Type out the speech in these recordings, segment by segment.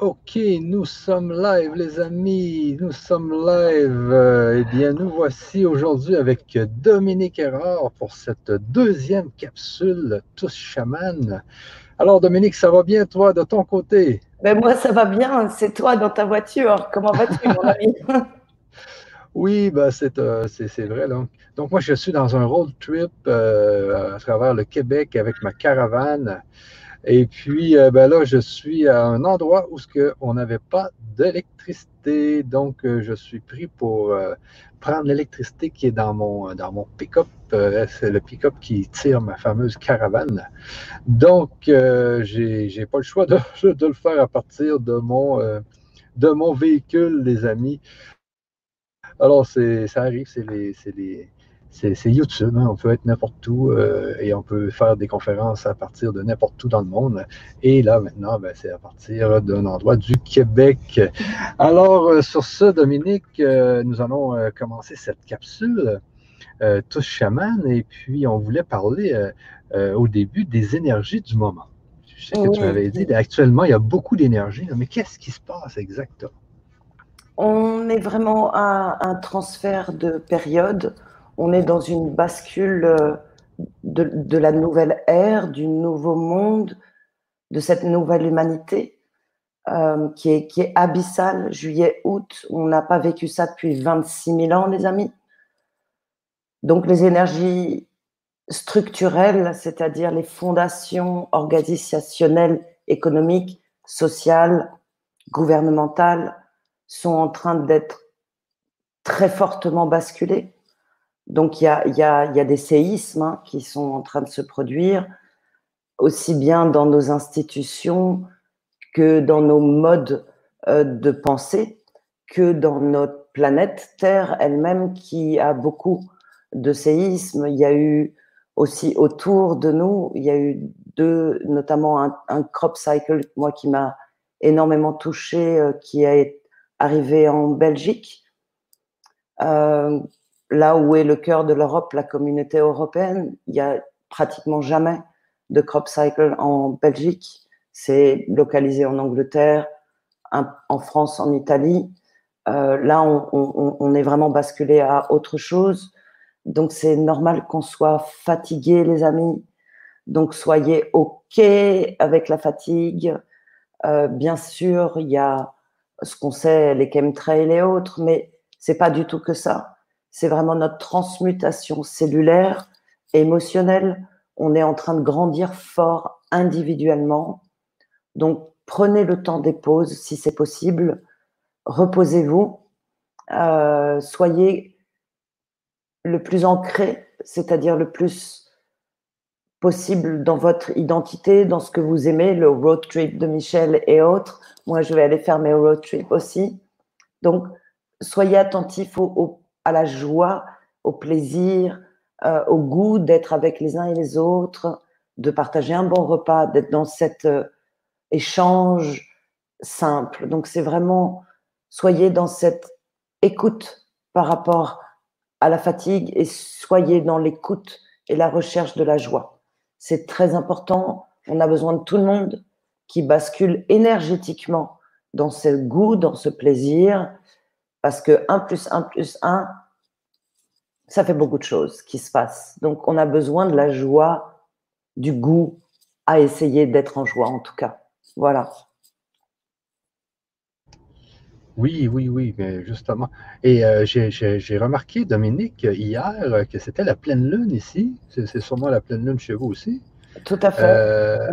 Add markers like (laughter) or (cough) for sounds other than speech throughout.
Ok, nous sommes live, les amis. Nous sommes live. Euh, eh bien, nous voici aujourd'hui avec Dominique Erard pour cette deuxième capsule Tous Chaman. Alors, Dominique, ça va bien, toi, de ton côté? Ben, moi, ça va bien. C'est toi dans ta voiture. Comment vas-tu, mon (laughs) ami? Oui, ben c'est, vrai. Donc. donc, moi, je suis dans un road trip euh, à travers le Québec avec ma caravane. Et puis, euh, ben là, je suis à un endroit où ce on n'avait pas d'électricité. Donc, euh, je suis pris pour euh, prendre l'électricité qui est dans mon, dans mon pick-up. c'est le pick-up qui tire ma fameuse caravane. Donc, j'ai n'ai pas le choix de, (laughs) de, le faire à partir de mon, de mon véhicule, les amis. Alors, ça arrive, c'est les c'est YouTube. Hein. On peut être n'importe où euh, et on peut faire des conférences à partir de n'importe où dans le monde. Et là, maintenant, ben, c'est à partir d'un endroit du Québec. Alors, euh, sur ce, Dominique, euh, nous allons commencer cette capsule tous chaman et puis on voulait parler au début des énergies du moment. Je sais que tu m'avais dit, actuellement, il y a beaucoup d'énergie, mais qu'est-ce qui se passe exactement? On est vraiment à un transfert de période on est dans une bascule euh, de, la nouvelle ère, du nouveau monde, de cette nouvelle humanité euh, qui, est, qui est abyssale. Juillet, août, on n'a pas vécu ça depuis 26 000 ans, les amis. Donc les énergies structurelles, c'est-à-dire les fondations organisationnelles, économiques, sociales, gouvernementales, sont en train d'être très fortement basculées. Donc il y a, des séismes hein, qui sont en train de se produire, aussi bien dans nos institutions que dans nos modes euh, de pensée, que dans notre planète Terre elle-même qui a beaucoup de séismes. Il y a eu aussi autour de nous, il y a eu notamment un, crop cycle, moi qui m'a énormément touché, euh, qui est arrivé en Belgique. Euh, là où est le cœur de l'Europe, la communauté européenne, il y a pratiquement jamais de crop cycle en Belgique. C'est localisé en Angleterre, en France, en Italie. Euh, là, on, est vraiment basculé à autre chose. Donc, c'est normal qu'on soit fatigué, les amis. Donc, soyez OK avec la fatigue. Euh, bien sûr, il y a ce qu'on sait, les chemtrails et autres, mais c'est pas du tout que ça c'est vraiment notre transmutation cellulaire, émotionnelle. On est en train de grandir fort individuellement. Donc, prenez le temps des pauses si c'est possible. Reposez-vous. Euh, soyez le plus ancré, c'est-à-dire le plus possible dans votre identité, dans ce que vous aimez, le road trip de Michel et autres. Moi, je vais aller faire mes road trips aussi. Donc, soyez attentifs aux, à la joie, au plaisir, euh, au goût d'être avec les uns et les autres, de partager un bon repas, d'être dans cet euh, échange simple. Donc c'est vraiment, soyez dans cette écoute par rapport à la fatigue et soyez dans l'écoute et la recherche de la joie. C'est très important. On a besoin de tout le monde qui bascule énergétiquement dans ce goût, dans ce plaisir, parce que 1 plus 1 plus 1, ça fait beaucoup de choses qui se passent. Donc, on a besoin de la joie, du goût à essayer d'être en joie, en tout cas. Voilà. Oui, oui, oui, mais justement. Et euh, j'ai remarqué, Dominique, hier, que c'était la pleine lune ici. C'est sûrement la pleine lune chez vous aussi. Tout à fait. Euh,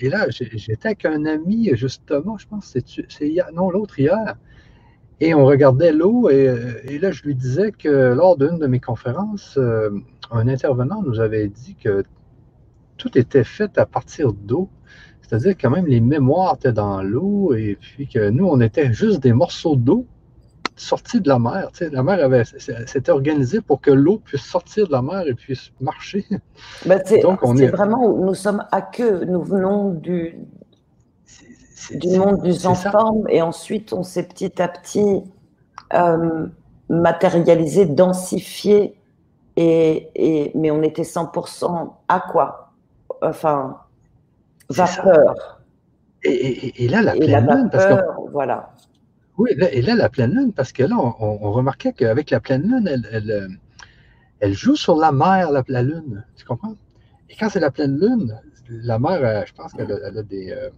et là, j'étais avec un ami, justement, je pense, c'est hier, non, l'autre hier. Et on regardait l'eau et, là, je lui disais que lors d'une de mes conférences, euh, un intervenant nous avait dit que tout était fait à partir d'eau. C'est-à-dire que même les mémoires étaient dans l'eau et puis que nous, on était juste des morceaux d'eau sortis de la mer. la mer avait, s'était organisée pour que l'eau puisse sortir de la mer et puisse marcher. Ben, Donc, on est, vraiment, nous sommes à queue, nous venons du, du monde du sans forme et ensuite on s'est petit à petit euh, matérialisé, densifié et, mais on était 100% à quoi Enfin, vapeur. Et, là, la pleine la lune, parce que voilà. Oui, et là, la pleine lune, parce que là, on, remarquait qu'avec la pleine lune, elle, elle, joue sur la mer, la, lune. Tu comprends? Et quand c'est la pleine lune, la mer, je pense qu'elle a, des, euh,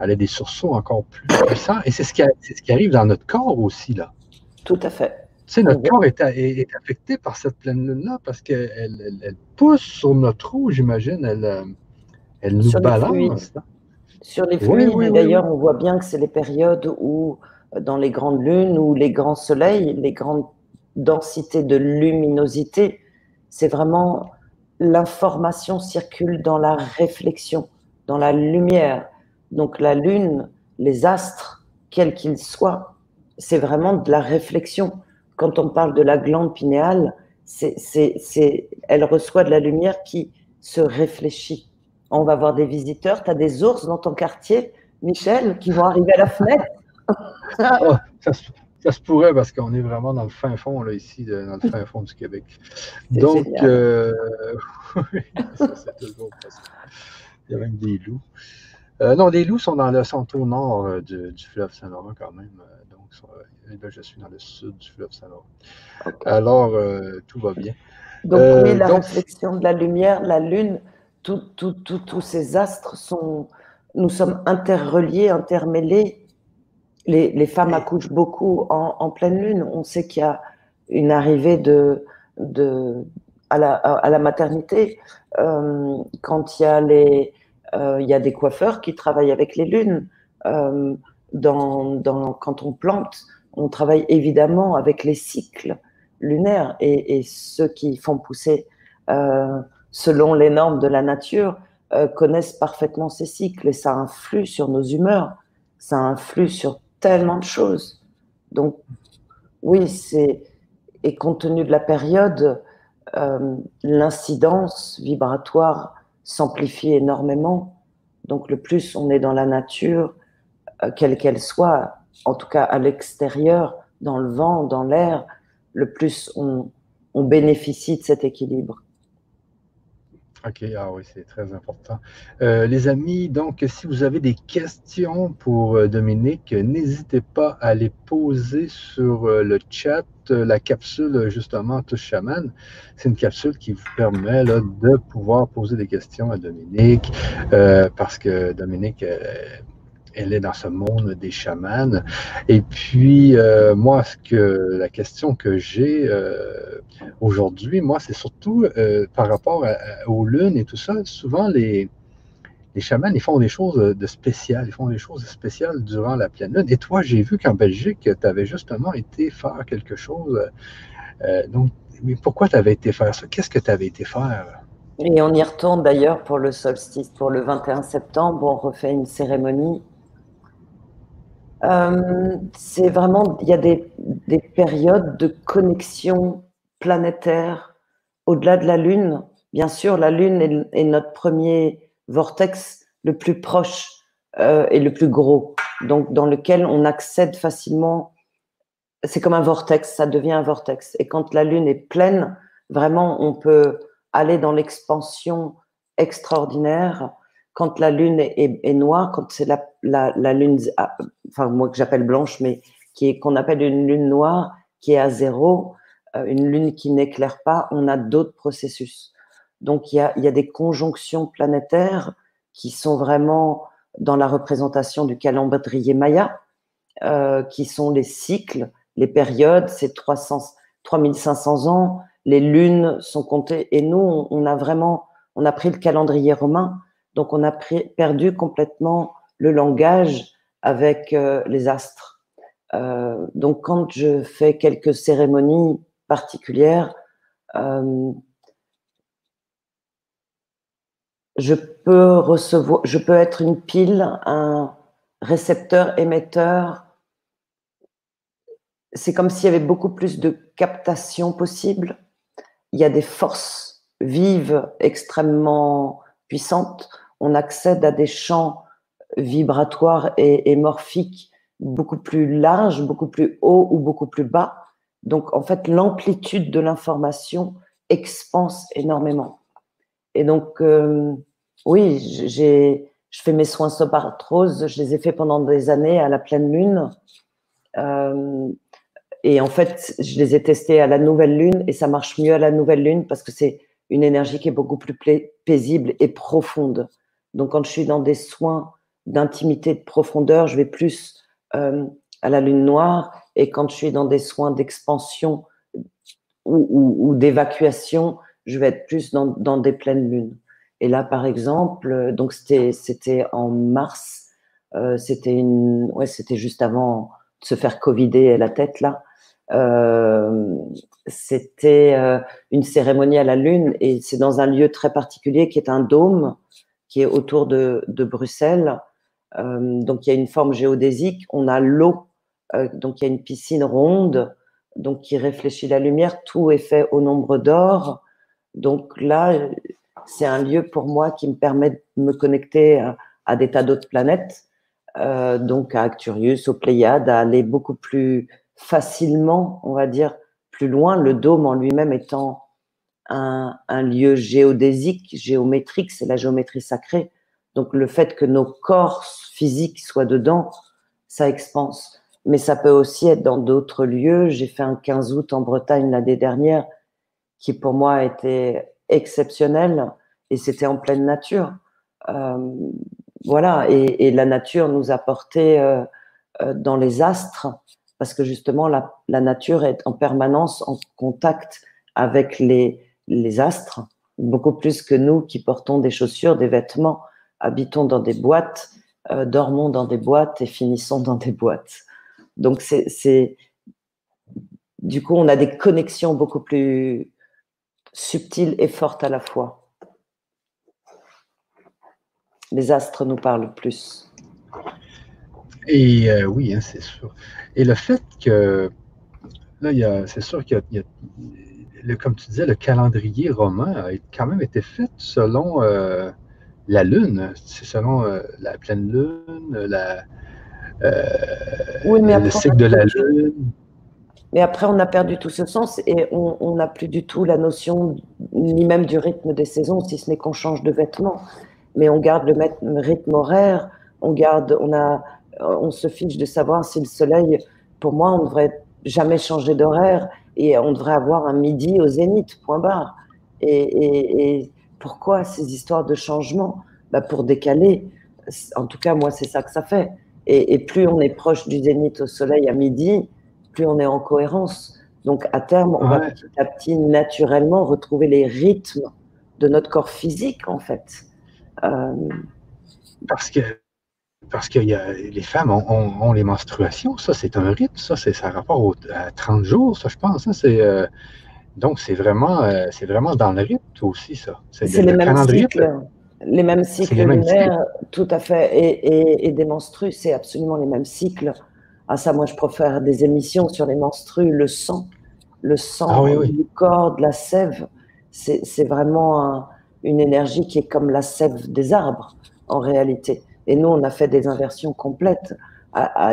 elle a des sursauts encore plus puissants. Et c'est ce, qui, ce qui arrive dans notre corps aussi, là. Tout à fait. Tu sais, notre corps est, affecté par cette pleine lune-là parce qu'elle elle, pousse sur notre eau, j'imagine. Elle, euh, elle nous balance. Sur les fluides, d'ailleurs, on voit bien que c'est les périodes où, dans les grandes lunes, ou les grands soleils, les grandes densités de luminosité, c'est vraiment l'information circule dans la réflexion, dans la lumière. Donc la lune, les astres, quels qu'ils soient, c'est vraiment de la réflexion. Quand on parle de la glande pinéale, c'est, elle reçoit de la lumière qui se réfléchit. On va voir des visiteurs. Tu as des ours dans ton quartier, Michel, qui vont arriver à la fenêtre. (laughs) Oh, ça, se, pourrait parce qu'on est vraiment dans le fin fond, là, ici, dans le fin fond du Québec. Donc, euh, (laughs) ça, c'est toujours Il y a même des loups. Euh, non, les loups sont dans le centre nord euh, du, fleuve Saint-Laurent quand même. Euh, donc, là, je suis dans le sud du fleuve Saint-Laurent. Alors, tout va bien. Donc, oui, la réflexion de la lumière, la lune, tous ces astres sont. Nous sommes interreliés, intermêlés. Les, les femmes accouchent beaucoup en, pleine lune. On sait qu'il y a une arrivée de, de, à, la, à la maternité. quand il y a les euh, il y a des coiffeurs qui travaillent avec les lunes. Euh, quand on plante, on travaille évidemment avec les cycles lunaires et, ceux qui font pousser euh, selon les normes de la nature connaissent parfaitement ces cycles et ça influe sur nos humeurs, ça influe sur tellement de choses. Donc oui, c'est et compte tenu de la période, l'incidence vibratoire s'amplifie énormément. Donc le plus on est dans la nature, euh, quelle qu'elle soit, en tout cas à l'extérieur, dans le vent, dans l'air, le plus on, bénéficie de cet équilibre. OK, ah oui, c'est très important. Euh, les amis, donc, si vous avez des questions pour euh, Dominique, n'hésitez pas à les poser sur le chat. La capsule, justement, Touche Chaman, c'est une capsule qui vous permet de pouvoir poser des questions à Dominique, parce que Dominique, elle est dans ce monde des chamans. Et puis, euh, moi, ce que, la question que j'ai euh, aujourd'hui, moi, c'est surtout euh, par rapport aux lunes et tout ça. Souvent, les, les chamans, ils font des choses de spéciales. Ils font des choses spéciales durant la pleine lune. Et toi, j'ai vu qu'en Belgique, tu avais justement été faire quelque chose. donc, mais pourquoi tu avais été faire ça? Qu'est-ce que tu avais été faire? Et on y retourne d'ailleurs pour le solstice, pour le 21 septembre, on refait une cérémonie euh, c'est vraiment, il y a des, périodes de connexion planétaire au-delà de la Lune. Bien sûr, la Lune est, notre premier vortex le plus proche euh, et le plus gros, donc dans lequel on accède facilement. C'est comme un vortex, ça devient un vortex. Et quand la Lune est pleine, vraiment, on peut aller dans l'expansion extraordinaire quand la lune est, noire, quand c'est la, la, lune, ah, enfin moi que j'appelle blanche, mais qui est qu'on appelle une lune noire, qui est à zéro, euh, une lune qui n'éclaire pas, on a d'autres processus. Donc il y a, y a des conjonctions planétaires qui sont vraiment dans la représentation du calendrier maya, euh, qui sont les cycles, les périodes, c'est 300, 3500 ans, les lunes sont comptées, et nous, on a vraiment, on a pris le calendrier romain, donc, on a perdu complètement le langage avec euh, les astres. Euh, donc, quand je fais quelques cérémonies particulières, euh, je peux recevoir, je peux être une pile, un récepteur émetteur. C'est comme s'il y avait beaucoup plus de captation possible. Il y a des forces vives extrêmement puissantes on accède à des champs vibratoires et, morphiques beaucoup plus larges, beaucoup plus hauts ou beaucoup plus bas. Donc, en fait, l'amplitude de l'information expanse énormément. Et donc, euh, oui, j'ai je fais mes soins sobarthrose, je les ai fait pendant des années à la pleine lune. Euh, et en fait, je les ai testés à la nouvelle lune et ça marche mieux à la nouvelle lune parce que c'est une énergie qui est beaucoup plus paisible et profonde. Donc, quand je suis dans des soins d'intimité, de profondeur, je vais plus euh, à la lune noire. Et quand je suis dans des soins d'expansion ou, d'évacuation, je vais être plus dans, dans, des pleines lunes. Et là, par exemple, donc c'était en mars, euh, c'était ouais, c'était juste avant de se faire covider la tête là. Euh, c'était euh, une cérémonie à la lune et c'est dans un lieu très particulier qui est un dôme qui est autour de, de Bruxelles. Euh, donc il y a une forme géodésique. On a l'eau, euh, donc il y a une piscine ronde, donc qui réfléchit la lumière. Tout est fait au nombre d'or. Donc là, c'est un lieu pour moi qui me permet de me connecter à, à des tas d'autres planètes, euh, donc à Acturius, aux Pléiades, à aller beaucoup plus facilement, on va dire, plus loin, le dôme en lui-même étant un, un, lieu géodésique, géométrique, c'est la géométrie sacrée. Donc le fait que nos corps physiques soient dedans, ça expanse. Mais ça peut aussi être dans d'autres lieux. J'ai fait un 15 août en Bretagne l'année dernière, qui pour moi a été exceptionnel, et c'était en pleine nature. Euh, voilà, et, la nature nous a porté euh, euh, dans les astres parce que justement la, la, nature est en permanence en contact avec les, les astres, beaucoup plus que nous qui portons des chaussures, des vêtements, habitons dans des boîtes, dormons dans des boîtes et finissons dans des boîtes. Donc c'est du coup on a des connexions beaucoup plus subtiles et fortes à la fois. Les astres nous parlent plus. Et euh, oui, hein, c'est sûr. Et le fait que, là, c'est sûr qu'il y a, le, comme tu disais, le calendrier romain a quand même été fait selon euh, la Lune. C'est selon euh, la pleine Lune, la, oui, mais le cycle de la Lune. Mais après, on a perdu tout ce sens et on n'a plus du tout la notion ni même du rythme des saisons, si ce n'est qu'on change de vêtements. Mais on garde le rythme horaire, on garde, on a on se fiche de savoir si le soleil, pour moi, on ne devrait jamais changer d'horaire et on devrait avoir un midi au zénith, point barre. Et, pourquoi ces histoires de changement? Bah Pour décaler. En tout cas, moi, c'est ça que ça fait. Et, plus on est proche du zénith au soleil à midi, plus on est en cohérence. Donc, à terme, on va petit à petit, naturellement, retrouver les rythmes de notre corps physique, en fait. Euh, Parce que parce que y a, les femmes ont, les menstruations, ça c'est un rythme, ça c'est ça rapport à 30 jours, ça je pense. Hein, c'est, euh, donc c'est vraiment, euh, c'est vraiment dans le rythme aussi, ça. C'est, les, mêmes cycles, les mêmes cycles lunaires, tout à fait, et, et, des menstrues, c'est absolument les mêmes cycles. À ça, moi je préfère des émissions sur les menstrues, le sang, le sang ah du corps, de la sève, c'est, vraiment une énergie qui est comme la sève des arbres en réalité. Et nous, on a fait des inversions complètes.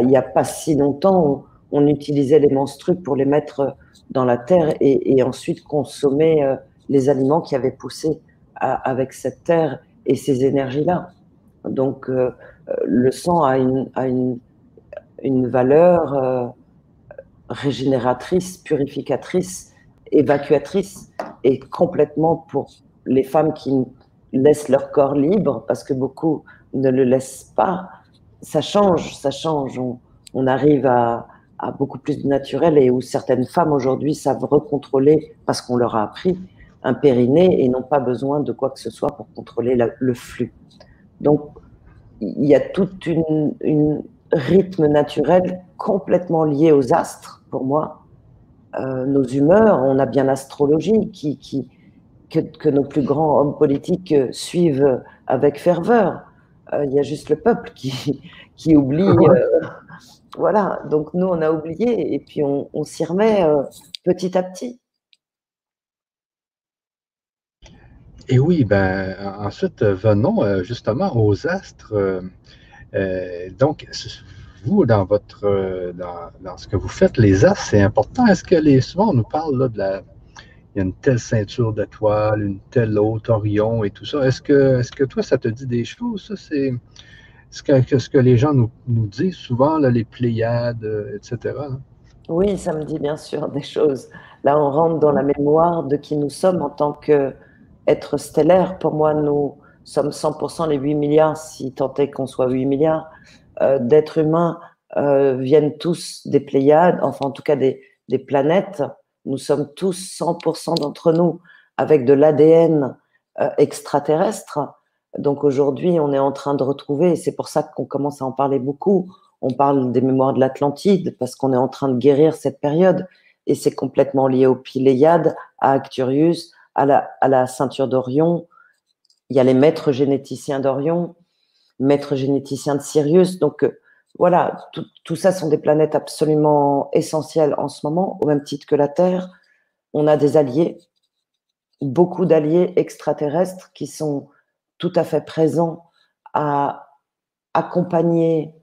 il n'y a pas si longtemps, on, utilisait les menstrues pour les mettre dans la terre et, ensuite consommer euh, les aliments qui avaient poussé avec cette terre et ces énergies-là. Donc, euh, euh, le sang a une, a une, une valeur régénératrice, purificatrice, évacuatrice et complètement pour les femmes qui laissent leur corps libre, parce que beaucoup ne le laisse pas, ça change, ça change. On, arrive à, beaucoup plus de naturel et où certaines femmes aujourd'hui savent recontrôler, parce qu'on leur a appris, un périnée et n'ont pas besoin de quoi que ce soit pour contrôler le flux. Donc, il y a tout un rythme naturel complètement lié aux astres, pour moi. Euh, nos humeurs, on a bien l'astrologie qui, qui que, que, nos plus grands hommes politiques suivent avec ferveur. Euh, il y a juste le peuple qui, (laughs) qui oublie. Euh, voilà, donc nous, on a oublié et puis on, s'y remet petit à petit. Et oui, ben, ensuite, venons justement aux astres. Donc, vous, dans votre dans, ce que vous faites, les astres, c'est important. Est-ce que les souvent on nous parle là, de la. Il y a une telle ceinture d'étoiles, une telle autre Orion et tout ça. Est-ce que, est que toi, ça te dit des choses? Ça, c'est ce que, ce que les gens nous, disent souvent, là, les Pléiades, euh, etc. Oui, ça me dit bien sûr des choses. Là, on rentre dans la mémoire de qui nous sommes en tant qu'être stellaire. Pour moi, nous sommes 100% les 8 milliards, si tant est qu'on soit 8 milliards, euh, d'êtres humains euh, viennent tous des Pléiades, enfin en tout cas des, planètes. Nous sommes tous 100% d'entre nous avec de l'ADN euh, extraterrestre. Donc aujourd'hui, on est en train de retrouver, et c'est pour ça qu'on commence à en parler beaucoup, on parle des mémoires de l'Atlantide, parce qu'on est en train de guérir cette période, et c'est complètement lié aux Pléiades, à Acturius, à la ceinture d'Orion. Il y a les maîtres généticiens d'Orion, maîtres généticiens de Sirius. Donc euh, voilà, tout, ça sont des planètes absolument essentielles en ce moment, au même titre que la Terre. On a des alliés, beaucoup d'alliés extraterrestres qui sont tout à fait présents à accompagner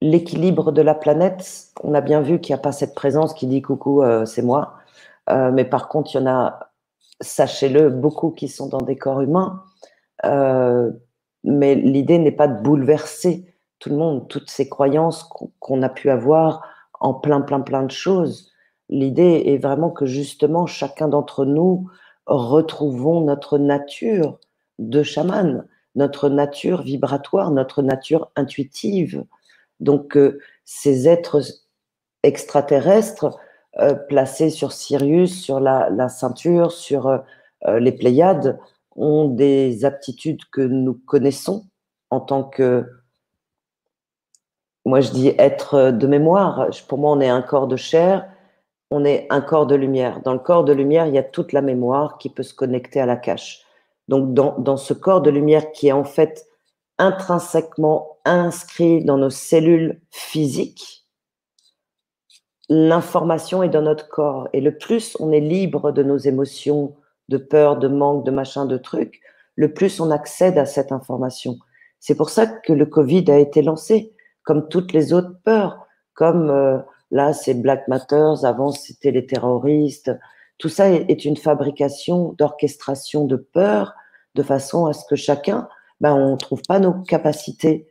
l'équilibre de la planète. On a bien vu qu'il n'y a pas cette présence qui dit coucou, euh, c'est moi. Euh, mais par contre, il y en a, sachez-le, beaucoup qui sont dans des corps humains. Euh, mais l'idée n'est pas de bouleverser tout le monde, toutes ces croyances qu'on a pu avoir en plein, plein, plein de choses. L'idée est vraiment que justement, chacun d'entre nous retrouvons notre nature de chaman, notre nature vibratoire, notre nature intuitive. Donc, euh, ces êtres extraterrestres euh, placés sur Sirius, sur la, ceinture, sur euh, les Pléiades, ont des aptitudes que nous connaissons en tant que, moi je dis être de mémoire. Pour moi, on est un corps de chair, on est un corps de lumière. Dans le corps de lumière, il y a toute la mémoire qui peut se connecter à la cache. Donc, dans, dans ce corps de lumière qui est en fait intrinsèquement inscrit dans nos cellules physiques, l'information est dans notre corps. Et le plus on est libre de nos émotions, de peur, de manque, de machin, de trucs, le plus on accède à cette information. C'est pour ça que le Covid a été lancé, comme toutes les autres peurs, comme euh, là c'est Black Matters, avant c'était les terroristes. Tout ça est une fabrication d'orchestration de peur, de façon à ce que chacun, ben, on ne trouve pas nos capacités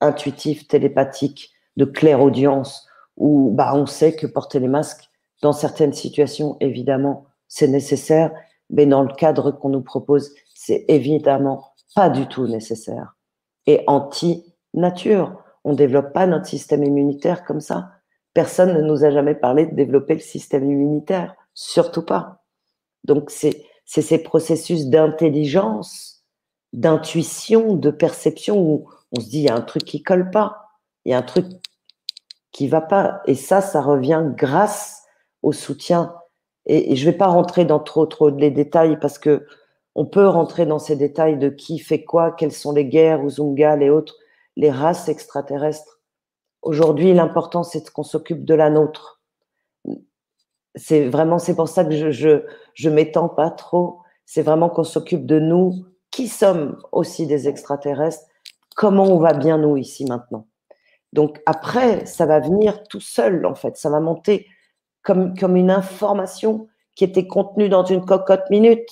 intuitives, télépathiques, de claire audience, où ben, on sait que porter les masques, dans certaines situations, évidemment, c'est nécessaire, mais dans le cadre qu'on nous propose, c'est évidemment pas du tout nécessaire. Et anti-nature. On ne développe pas notre système immunitaire comme ça. Personne ne nous a jamais parlé de développer le système immunitaire. Surtout pas. Donc, c'est ces processus d'intelligence, d'intuition, de perception où on se dit, il y a un truc qui colle pas. Il y a un truc qui va pas. Et ça, ça revient grâce au soutien et, je ne vais pas rentrer dans trop trop les détails parce que on peut rentrer dans ces détails de qui fait quoi, quelles sont les guerres, Uzungal et autres, les races extraterrestres. Aujourd'hui, l'important c'est qu'on s'occupe de la nôtre. C'est vraiment c'est pour ça que je je, je m'étends pas trop. C'est vraiment qu'on s'occupe de nous, qui sommes aussi des extraterrestres. Comment on va bien nous ici maintenant? Donc après, ça va venir tout seul en fait. Ça va monter comme, comme une information qui était contenue dans une cocotte minute.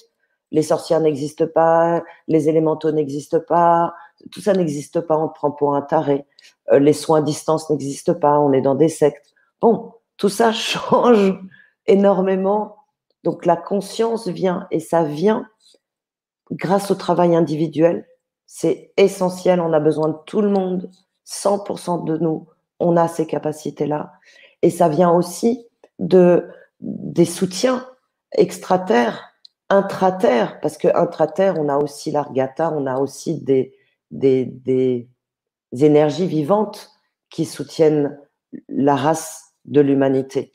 Les sorcières n'existent pas, les élémentaux n'existent pas, tout ça n'existe pas, on te prend pour un taré. Euh, les soins à distance n'existent pas, on est dans des sectes. Bon, tout ça (laughs) change énormément. Donc la conscience vient et ça vient grâce au travail individuel. C'est essentiel, on a besoin de tout le monde, 100% de nous, on a ces capacités-là. Et ça vient aussi de, des soutiens extraterres, intraterres, parce que intraterre, on a aussi l'argata, on a aussi des, des, des énergies vivantes qui soutiennent la race de l'humanité.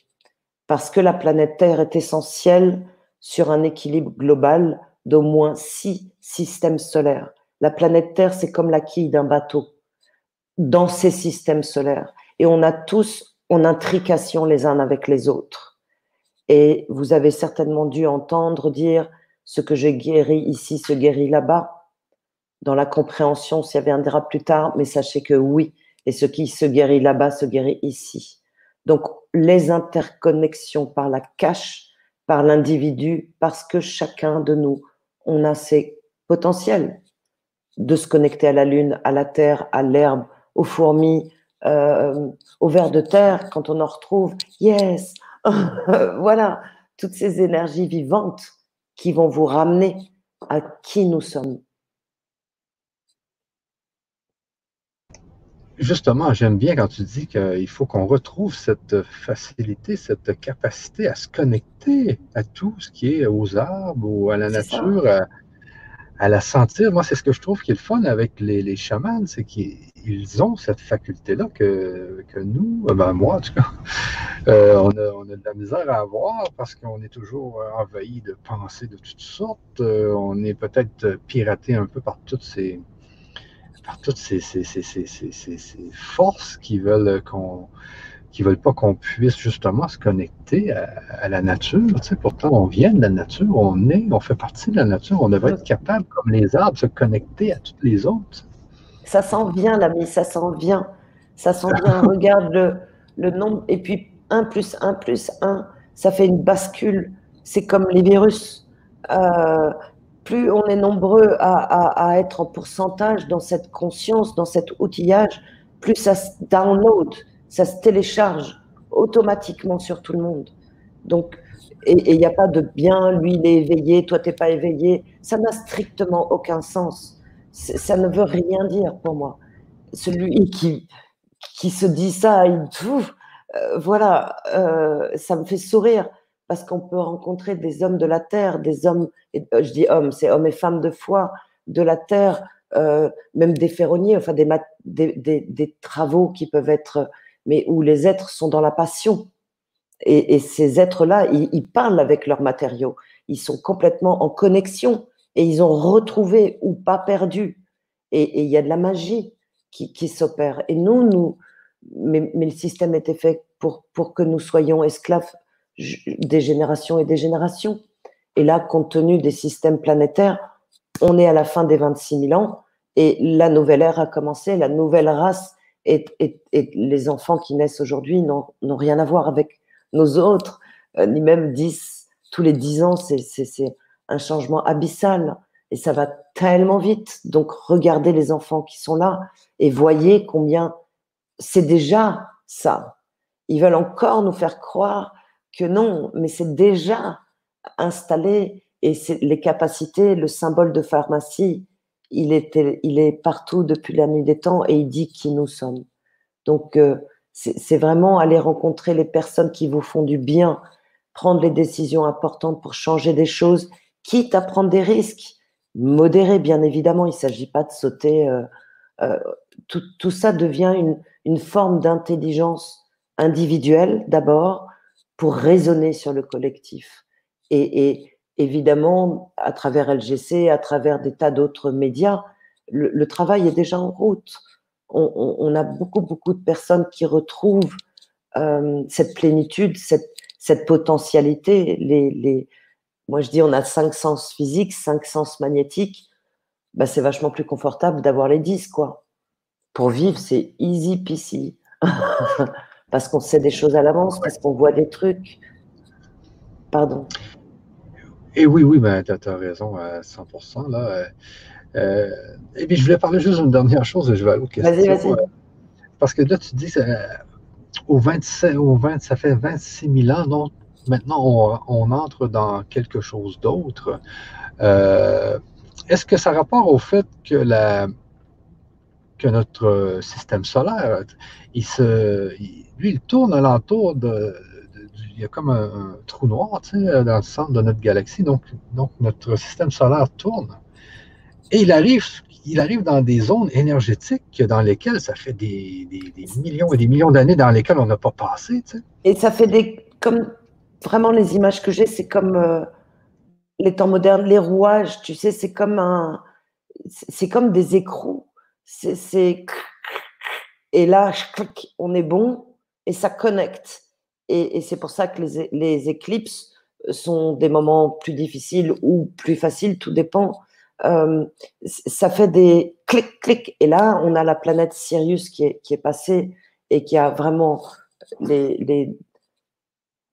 Parce que la planète Terre est essentielle sur un équilibre global d'au moins six systèmes solaires. La planète Terre, c'est comme la quille d'un bateau dans ces systèmes solaires. Et on a tous en intrication les uns avec les autres. Et vous avez certainement dû entendre dire ce que j'ai guéri ici se guérit là-bas. Dans la compréhension, s'y viendra plus tard, mais sachez que oui, et ce qui se guérit là-bas se guérit ici. Donc, les interconnexions par la cache par l'individu parce que chacun de nous, on a ses potentiels de se connecter à la lune, à la terre, à l'herbe, aux fourmis, euh, aux vers de terre, quand on en retrouve, yes, (laughs) voilà, toutes ces énergies vivantes qui vont vous ramener à qui nous sommes. Justement, j'aime bien quand tu dis qu'il faut qu'on retrouve cette facilité, cette capacité à se connecter à tout ce qui est aux arbres ou à la nature, à, la sentir. Moi, c'est ce que je trouve qui est le fun avec les, les chamans, c'est qu'ils ont cette faculté-là que, nous, ben moi en tout cas, (laughs) euh, on, a, de la misère à avoir parce qu'on est toujours envahi de pensées de toutes sortes. Euh, on est peut-être piraté un peu par toutes ces par toutes ces, forces qui veulent qu'on qui veulent pas qu'on puisse justement se connecter à, la nature. pourtant, on vient de la nature, on est, on fait partie de la nature, on devrait être capable, comme les arbres, de se connecter à toutes les autres. Ça s'en vient, l'ami, ça s'en vient. Ça s'en (laughs) vient. Regarde le, le nombre, et puis 1 plus 1 plus 1, ça fait une bascule. C'est comme les virus. Euh, plus on est nombreux à, être en pourcentage dans cette conscience, dans cet outillage, plus ça se download, ça se télécharge automatiquement sur tout le monde. Donc, et il n'y a pas de bien, lui il est éveillé, toi t'es pas éveillé. Ça n'a strictement aucun sens. Ça ne veut rien dire pour moi. Celui qui, qui se dit ça, il, euh, voilà, euh, ça me fait sourire parce qu'on peut rencontrer des hommes de la terre, des hommes, euh, je dis hommes, c'est hommes et femmes de foi de la terre, même des ferronniers, enfin des, des, travaux qui peuvent être, mais où les êtres sont dans la passion. Et ces êtres-là, ils, parlent avec leurs matériaux, ils sont complètement en connexion et ils ont retrouvé ou pas perdu. Et il y a de la magie qui, qui s'opère. Et nous, nous, mais, mais, le système était fait pour, pour que nous soyons esclaves des générations et des générations. Et là, compte tenu des systèmes planétaires, on est à la fin des 26 000 ans et la nouvelle ère a commencé, la nouvelle race et, les enfants qui naissent aujourd'hui n'ont rien à voir avec nos autres, euh, ni même 10, tous les 10 ans, c'est un changement abyssal et ça va tellement vite. Donc regardez les enfants qui sont là et voyez combien c'est déjà ça. Ils veulent encore nous faire croire que non, mais c'est déjà installé et les capacités, le symbole de pharmacie, il, était, il est partout depuis la nuit des temps et il dit qui nous sommes. Donc, euh, c'est vraiment aller rencontrer les personnes qui vous font du bien, prendre les décisions importantes pour changer des choses, quitte à prendre des risques, modérés bien évidemment. Il ne s'agit pas de sauter. Euh, euh, tout, ça devient une, forme d'intelligence individuelle d'abord, pour raisonner sur le collectif. Et, évidemment, à travers LGC, à travers des tas d'autres médias, le, travail est déjà en route. On, a beaucoup, beaucoup de personnes qui retrouvent euh, cette plénitude, cette, potentialité. Les, moi, je dis, on a cinq sens physiques, cinq sens magnétiques. Bah, c'est vachement plus confortable d'avoir les dix, quoi. Pour vivre, c'est easy peasy. (laughs) parce qu'on sait des choses à l'avance, parce qu'on voit des trucs. Pardon. Et oui, oui, ben, tu as, raison à 100%. Là. Euh, euh, et puis, je voulais parler juste d'une dernière chose je vais aller aux questions. Vas-y, vas-y. Euh, parce que là, tu dis, au 27, au 20, ça fait 26 000 ans, donc maintenant, on, entre dans quelque chose d'autre. Est-ce que ça rapporte au fait que notre système solaire, il se, lui, il tourne alentour de, il y a comme un, trou noir, dans le centre de notre galaxie. Donc, notre système solaire tourne. Et il arrive, il arrive dans des zones énergétiques dans lesquelles ça fait des, millions et des millions d'années dans lesquelles on n'a pas passé. Et ça fait des, comme vraiment les images que j'ai, c'est comme euh, les temps modernes, les rouages, tu sais, c'est comme un, c'est comme des écrous. Et là, on est bon et ça connecte. Et, c'est pour ça que les, éclipses sont des moments plus difficiles ou plus faciles, tout dépend. Euh, ça fait des clics, clics. Et là, on a la planète Sirius qui est, qui est passée et qui a vraiment les,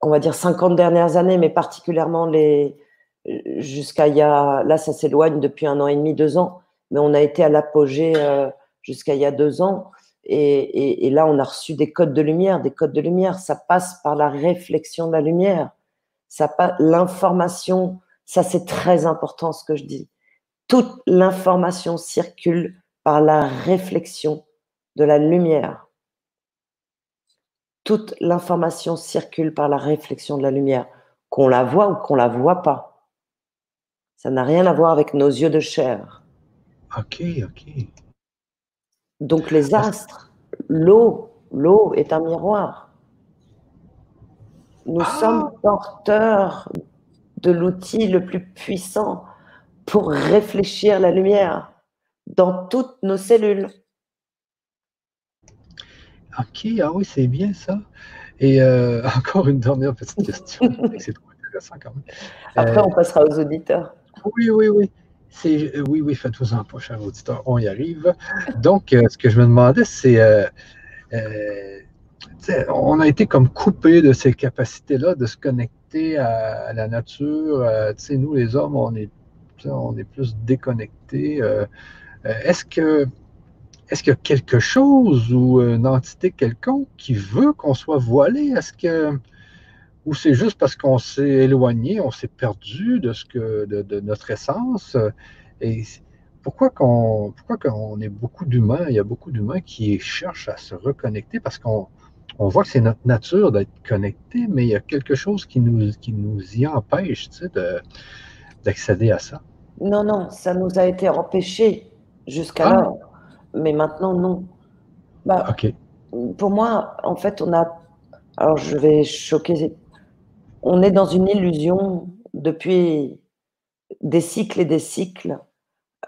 on va dire, 50 dernières années, mais particulièrement les jusqu'à il y a, là, ça s'éloigne depuis un an et demi, deux ans, mais on a été à l'apogée euh, jusqu'à il y a deux ans. Et, et, là, on a reçu des codes de lumière. Des codes de lumière, ça passe par la réflexion de la lumière. Ça passe l'information. Ça, c'est très important ce que je dis. Toute l'information circule par la réflexion de la lumière. Toute l'information circule par la réflexion de la lumière, qu'on la voit ou qu'on la voit pas. Ça n'a rien à voir avec nos yeux de chair. Ok, ok. Donc les astres, l'eau, l'eau est un miroir. Nous ah! sommes porteurs de l'outil le plus puissant pour réfléchir la lumière dans toutes nos cellules. Ok, ah oui, c'est bien ça. Et euh, (laughs) encore une dernière petite question. (laughs) c'est trop intéressant quand même. Après, on euh, passera aux auditeurs. Oui, oui, oui. Euh, oui, oui, faites-vous-en pas, cher auditeur, on y arrive. Donc, ce que je me demandais, c'est, on a été comme coupé de ces capacités-là de se connecter à, la nature. tu sais, nous, les hommes, on est, on est plus déconnectés. est-ce que est-ce qu'il y a quelque chose ou une entité quelconque qui veut qu'on soit voilé? Est-ce que ou c'est juste parce qu'on s'est éloigné, on s'est perdu de ce que de, notre essence? Et pourquoi qu'on pourquoi qu'on est beaucoup d'humains, il y a beaucoup d'humains qui cherchent à se reconnecter parce qu'on on voit que c'est notre nature d'être connecté, mais il y a quelque chose qui nous, qui nous y empêche tu sais, d'accéder à ça. Non, non, ça nous a été empêché jusqu'à ah. Mais maintenant, non. Bah, Pour moi, en fait, on a. Alors, je vais choquer. On est dans une illusion depuis des cycles et des cycles.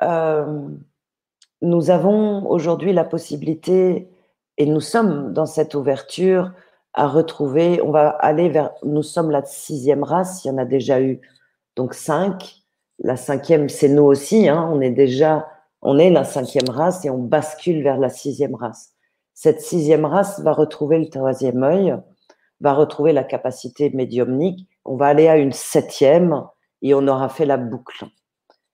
Euh, nous avons aujourd'hui la possibilité, et nous sommes dans cette ouverture, à retrouver. On va aller vers. Nous sommes la sixième race. Il y en a déjà eu donc cinq. La cinquième, c'est nous aussi. Hein, on est déjà on est la cinquième race et on bascule vers la sixième race. Cette sixième race va retrouver le troisième œil, va retrouver la capacité médiumnique. On va aller à une septième et on aura fait la boucle.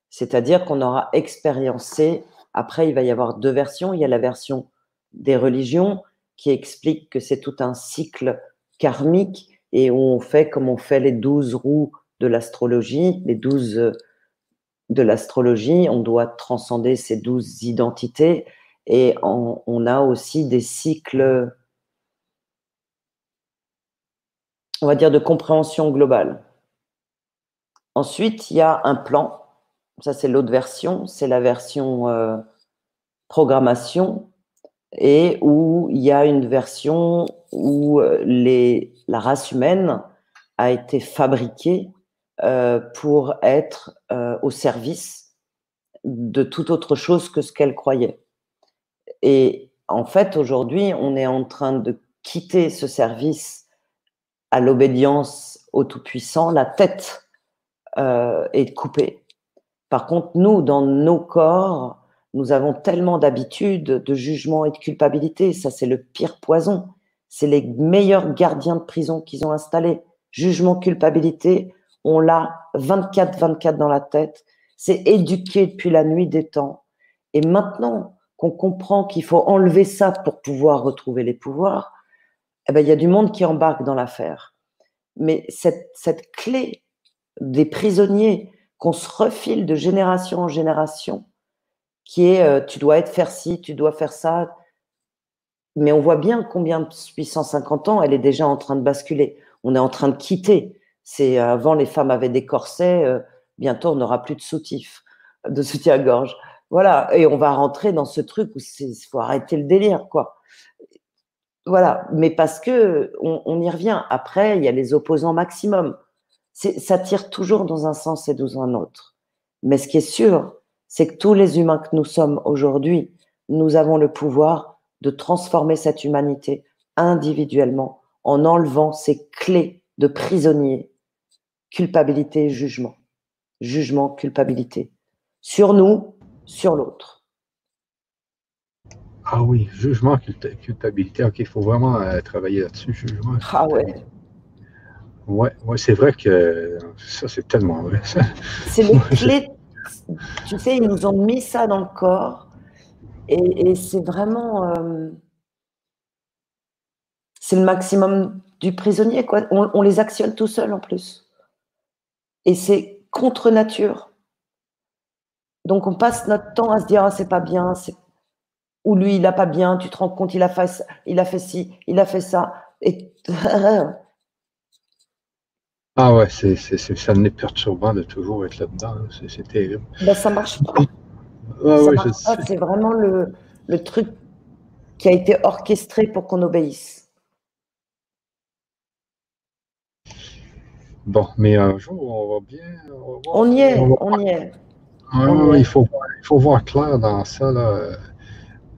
C'est-à-dire qu'on aura expériencé. Après, il va y avoir deux versions. Il y a la version des religions qui explique que c'est tout un cycle karmique et où on fait comme on fait les douze roues de l'astrologie, les douze de l'astrologie, on doit transcender ces douze identités et on, a aussi des cycles, on va dire, de compréhension globale. Ensuite, il y a un plan, ça c'est l'autre version, c'est la version euh, programmation, et où il y a une version où euh, les, la race humaine a été fabriquée pour être euh, au service de toute autre chose que ce qu'elle croyait. Et en fait, aujourd'hui, on est en train de quitter ce service à l'obédience au Tout-Puissant. La tête euh, est coupée. Par contre, nous, dans nos corps, nous avons tellement d'habitudes, de jugement et de culpabilité. Ça, c'est le pire poison. C'est les meilleurs gardiens de prison qu'ils ont installés. Jugement, culpabilité, on l'a 24-24 dans la tête. C'est éduqué depuis la nuit des temps. Et maintenant qu'on comprend qu'il faut enlever ça pour pouvoir retrouver les pouvoirs, eh ben, il y a du monde qui embarque dans l'affaire. Mais cette, cette clé des prisonniers qu'on se refile de génération en génération, qui est euh, tu dois être faire ci, tu dois faire ça. Mais on voit bien combien depuis 150 ans, elle est déjà en train de basculer. On est en train de quitter c'est avant les femmes avaient des corsets, euh, bientôt on n'aura plus de soutif, de soutien-gorge. Voilà, et on va rentrer dans ce truc où il faut arrêter le délire, quoi. Voilà, mais parce que on, y revient. Après, il y a les opposants maximum. Ça tire toujours dans un sens et dans un autre. Mais ce qui est sûr, c'est que tous les humains que nous sommes aujourd'hui, nous avons le pouvoir de transformer cette humanité individuellement en enlevant ces clés de prisonniers culpabilité jugement. Jugement, culpabilité. Sur nous, sur l'autre. Ah oui, jugement, culpabilité. OK, il faut vraiment euh, travailler là-dessus, jugement. Ah ouais. Oui, ouais, c'est vrai que ça, c'est tellement vrai. (laughs) C'est les clés. Tu sais, ils nous ont mis ça dans le corps. Et, c'est vraiment. Euh, c'est le maximum du prisonnier, quoi. On, les actionne tout seul en plus. Et c'est contre nature. Donc on passe notre temps à se dire ah, c'est pas bien, ou lui il a pas bien, tu te rends compte il a fait il a fait ci, il a fait ça et (laughs) Ah ouais, c'est, ça n'est perturbant de toujours être là-dedans. Hein. C'est, terrible. Ben, ça marche pas. ça marche pas. C'est vraiment le, le truc qui a été orchestré pour qu'on obéisse. Bon, mais un jour, on va bien. On, y est, on, y est. il, faut, il faut voir clair dans ça. Là.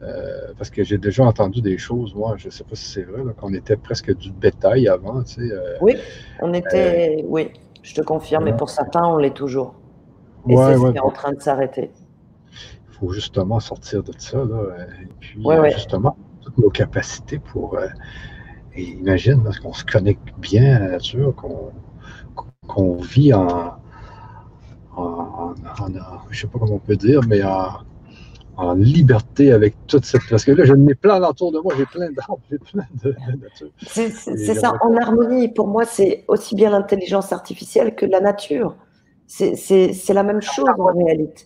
Euh, parce que j'ai déjà entendu des choses, moi, je ne sais pas si c'est vrai, qu'on était presque du bétail avant. Tu sais, euh, oui, on était, euh, oui, je te confirme, mais pour certains, on l'est toujours. Et c'est ce qui est en train de s'arrêter. Il faut justement sortir de ça, là, et puis justement, toutes nos capacités pour. et imagine, parce qu'on se connecte bien à la nature, qu'on vit en, en, je ne sais pas comment on peut dire, mais en, en liberté avec toute cette. Parce que là, je n'ai plein autour de moi, j'ai plein d'arbres, j'ai plein de, nature. C'est ça, en harmonie. Pour moi, c'est aussi bien l'intelligence artificielle que la nature. C'est la même chose en réalité.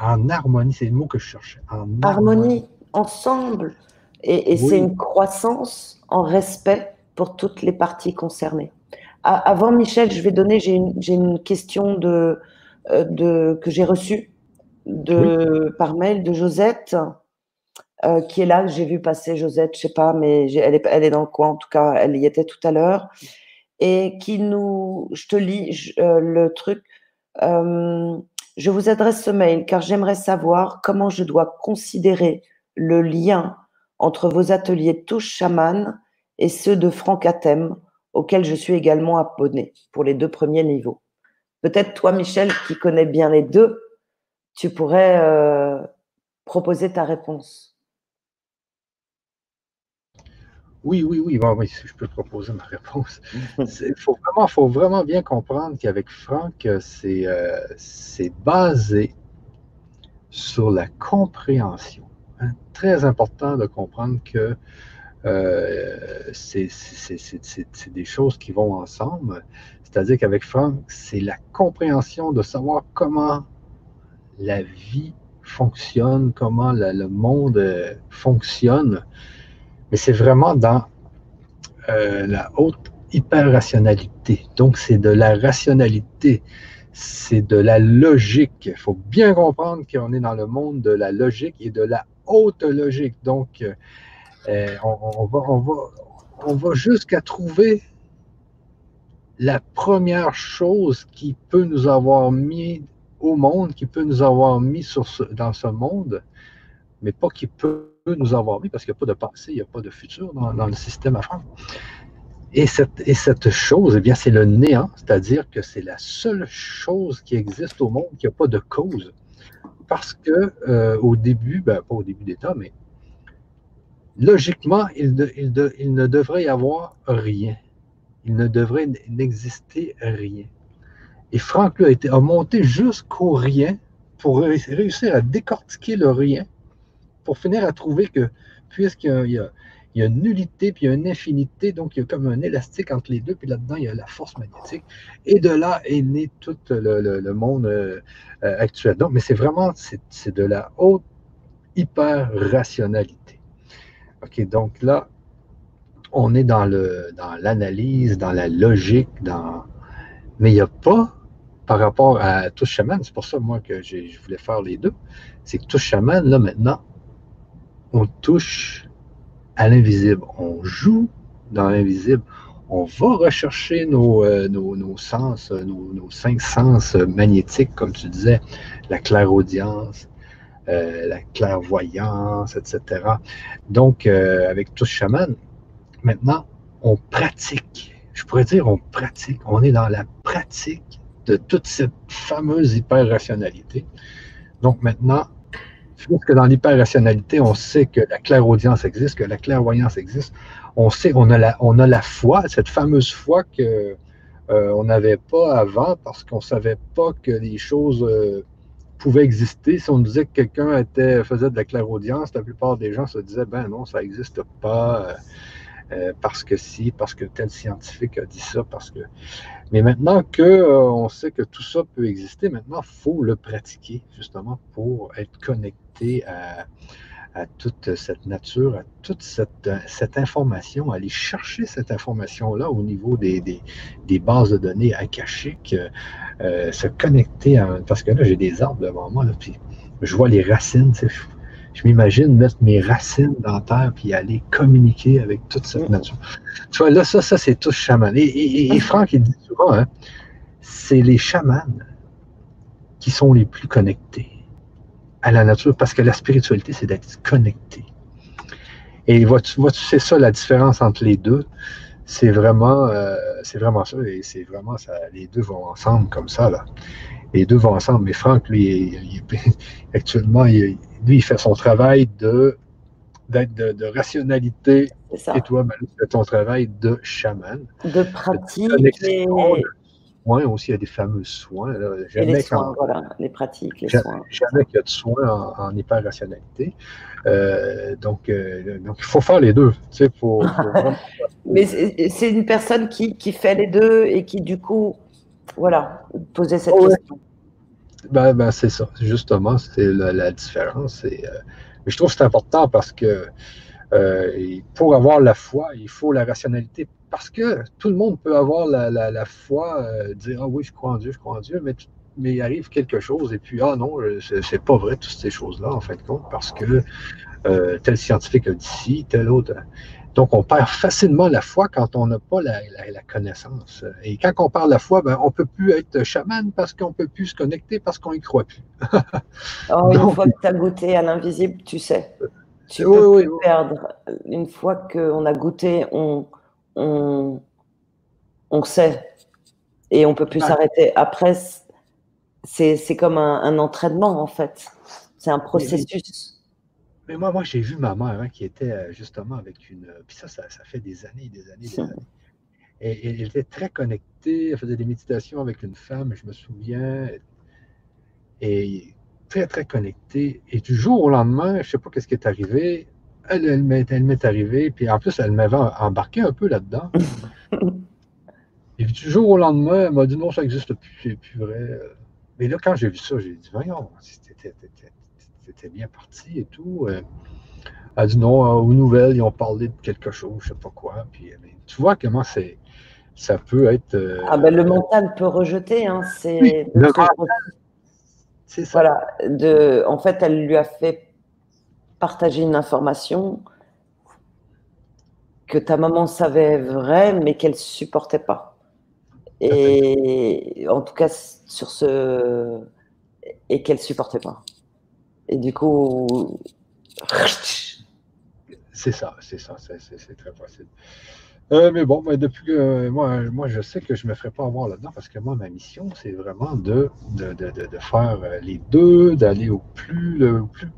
En harmonie, c'est le mot que je cherchais. En harmonie, ensemble. Et, c'est une croissance en respect pour toutes les parties concernées. Avant, Michel, je vais donner, j'ai une, une, question de, euh, de, que j'ai reçue de, par mail de Josette, euh, qui est là. J'ai vu passer Josette, je sais pas, mais elle est, elle est dans le coin, en tout cas, elle y était tout à l'heure. Et qui nous. Je te lis euh, le truc. Euh, je vous adresse ce mail car j'aimerais savoir comment je dois considérer le lien entre vos ateliers touche chaman et ceux de Franck Atem, auxquels je suis également abonné pour les deux premiers niveaux. Peut-être toi, Michel, qui connais bien les deux, tu pourrais euh, proposer ta réponse. Oui, oui, oui, bon, oui, je peux proposer ma réponse. (laughs) Il faut vraiment, faut vraiment bien comprendre qu'avec Franck, euh, euh, c'est basé sur la compréhension. Hein. Très important de comprendre que c'est des choses qui vont ensemble. C'est-à-dire qu'avec Franck, c'est la compréhension de savoir comment la vie fonctionne, comment le monde euh, fonctionne, mais c'est vraiment dans euh, la haute hyper-rationalité. Donc, c'est de la rationalité, c'est de la logique. Il faut bien comprendre qu'on est dans le monde de la logique et de la haute logique. Donc, euh, on, va, on, va, on va jusqu'à trouver la première chose qui peut nous avoir mis au monde qui peut nous avoir mis sur dans ce monde, mais pas qui peut nous avoir mis parce qu'il n'y a pas de passé, il n'y a pas de futur dans, le système à faire. Et cette, et cette chose, eh bien, c'est le néant, c'est-à-dire que c'est la seule chose qui existe au monde qui n'a pas de cause. Parce que euh, au début, ben, pas au début des temps, mais logiquement, il, ne devrait y avoir rien. Il ne devrait n'exister rien. Et Franck a, a monté jusqu'au rien pour réussir à décortiquer le rien, pour finir à trouver que, puisqu'il y a, une nullité, puis il y a une infinité, donc il y a comme un élastique entre les deux, puis là-dedans, il y a la force magnétique. Et de là est né tout le, monde euh, actuel. Donc, mais c'est vraiment, de la haute hyper-rationalité. OK, donc là, on est dans l'analyse, dans, la logique, dans... mais il n'y a pas par rapport à Touche Chaman, c'est pour ça, moi, que je voulais faire les deux, c'est que Touche Chaman, là, maintenant, on touche à l'invisible. On joue dans l'invisible. On va rechercher nos, euh, nos, sens, nos, cinq sens magnétiques, comme tu disais, la clairaudience, euh, la clairvoyance, etc. Donc, euh, avec Touche Chaman, maintenant, on pratique. Je pourrais dire on pratique. On est dans la pratique de toute cette fameuse hyper-rationalité. Donc maintenant, que dans l'hyper-rationalité, on sait que la clairaudience existe, que la clairvoyance existe. On sait, on a la, on a la foi, cette fameuse foi que on n'avait pas avant parce qu'on ne savait pas que les choses pouvaient exister. Si on disait que quelqu'un faisait de la clairaudience, la plupart des gens se disaient, ben non, ça n'existe pas. parce que si, parce que tel scientifique a dit ça, parce que. Mais maintenant qu'on sait que tout ça peut exister, maintenant, faut le pratiquer, justement, pour être connecté à, à toute cette nature, à toute cette, cette information, aller chercher cette information-là au niveau des, des, bases de données akashiques, euh, se connecter à, parce que là, j'ai des arbres devant moi, là, puis je vois les racines, je, m'imagine mettre mes racines dans la terre puis aller communiquer avec toute cette mm. nature. Tu vois, là, ça, ça c'est tout chaman. Et, et, Franck, il dit souvent, hein, c'est les chamans qui sont les plus connectés à la nature parce que la spiritualité, c'est d'être connecté. Et vois-tu, c'est ça la différence entre les deux? C'est vraiment, euh, c'est vraiment ça. Et c'est vraiment ça. Les deux vont ensemble comme ça, là. Les deux vont ensemble. Mais Franck, lui, (laughs) actuellement, lui, il fait son travail de, d'être de, rationalité. Et toi, ben, tu fais ton travail de chaman. De pratique. Et aussi, il y a des fameux soins. Jamais les soins, voilà, les pratiques, les soins. Jamais qu'il y a de soins en, hyper-rationalité. Euh, donc, euh, donc, il faut faire les deux. Tu sais, (laughs) Mais c'est une personne qui, qui, fait les deux et qui, du coup, voilà, posait cette question. Ben, ben c'est ça, justement, c'est la, différence. Et, euh, mais je trouve que c'est important parce que pour avoir la foi, il faut la rationalité parce que tout le monde peut avoir la, foi, euh, dire Ah oui, je crois en Dieu, je crois en Dieu, mais, mais il arrive quelque chose et puis Ah non, euh, c'est pas vrai, toutes ces choses-là, en fin de compte, parce que euh, tel scientifique a dit ci, tel autre. Donc, on perd facilement la foi quand on n'a pas la, connaissance. Et quand on de la foi, ben, on ne peut plus être chaman parce qu'on ne peut plus se connecter parce qu'on n'y croit plus. (laughs) oh, une fois que tu as goûté à l'invisible, tu sais. Tu peux plus perdre. Une fois qu'on a goûté, on, on, sait et on peut plus s'arrêter. Après, c'est comme un, entraînement en fait. C'est un processus. Mais, moi, moi j'ai vu ma mère hein, qui était euh, justement avec une. Puis ça, ça, fait des années, des années, des années. Et, elle était très connectée. Elle faisait des méditations avec une femme, je me souviens. Et très, très connectée. Et du jour au lendemain, je ne sais pas qu'est-ce qui est arrivé elle, elle m'est arrivée, puis en plus, elle m'avait embarqué un peu là-dedans. (laughs) Et puis, du jour au lendemain, elle m'a dit non, ça n'existe plus, c'est plus vrai. Mais là, quand j'ai vu ça, j'ai dit, voyons, c'était bien parti et tout. Elle a dit non, euh, aux nouvelles, ils ont parlé de quelque chose, je ne sais pas quoi. Puis, tu vois comment c'est. Ça peut être. Euh, ah ben le mental peut rejeter, hein, c'est. c'est ça. Voilà, de, en fait, elle lui a fait partager une information que ta maman savait vraie, mais qu'elle supportait pas. Et en tout cas, sur ce. Et qu'elle supportait pas. Et du coup. C'est ça, c'est ça, c'est très facile. Euh, mais bon, depuis que moi, moi, je sais que je ne me ferai pas avoir là-dedans parce que moi, ma mission, c'est vraiment de, de, de, faire les deux, d'aller au plus, le plus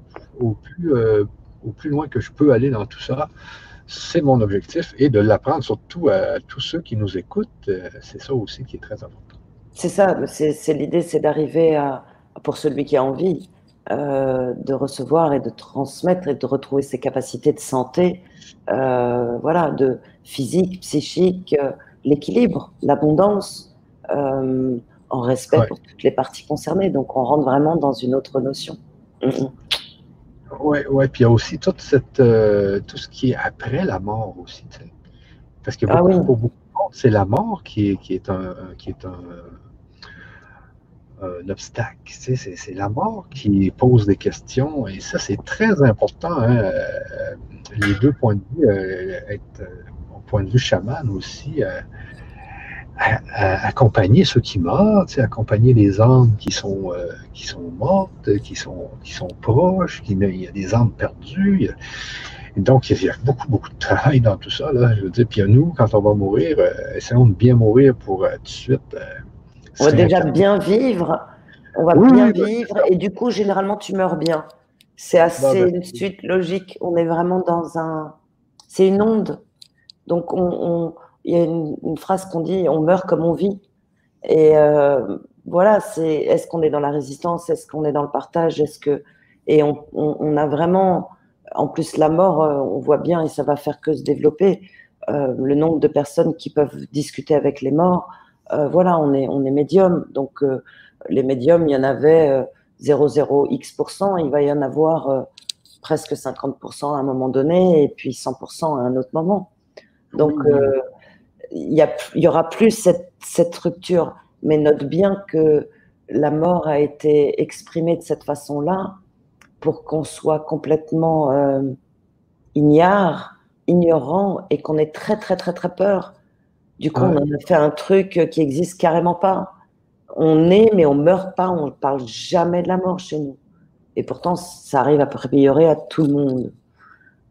au plus, euh, au plus loin que je peux aller dans tout ça. C'est mon objectif et de l'apprendre surtout à tous ceux qui nous écoutent. Euh, c'est ça aussi qui est très important. C'est ça, c'est l'idée, c'est d'arriver à, pour celui qui a envie, euh, de recevoir et de transmettre et de retrouver ses capacités de santé, voilà, de physique, psychique, l'équilibre, l'abondance, en respect pour toutes les parties concernées. Donc on rentre vraiment dans une autre notion. Mm. Oui, ouais, puis il y a aussi toute cette, euh, tout ce qui est après la mort aussi. Parce que ah beaucoup, pour beaucoup de monde, c'est la mort qui est, qui est un, qui est un, obstacle. c'est, la mort qui pose des questions et ça, c'est très important. Hein, euh, les deux points de vue, euh, être, au point de vue chaman aussi, accompagner ceux qui meurent, accompagner les âmes qui sont, euh, qui sont mortes, qui sont, qui sont proches, qui, il y a des âmes perdues. donc, il y a beaucoup, beaucoup de travail dans tout ça. Là, je veux dire, puis nous, quand on va mourir, euh, essayons de bien mourir pour euh, tout de suite. on va déjà bien vivre. On va bien vivre. Et du coup, généralement, tu meurs bien. C'est bah, assez ben, une suite logique. On est vraiment dans un. C'est une onde. Donc, on il y a une, phrase qu'on dit on meurt comme on vit. Et euh, voilà, c'est est-ce qu'on est dans la résistance, est-ce qu'on est dans le partage, est-ce que et on, on, a vraiment, en plus la mort, euh, on voit bien et ça va faire que se développer euh, le nombre de personnes qui peuvent discuter avec les morts. Euh, voilà, on est on est médium, donc les médiums, il y en avait 0,0x%, il va y en avoir presque 50% à un moment donné et puis 100% à un autre moment. Donc, il y, y, aura plus cette, cette, rupture. Mais note bien que la mort a été exprimée de cette façon-là pour qu'on soit complètement euh, ignare, ignorant et qu'on ait très, très, très, très peur. Du coup, on a fait un truc qui existe carrément pas. On est, mais on meurt pas. On ne parle jamais de la mort chez nous. Et pourtant, ça arrive à priori à tout le monde,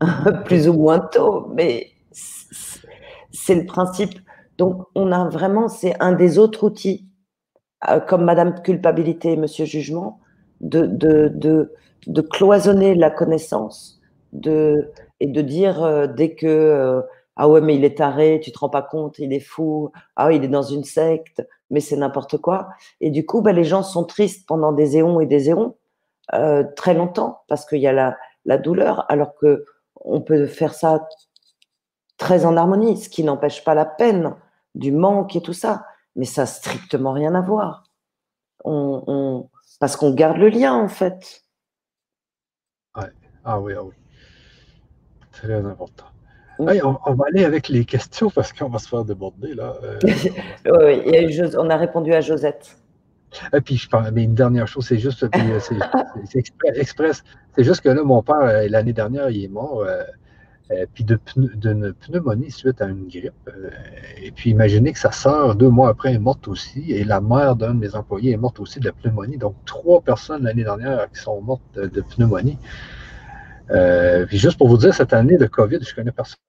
(laughs) plus ou moins tôt. Mais c'est le principe. Donc, on a vraiment, c'est un des autres outils, euh, comme Madame Culpabilité et Monsieur Jugement, de, cloisonner la connaissance de, et de dire euh, dès que euh, ah ouais, mais il est taré, tu te rends pas compte, il est fou, ah il est dans une secte, mais c'est n'importe quoi. Et du coup, bah, les gens sont tristes pendant des éons et des éons, très longtemps, parce qu'il y a la, la douleur, alors que on peut faire ça très en harmonie, ce qui n'empêche pas la peine du manque et tout ça, mais ça n'a strictement rien à voir. On, parce qu'on garde le lien en fait. Ah oui, ah oui. Très important. On, va aller avec les questions parce qu'on va se faire déborder là. Euh, (laughs) oui, on a répondu à Josette. Et puis, je parle, mais une dernière chose, c'est juste, euh, c'est (laughs) express. C'est juste que là, mon père, euh, l'année dernière, il est mort. Euh, puis d'une pneumonie suite à une grippe. Euh, et puis imaginez que sa sœur, deux mois après, est morte aussi, et la mère d'un de mes employés est morte aussi de la pneumonie. Donc, trois personnes l'année dernière qui sont mortes de, pneumonie. Euh, puis juste pour vous dire, cette année de COVID, je connais personne.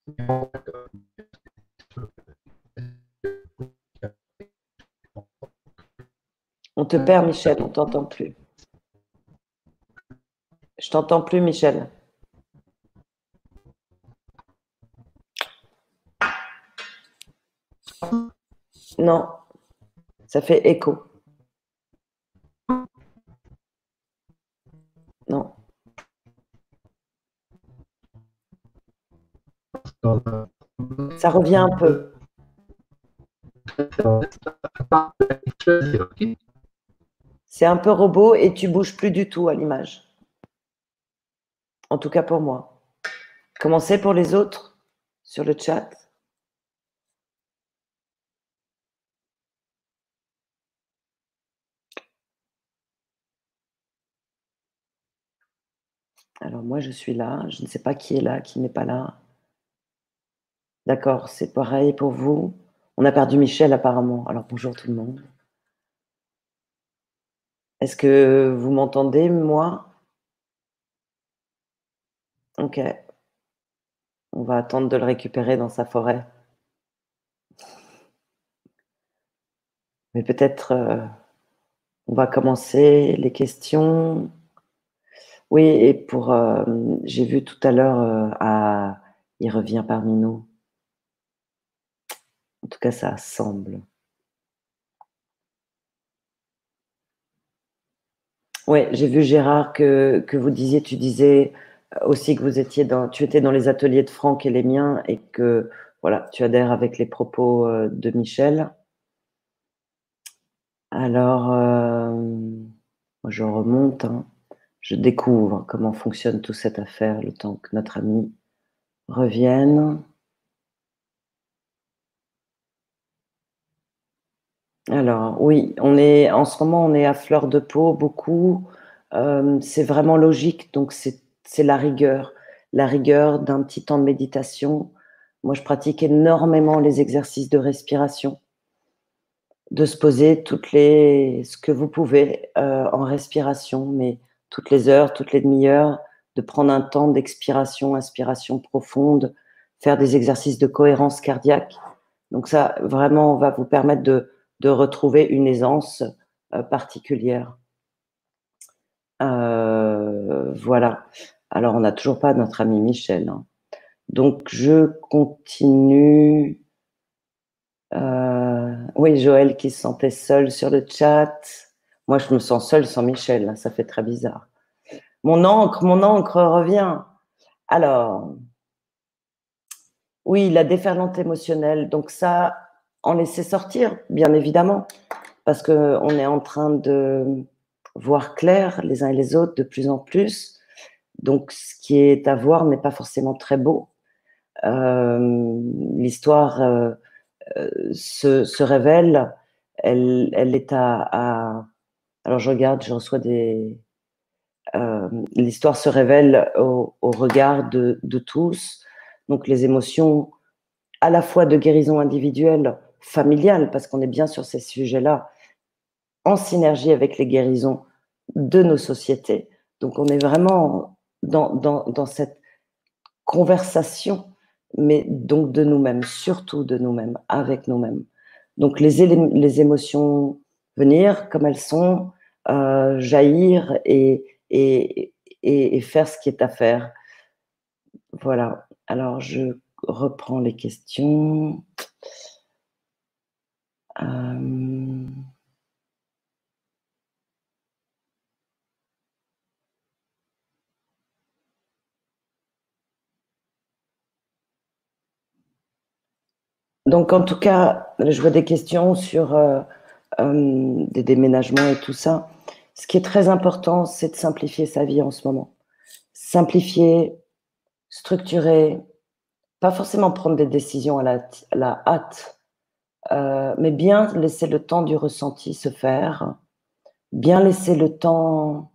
On te perd, Michel, on t'entend plus. Je t'entends plus, Michel. Non, ça fait écho. Non. Ça revient un peu. C'est un peu robot et tu bouges plus du tout à l'image. En tout cas pour moi. Comment c'est pour les autres sur le chat? Alors moi, je suis là, je ne sais pas qui est là, qui n'est pas là. D'accord, c'est pareil pour vous. On a perdu Michel apparemment. Alors bonjour tout le monde. Est-ce que vous m'entendez, moi? Ok. On va attendre de le récupérer dans sa forêt. Mais peut-être euh, on va commencer les questions. Oui, et pour, euh, j'ai vu tout à l'heure, euh, il revient parmi nous. En tout cas, ça semble. Oui, j'ai vu Gérard que, vous disiez, tu disais aussi que vous étiez dans, tu étais dans les ateliers de Franck et les miens et que voilà, tu adhères avec les propos euh, de Michel. Alors, je remonte. Hein je découvre comment fonctionne toute cette affaire le temps que notre ami revienne. Alors oui, on est en ce moment on est à fleur de peau beaucoup. Euh, c'est vraiment logique, donc c'est la rigueur, la rigueur d'un petit temps de méditation. Moi, je pratique énormément les exercices de respiration, de se poser toutes les ce que vous pouvez euh, en respiration, mais toutes les heures, toutes les demi-heures, de prendre un temps d'expiration, inspiration profonde, faire des exercices de cohérence cardiaque. Donc ça, vraiment, va vous permettre de, de retrouver une aisance euh, particulière. Euh, voilà. Alors, on n'a toujours pas notre ami Michel. Hein. Donc, je continue. Euh, oui, Joël qui se sentait seul sur le chat. Moi, je me sens seule sans Michel. Ça fait très bizarre. Mon encre, mon encre revient. Alors, oui, la déferlante émotionnelle. Donc ça, en laisser sortir, bien évidemment, parce qu'on est en train de voir clair les uns et les autres de plus en plus. Donc, ce qui est à voir n'est pas forcément très beau. Euh, l'histoire euh, euh, se, révèle, elle, elle est à, Alors, je regarde, je reçois des. L'histoire se révèle au, regard de, de, tous. Donc, les émotions, à la fois de guérison individuelle, familiale, parce qu'on est bien sur ces sujets-là, en synergie avec les guérisons de nos sociétés. Donc on est vraiment dans, dans, dans cette conversation, mais donc de nous-mêmes, surtout de nous-mêmes, avec nous-mêmes. Donc les, les émotions venir comme elles sont, euh, jaillir et, et, et, faire ce qui est à faire. Voilà. Alors je reprends les questions. Euh... Donc, en tout cas, je vois des questions sur euh, euh, des déménagements et tout ça. Ce qui est très important, c'est de simplifier sa vie en ce moment. Simplifier, structurer, pas forcément prendre des décisions à la, hâte, euh, mais bien laisser le temps du ressenti se faire, bien laisser le temps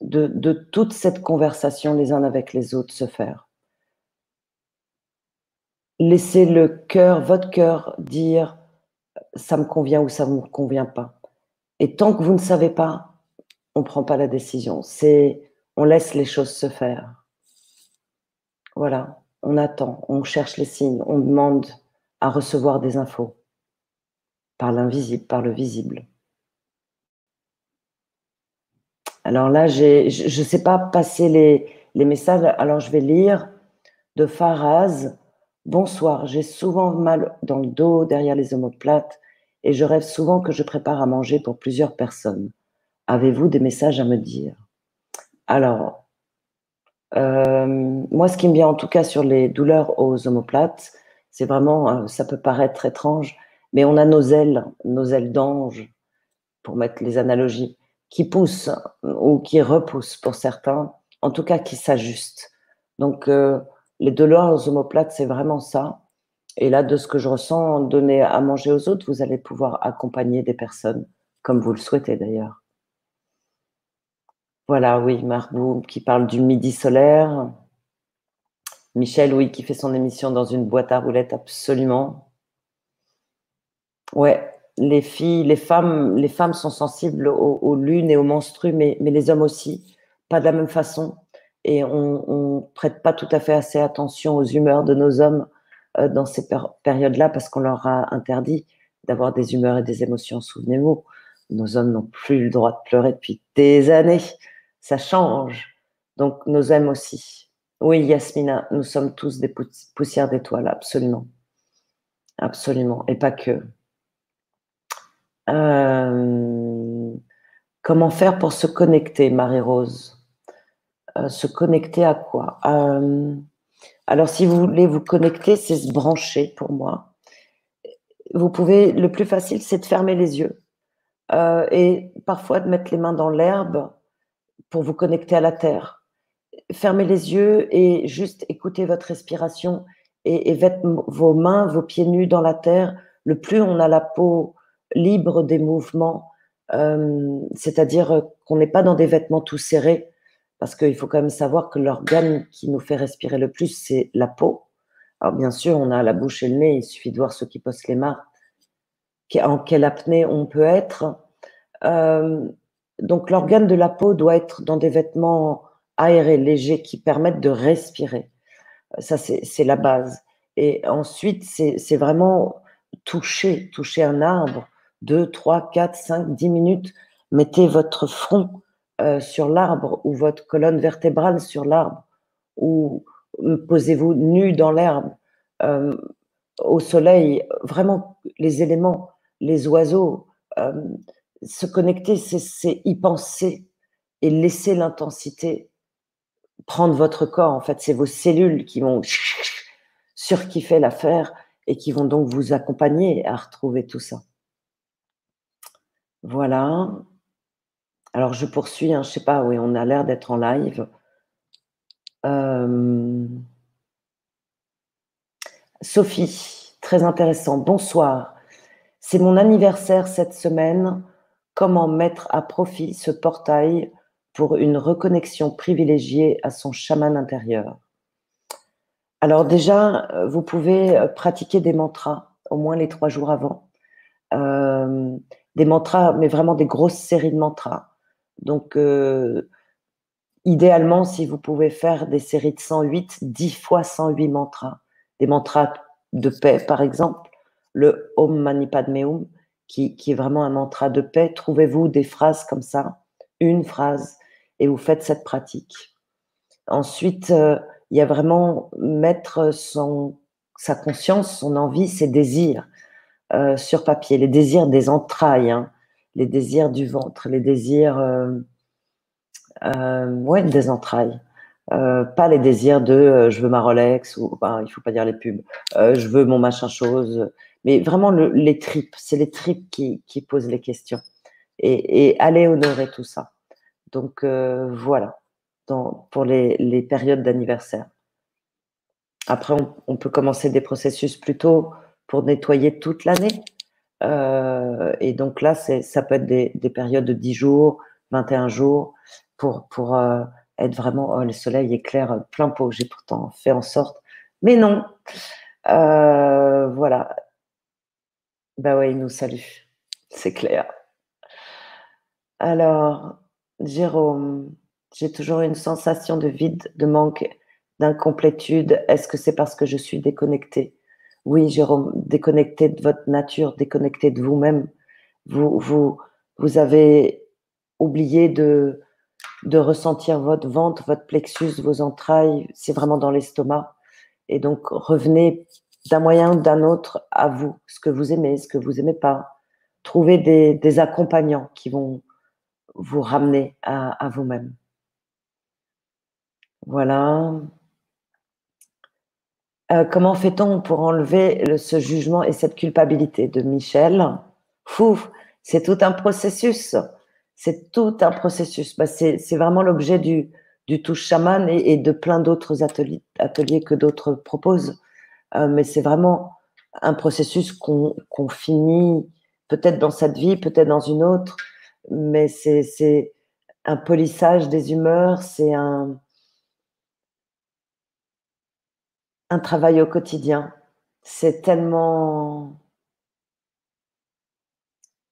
de, de toute cette conversation les uns avec les autres se faire. Laissez le cœur, votre cœur, dire ça me convient ou ça ne me convient pas. Et tant que vous ne savez pas, on ne prend pas la décision. C'est on laisse les choses se faire. Voilà, on attend, on cherche les signes, on demande à recevoir des infos par l'invisible, par le visible. Alors là, je ne sais pas passer les, les, messages, alors je vais lire de Faraz. Bonsoir, j'ai souvent mal dans le dos, derrière les omoplates, et je rêve souvent que je prépare à manger pour plusieurs personnes. Avez-vous des messages à me dire? Alors, euh, moi, ce qui me vient en tout cas sur les douleurs aux omoplates, c'est vraiment, euh, ça peut paraître étrange, mais on a nos ailes, nos ailes d'ange, pour mettre les analogies, qui poussent ou qui repoussent pour certains, en tout cas qui s'ajustent. Donc, euh, les douleurs aux omoplates, c'est vraiment ça. Et là, de ce que je ressens, donner à manger aux autres, vous allez pouvoir accompagner des personnes, comme vous le souhaitez d'ailleurs. Voilà, oui, Marbou qui parle du midi solaire. Michel, oui, qui fait son émission dans une boîte à roulettes, absolument. Ouais, les filles, les femmes, les femmes sont sensibles aux, lunes et aux menstrues, mais, les hommes aussi, pas de la même façon et on ne prête pas tout à fait assez attention aux humeurs de nos hommes dans ces périodes-là parce qu'on leur a interdit d'avoir des humeurs et des émotions. Souvenez-vous, nos hommes n'ont plus le droit de pleurer depuis des années. Ça change. Donc nos hommes aussi. Oui, Yasmina, nous sommes tous des poussières d'étoiles, absolument. Absolument. Et pas que. Euh, comment faire pour se connecter, Marie-Rose? Euh, se connecter à quoi? Euh, Alors, si vous voulez vous connecter, c'est se brancher pour moi. Vous pouvez, le plus facile, c'est de fermer les yeux euh, et parfois de mettre les mains dans l'herbe pour vous connecter à la terre. Fermez les yeux et juste écoutez votre respiration et, et vos mains, vos pieds nus dans la terre. Le plus on a la peau libre des mouvements, c'est-à-dire qu'on n'est pas dans des vêtements tout serrés, parce qu'il faut quand même savoir que l'organe qui nous fait respirer le plus, c'est la peau. Alors bien sûr, on a la bouche et le nez, il suffit de voir ceux qui posent les mains, en quelle apnée on peut être. Euh, donc l'organe de la peau doit être dans des vêtements aérés, légers, qui permettent de respirer. Ça, c'est la base. Et ensuite, c'est vraiment toucher, toucher un arbre, 2, 3, 4, 5, 10 minutes. Mettez votre front euh, sur l'arbre ou votre colonne vertébrale sur l'arbre ou posez-vous nu dans l'herbe. Euh, au soleil, vraiment les éléments, les oiseaux, se connecter, c'est y penser et laisser l'intensité prendre votre corps. En fait, c'est vos cellules qui vont (laughs) surkiffer l'affaire et qui vont donc vous accompagner à retrouver tout ça. Voilà. Alors, je poursuis. Hein, je sais pas, oui, on a l'air d'être en live. Euh, Sophie, très intéressant. Bonsoir. C'est mon anniversaire cette semaine. Comment mettre à profit ce portail pour une reconnexion privilégiée à son chaman intérieur? Alors déjà, euh, vous pouvez euh, pratiquer des mantras au moins les trois jours avant. Des mantras, mais vraiment des grosses séries de mantras. Donc, idéalement, si vous pouvez faire des séries de 108, 10 fois 108 mantras, des mantras de paix, par exemple, le Om Mani Padme Hum, qui, qui est vraiment un mantra de paix, trouvez-vous des phrases comme ça, une phrase, et vous faites cette pratique. Ensuite, euh, il y a vraiment mettre son, sa conscience, son envie, ses désirs euh, sur papier, les désirs des entrailles, hein, les désirs du ventre, les désirs euh, ouais, des entrailles. pas les désirs de je veux ma Rolex ou ben, il faut pas dire les pubs, je veux mon machin chose, mais vraiment les tripes, c'est les tripes qui, posent les questions et, aller honorer tout ça. Donc euh, voilà, pour les, périodes d'anniversaire. Après, on, peut commencer des processus plutôt pour nettoyer toute l'année. Euh, et donc là, ça peut être des, périodes de 10 jours, 21 jours, pour, pour euh, être vraiment, oh, le soleil éclaire plein pot. J'ai pourtant fait en sorte. Mais non. voilà. Bah ouais, il nous salue. C'est clair. Alors, Jérôme, j'ai toujours une sensation de vide, de manque, d'incomplétude. Est-ce que c'est parce que je suis déconnectée? Oui, Jérôme, déconnecté de votre nature, déconnecté de vous-même. Vous, vous, vous avez oublié de, de ressentir votre ventre, votre plexus, vos entrailles. C'est vraiment dans l'estomac. Et donc, revenez d'un moyen ou d'un autre à vous, ce que vous aimez, ce que vous aimez pas. Trouvez des, des accompagnants qui vont vous ramener à, vous-même. Voilà. Euh, comment fait-on pour enlever ce jugement et cette culpabilité de Michel? Fou, c'est tout un processus. C'est tout un processus. Bah, c'est vraiment l'objet du, du touche chaman et, de plein d'autres ateliers, que d'autres proposent. Euh, mais c'est vraiment un processus qu'on finit peut-être dans cette vie, peut-être dans une autre, mais c'est un polissage des humeurs, c'est un, travail au quotidien. C'est tellement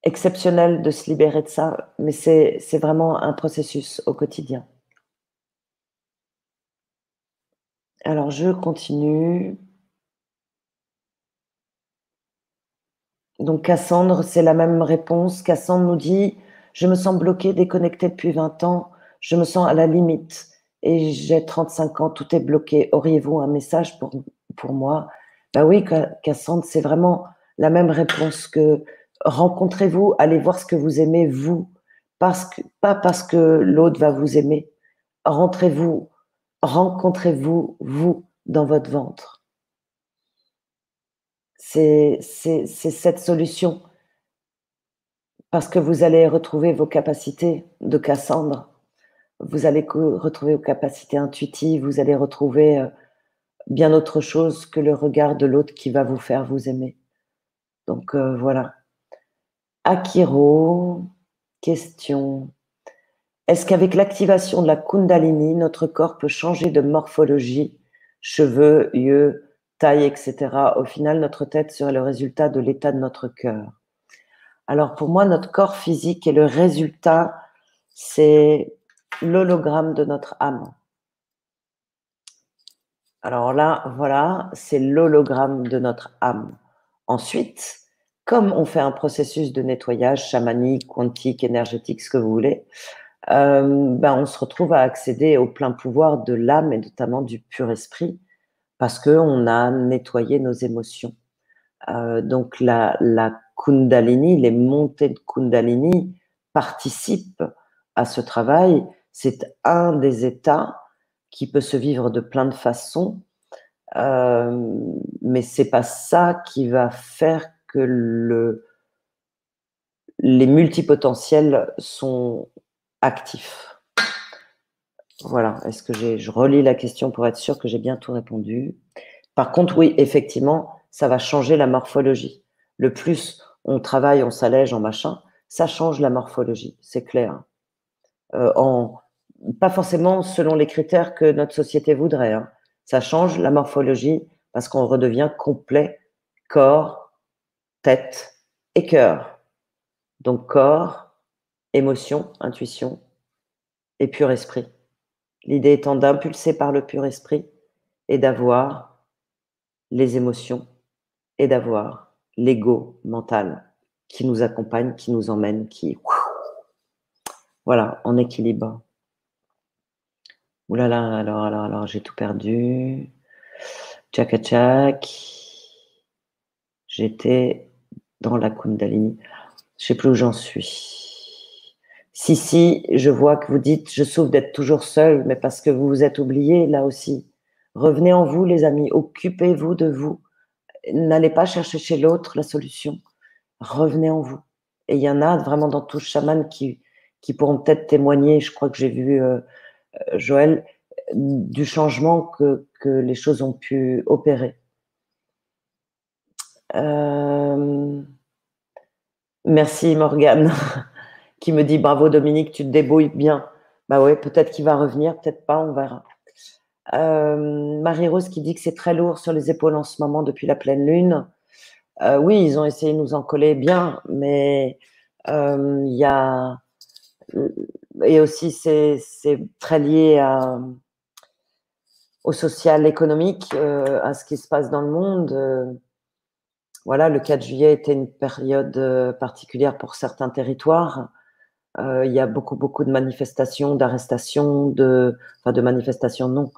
exceptionnel de se libérer de ça, mais c'est vraiment un processus au quotidien. Alors je continue. Donc Cassandre, c'est la même réponse. Cassandre nous dit je me sens bloquée, déconnectée depuis 20 ans. Je me sens à la limite et j'ai 35 ans, tout est bloqué. Auriez-vous un message pour, pour moi? Ben oui, Cassandre, c'est vraiment la même réponse que rencontrez-vous, allez voir ce que vous aimez, vous, parce que, pas parce que l'autre va vous aimer. Rentrez-vous, rencontrez-vous, vous, dans votre ventre. C'est cette solution parce que vous allez retrouver vos capacités de Cassandre, vous allez retrouver vos capacités intuitives, vous allez retrouver euh, bien autre chose que le regard de l'autre qui va vous faire vous aimer. Donc euh, voilà. Akiro, question. Est-ce qu'avec l'activation de la Kundalini, notre corps peut changer de morphologie, cheveux, yeux, taille, etc. Au final, notre tête serait le résultat de l'état de notre cœur. Alors pour moi, notre corps physique est le résultat, c'est l'hologramme de notre âme. Alors là, voilà, c'est l'hologramme de notre âme. Ensuite, comme on fait un processus de nettoyage chamanique, quantique, énergétique, ce que vous voulez, euh, ben on se retrouve à accéder au plein pouvoir de l'âme et notamment du pur esprit parce qu'on a nettoyé nos émotions. Euh, donc la, la Kundalini, les montées de Kundalini participent à ce travail. C'est un des états qui peut se vivre de plein de façons, euh, mais c'est pas ça qui va faire que le, les multipotentiels sont actifs. Voilà. Est-ce que je relis la question pour être sûr que j'ai bien tout répondu. Par contre, oui, effectivement, ça va changer la morphologie. Le plus on travaille, on s'allège, en machin, ça change la morphologie, c'est clair. Euh, en, pas forcément selon les critères que notre société voudrait. Hein. Ça change la morphologie parce qu'on redevient complet corps, tête et cœur. Donc corps, émotion, intuition et pur esprit. L'idée étant d'impulser par le pur esprit et d'avoir les émotions et d'avoir l'ego mental qui nous accompagne, qui nous emmène, qui voilà, en équilibre. Ouh là là, alors, alors, alors, j'ai tout perdu. Tchaka tchak. J'étais dans la Kundalini. Je sais plus où j'en suis. Si, si, je vois que vous dites, je souffre d'être toujours seul, mais parce que vous vous êtes oublié là aussi. Revenez en vous, les amis. Occupez-vous de vous. N'allez pas chercher chez l'autre la solution. Revenez en vous. Et il y en a vraiment dans tout chaman qui, qui pourront peut-être témoigner. Je crois que j'ai vu euh, Joël du changement que, que, les choses ont pu opérer. Euh, merci Morgane (laughs) qui me dit bravo Dominique, tu te débrouilles bien. Bah ouais, peut-être qu'il va revenir, peut-être pas, on verra. Euh, Marie-Rose qui dit que c'est très lourd sur les épaules en ce moment depuis la pleine lune. Euh, oui, ils ont essayé de nous en coller bien, mais euh, il y a. Et aussi, c'est très lié au social économique, à ce qui se passe dans le monde. voilà, le 4 juillet était une période particulière pour certains territoires. il y a beaucoup, beaucoup de manifestations, d'arrestations, enfin de manifestations non,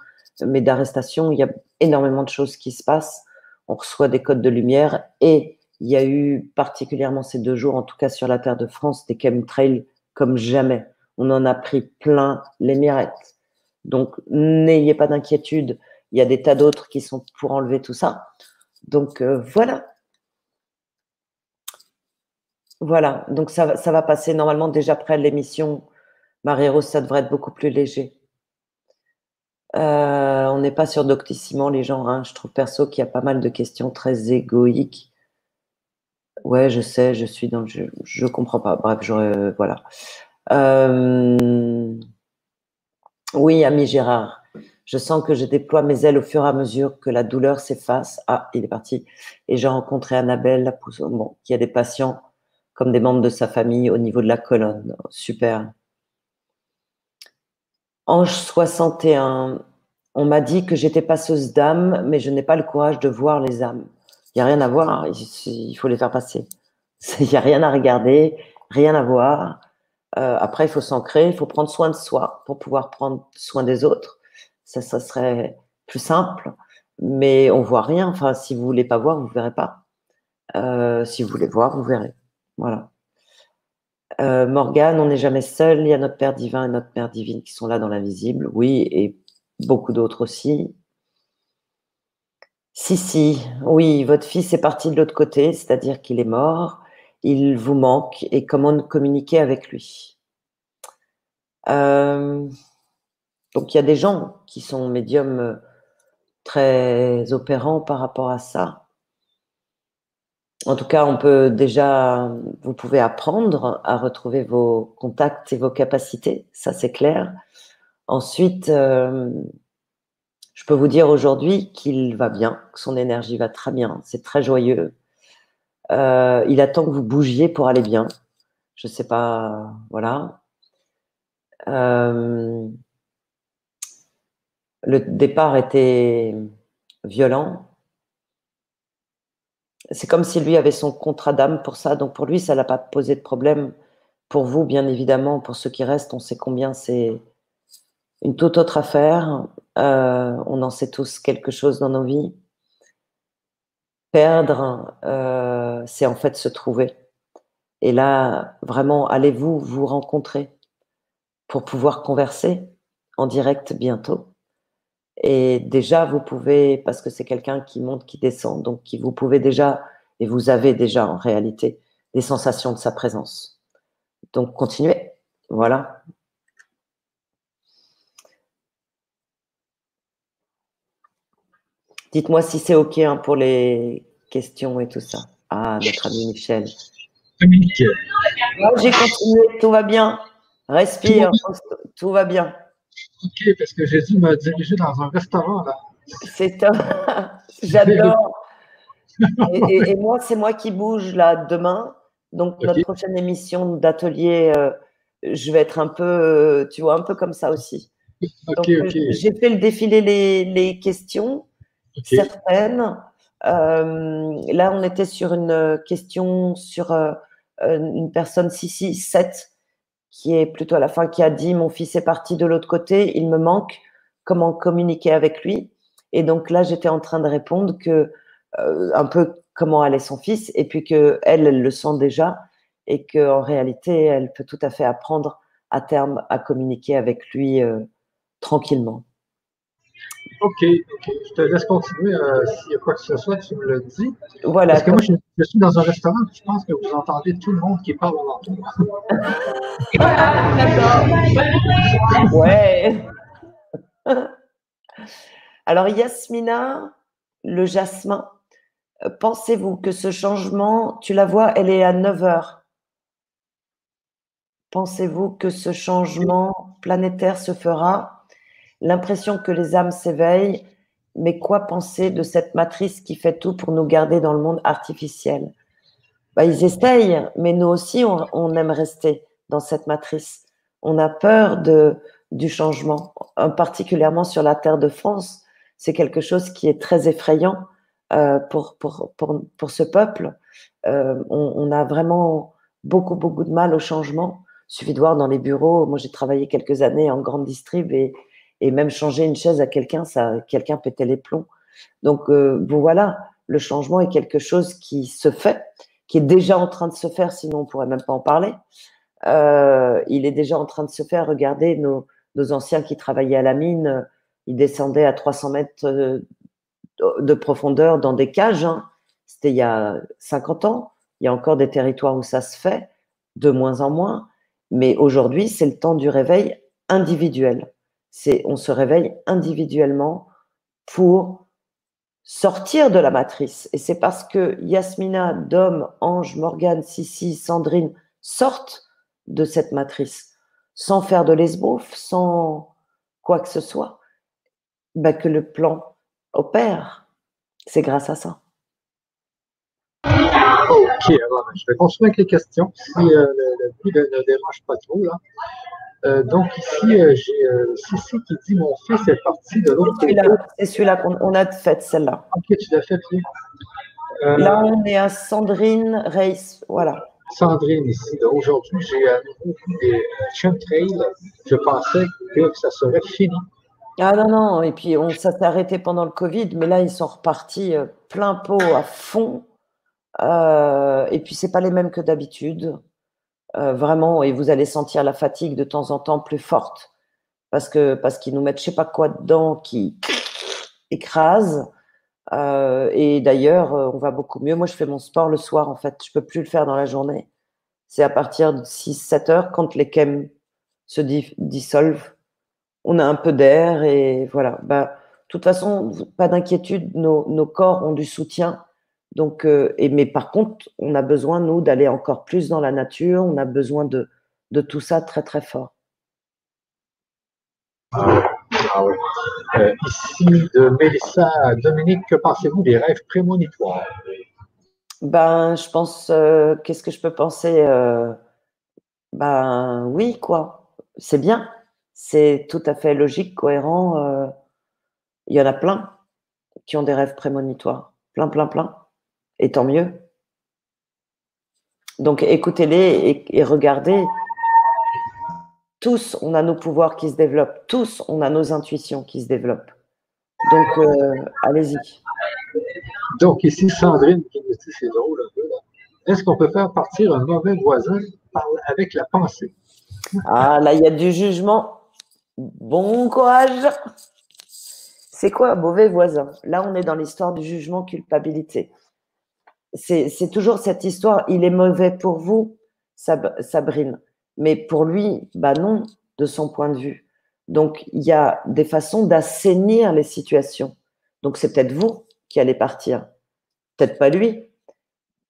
mais d'arrestation, il y a énormément de choses qui se passent. On reçoit des codes de lumière et il y a eu particulièrement ces deux jours, en tout cas sur la terre de France, des chemtrails comme jamais. On en a pris plein les mirettes. Donc, n'ayez pas d'inquiétude. Il y a des tas d'autres qui sont pour enlever tout ça. Donc, euh, voilà. Voilà. Donc, ça, va passer normalement déjà après l'émission. Marie-Rose, ça devrait être beaucoup plus léger. Euh, on n'est pas sur Doctissimo, les gens. Hein. Je trouve perso qu'il y a pas mal de questions très égoïques. Ouais, je sais, je suis dans le jeu. Je comprends pas. Bref, j'aurais. Voilà. Euh, oui, ami Gérard. Je sens que je déploie mes ailes au fur et à mesure que la douleur s'efface. Ah, il est parti. Et j'ai rencontré Annabelle, bon, qui a des patients comme des membres de sa famille au niveau de la colonne. Super. Ange 61, on m'a dit que j'étais passeuse d'âme, mais je n'ai pas le courage de voir les âmes. Il n'y a rien à voir, il faut les faire passer. (laughs) Il n'y a rien à regarder, rien à voir. Euh, après, il faut s'ancrer, il faut prendre soin de soi pour pouvoir prendre soin des autres. Ça, ça serait plus simple, mais on voit rien. Enfin, si vous voulez pas voir, vous verrez pas. Euh, si vous voulez voir, vous verrez. Voilà. Euh, Morgane, on n'est jamais seul. Il y a notre Père divin et notre Mère divine qui sont là dans l'invisible. Oui, et beaucoup d'autres aussi. Si, si, oui, votre fils est parti de l'autre côté, c'est-à-dire qu'il est mort. Il vous manque et comment communiquer avec lui. Euh, donc il y a des gens qui sont médiums très opérants par rapport à ça. En tout cas, on peut déjà, vous pouvez apprendre à retrouver vos contacts et vos capacités, ça c'est clair. Ensuite, euh, je peux vous dire aujourd'hui qu'il va bien, que son énergie va très bien, c'est très joyeux. Euh, il attend que vous bougiez pour aller bien. Je ne sais pas, voilà. Euh, le départ était violent, c'est comme si lui avait son contrat d'âme pour ça. Donc pour lui, ça n'a pas posé de problème. Pour vous, bien évidemment, pour ceux qui restent, on sait combien c'est une toute autre affaire. Euh, on en sait tous quelque chose dans nos vies. Perdre, euh, c'est en fait se trouver. Et là, vraiment, allez-vous vous rencontrer pour pouvoir converser en direct bientôt? Et déjà, vous pouvez, parce que c'est quelqu'un qui monte, qui descend, donc qui vous pouvez déjà, et vous avez déjà en réalité, des sensations de sa présence. Donc, continuez. Voilà. Dites-moi si c'est OK hein, pour les questions et tout ça. Ah, notre ami Michel. Dominique. J'ai continué, tout va bien. Respire, tout va bien. OK, parce que j'ai dû me diriger dans un restaurant là. C'est top. (laughs) J'adore. Et, moi, c'est moi qui bouge là demain. Donc, notre prochaine émission d'atelier, euh, je vais être un peu, euh, tu vois, un peu comme ça aussi. J'ai fait le défilé les, les questions, certaines. Euh, là, on était sur une question sur une personne 667 qui est plutôt à la fin qui a dit mon fils est parti de l'autre côté, il me manque, comment communiquer avec lui? Et donc là, j'étais en train de répondre que euh, un peu comment allait son fils, et puis que elle, le sent déjà, et qu'en réalité, elle peut tout à fait apprendre à terme à communiquer avec lui euh, tranquillement. Ok, je te laisse continuer. Euh, S'il y a quoi que ce soit, tu me le dis. Voilà. Parce que moi, je, suis dans un restaurant, je pense que vous entendez tout le monde qui parle en entour. D'accord. Ouais. Alors, Yasmina, le jasmin, euh, pensez-vous que ce changement, tu la vois, elle est à 9 heures. Pensez-vous que ce changement planétaire se fera? L'impression que les âmes s'éveillent, mais quoi penser de cette matrice qui fait tout pour nous garder dans le monde artificiel? Bah, Ils essayent, mais nous aussi, on, aime rester dans cette matrice. On a peur de, du changement, particulièrement sur la terre de France. C'est quelque chose qui est très effrayant euh, pour, pour, pour, pour, ce peuple. Euh, on, a vraiment beaucoup, beaucoup de mal au changement. Il suffit de voir dans les bureaux. Moi, j'ai travaillé quelques années en grande distrib et, et même changer une chaise à quelqu'un, ça, quelqu'un pétait les plombs. Donc, euh, voilà, le changement est quelque chose qui se fait, qui est déjà en train de se faire, sinon on pourrait même pas en parler. il est déjà en train de se faire. Regardez nos, anciens qui travaillaient à la mine, ils descendaient à 300 mètres de profondeur dans des cages. Hein. C'était il y a 50 ans. Il y a encore des territoires où ça se fait, de moins en moins. Mais aujourd'hui, c'est le temps du réveil individuel. C'est, on se réveille individuellement pour sortir de la matrice. Et c'est parce que Yasmina, Dom, Ange, Morgane, Sissi, Sandrine sortent de cette matrice sans faire de l'esbouf, sans quoi que ce soit, bah, que le plan opère. C'est grâce à ça. Ok, alors je vais continuer avec les questions si euh, le, ne, dérange pas trop. Là. Euh, donc ici, euh, j'ai euh, Cici qui dit Mon fils est parti de l'autre côté. C'est celui-là qu'on a fait, celle-là. Ok, tu l'as fait, oui. là, on est à Sandrine Reis. Voilà. Sandrine ici. Aujourd'hui, j'ai à nouveau des chemtrails. Je pensais que ça serait fini. Ah non, non, et puis on, ça s'est arrêté pendant le Covid, mais là, ils sont repartis euh, plein pot à fond. Euh, et puis, c'est pas les mêmes que d'habitude. Euh, vraiment, et vous allez sentir la fatigue de temps en temps plus forte parce que parce qu'ils nous mettent je sais pas quoi dedans qui écrase. et d'ailleurs, on va beaucoup mieux. Moi, je fais mon sport le soir, en fait. Je peux plus le faire dans la journée. C'est à partir de 6-7 heures quand les chems se dissolvent on a un peu d'air et voilà. Bah, de toute façon, pas d'inquiétude, nos, corps ont du soutien. Donc, euh, et, mais par contre, on a besoin, nous, d'aller encore plus dans la nature. On a besoin de, de tout ça très, très fort. Ah, euh, ici, de Mélissa Dominique, que pensez-vous des rêves prémonitoires? Ben, je pense, euh, qu'est-ce que je peux penser? ben, oui, quoi. C'est bien. C'est tout à fait logique, cohérent. Il y en a plein qui ont des rêves prémonitoires. Plein, plein, plein. Et tant mieux. Donc écoutez-les et, regardez. Tous, on a nos pouvoirs qui se développent. Tous, on a nos intuitions qui se développent. Donc, euh, allez-y. Donc, ici, Sandrine qui nous dit, c'est drôle un peu, là. Est-ce qu'on peut faire partir un mauvais voisin avec la pensée? Ah, là, il y a du jugement. Bon courage. C'est quoi un mauvais voisin? Là, on est dans l'histoire du jugement culpabilité. C'est toujours cette histoire, il est mauvais pour vous, Sabrine. Mais pour lui, bah non, de son point de vue. Donc, il y a des façons d'assainir les situations. Donc, c'est peut-être vous qui allez partir, peut-être pas lui.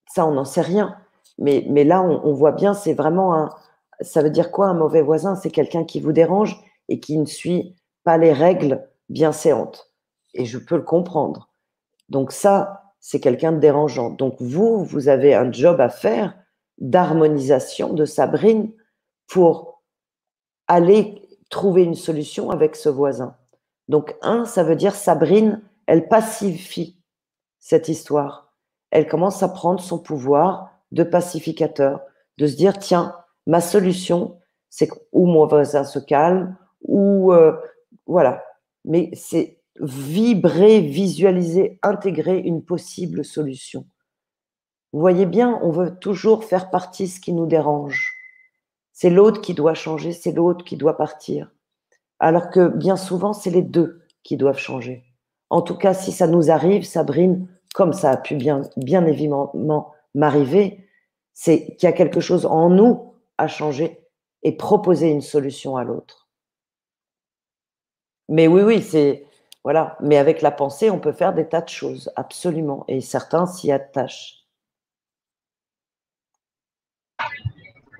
Ça, on n'en sait rien. Mais, mais là, on, voit bien, c'est vraiment un. Ça veut dire quoi un mauvais voisin? C'est quelqu'un qui vous dérange et qui ne suit pas les règles bien séantes. Et je peux le comprendre. Donc, ça, c'est quelqu'un de dérangeant. Donc, vous, vous avez un job à faire d'harmonisation de Sabrine pour aller trouver une solution avec ce voisin. Donc, un, ça veut dire Sabrine, elle pacifie cette histoire. Elle commence à prendre son pouvoir de pacificateur, de se dire, tiens, ma solution, c'est où mon voisin se calme, ou euh, voilà. Mais c'est vibrer, visualiser, intégrer une possible solution. Vous voyez bien, on veut toujours faire partie ce qui nous dérange. C'est l'autre qui doit changer, c'est l'autre qui doit partir. Alors que bien souvent, c'est les deux qui doivent changer. En tout cas, si ça nous arrive, Sabrine, comme ça a pu bien, bien évidemment m'arriver, c'est qu'il y a quelque chose en nous à changer et proposer une solution à l'autre. Mais oui, oui, c'est voilà. Mais avec la pensée, on peut faire des tas de choses, absolument. Et certains s'y attachent.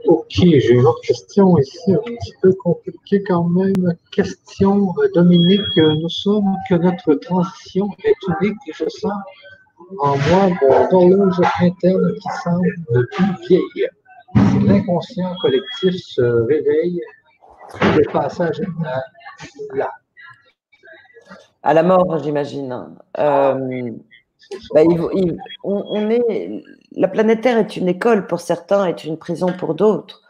Ok, j'ai une autre question ici, un petit peu compliquée quand même. Question, Dominique, nous sommes que notre transition est unique et je sens en moi mon horloge interne qui semble plus vieillir. L'inconscient collectif se réveille, le passage est là. À la mort, j'imagine. Euh, bah, on, est, la planète Terre est une école pour certains, est une prison pour d'autres.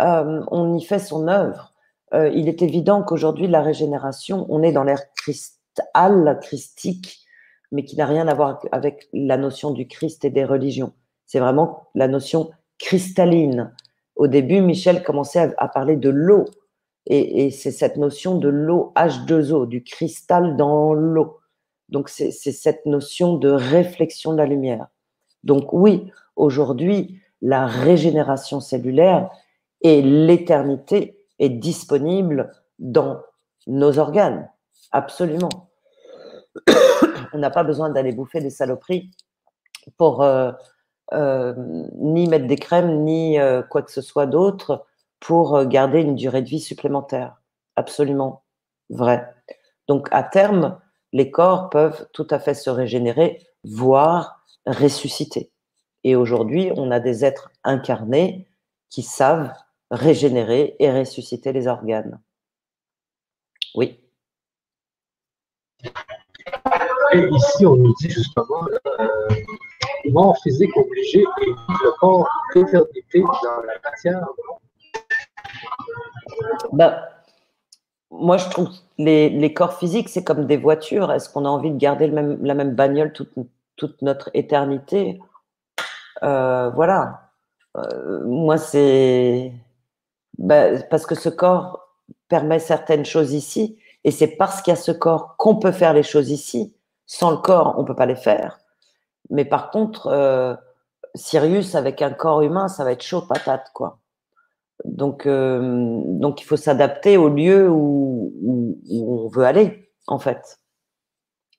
Euh, on y fait son œuvre. Euh, il est évident qu'aujourd'hui, la régénération, on est dans l'ère cristal, christique, mais qui n'a rien à voir avec la notion du Christ et des religions. C'est vraiment la notion cristalline. Au début, Michel commençait à, parler de l'eau, et, c'est cette notion de l'eau H2O, du cristal dans l'eau. Donc, c'est cette notion de réflexion de la lumière. Donc, oui, aujourd'hui, la régénération cellulaire et l'éternité est disponible dans nos organes. Absolument. On n'a pas besoin d'aller bouffer des saloperies pour euh, euh, ni mettre des crèmes, ni euh, quoi que ce soit d'autre pour garder une durée de vie supplémentaire. Absolument vrai. Donc, à terme, les corps peuvent tout à fait se régénérer, voire ressusciter. Et aujourd'hui, on a des êtres incarnés qui savent régénérer et ressusciter les organes. Oui. Et ici, on nous dit justement, euh, mort physique obligé et le corps d'éternité dans la matière. Ben, moi, je trouve les, les corps physiques, c'est comme des voitures. Est-ce qu'on a envie de garder le même, la même bagnole toute, toute notre éternité? Euh, Voilà. Euh, moi, c'est bah, parce que ce corps permet certaines choses ici, et c'est parce qu'il y a ce corps qu'on peut faire les choses ici. Sans le corps, on peut pas les faire. Mais par contre, euh, Sirius avec un corps humain, ça va être chaud patate, quoi. Donc, euh, donc il faut s'adapter au lieu où, on veut aller, en fait.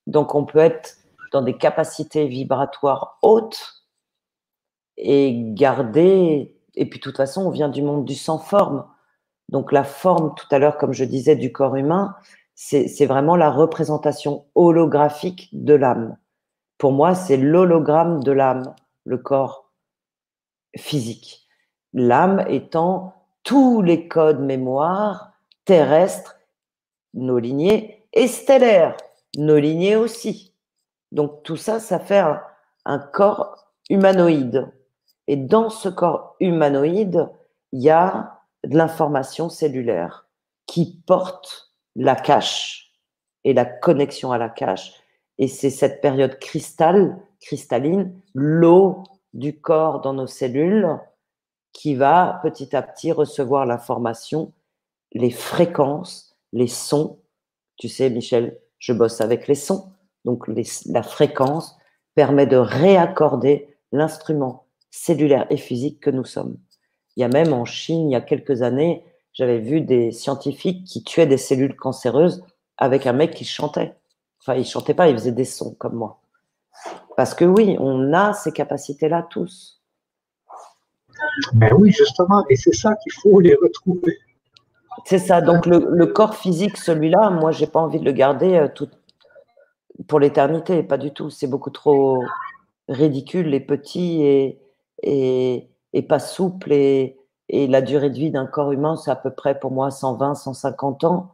Donc, on peut être dans des capacités vibratoires hautes et garder. Et puis, de toute façon, on vient du monde du sans-forme. Donc, la forme, tout à l'heure, comme je disais, du corps humain, c'est vraiment la représentation holographique de l'âme. Pour moi, c'est l'hologramme de l'âme, le corps physique l'âme étant tous les codes mémoire terrestres, nos lignées, et stellaires, nos lignées aussi. Donc tout ça, ça fait un, corps humanoïde. Et dans ce corps humanoïde, il y a de l'information cellulaire qui porte la cache et la connexion à la cache Et c'est cette période cristal, cristalline, l'eau du corps dans nos cellules, qui va petit à petit recevoir l'information, les fréquences, les sons. Tu sais, Michel, je bosse avec les sons. Donc la fréquence permet de réaccorder l'instrument cellulaire et physique que nous sommes. Il y a même en Chine, il y a quelques années, j'avais vu des scientifiques qui tuaient des cellules cancéreuses avec un mec qui chantait. Enfin, il chantait pas, il faisait des sons comme moi. Parce que oui, on a ces capacités-là tous. Mais oui, justement, et c'est ça qu'il faut les retrouver. C'est ça. Donc le, corps physique, celui-là, moi, j'ai pas envie de le garder euh, pour l'éternité, pas du tout. C'est beaucoup trop ridicule et petit et, pas souple. Et, et, la durée de vie d'un corps humain, c'est à peu près pour moi 120, 150 ans,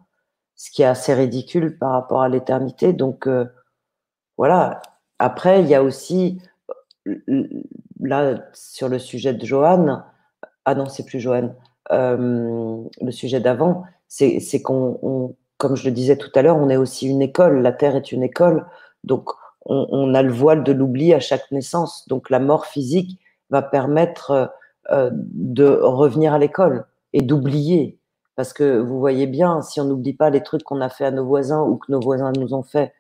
ce qui est assez ridicule par rapport à l'éternité. Donc euh, voilà. Après, il y a aussi, là, sur le sujet de Johan, ah non, c'est plus Johan, euh, le sujet d'avant, c'est qu'on comme je le disais tout à l'heure, on est aussi une école. La Terre est une école. Donc, on, a le voile de l'oubli à chaque naissance. Donc, la mort physique va permettre euh, de revenir à l'école et d'oublier. Parce que vous voyez bien, si on n'oublie pas les trucs qu'on a fait à nos voisins ou que nos voisins nous ont fait,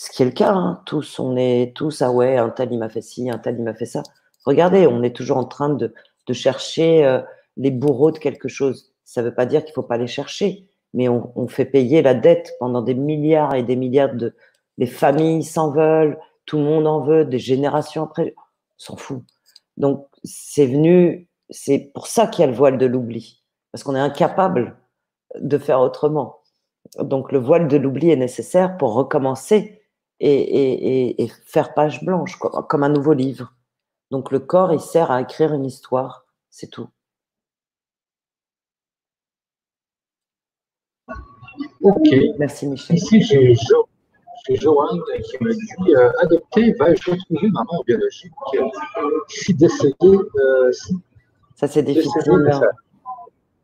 ce qui est le cas, hein, tous, on est tous, ah ouais, un tel il m'a fait ci, un tel il m'a fait ça. Regardez, on est toujours en train de, chercher euh, les bourreaux de quelque chose. Ça ne veut pas dire qu'il ne faut pas les chercher, mais on, fait payer la dette pendant des milliards et des milliards de. Les familles s'en veulent, tout le monde en veut, des générations après, on s'en fout. Donc, c'est venu, c'est pour ça qu'il y a le voile de l'oubli, parce qu'on est incapable de faire autrement. Donc, le voile de l'oubli est nécessaire pour recommencer et, et, faire page blanche, comme un nouveau livre. Donc, le corps, il sert à écrire une histoire, c'est tout. Ok. Merci Michel. Ici, j'ai jo Joanne qui me dit euh, Adopter, vais-je retrouver ma mère biologique si décédée euh, Ça, c'est difficile. Hein.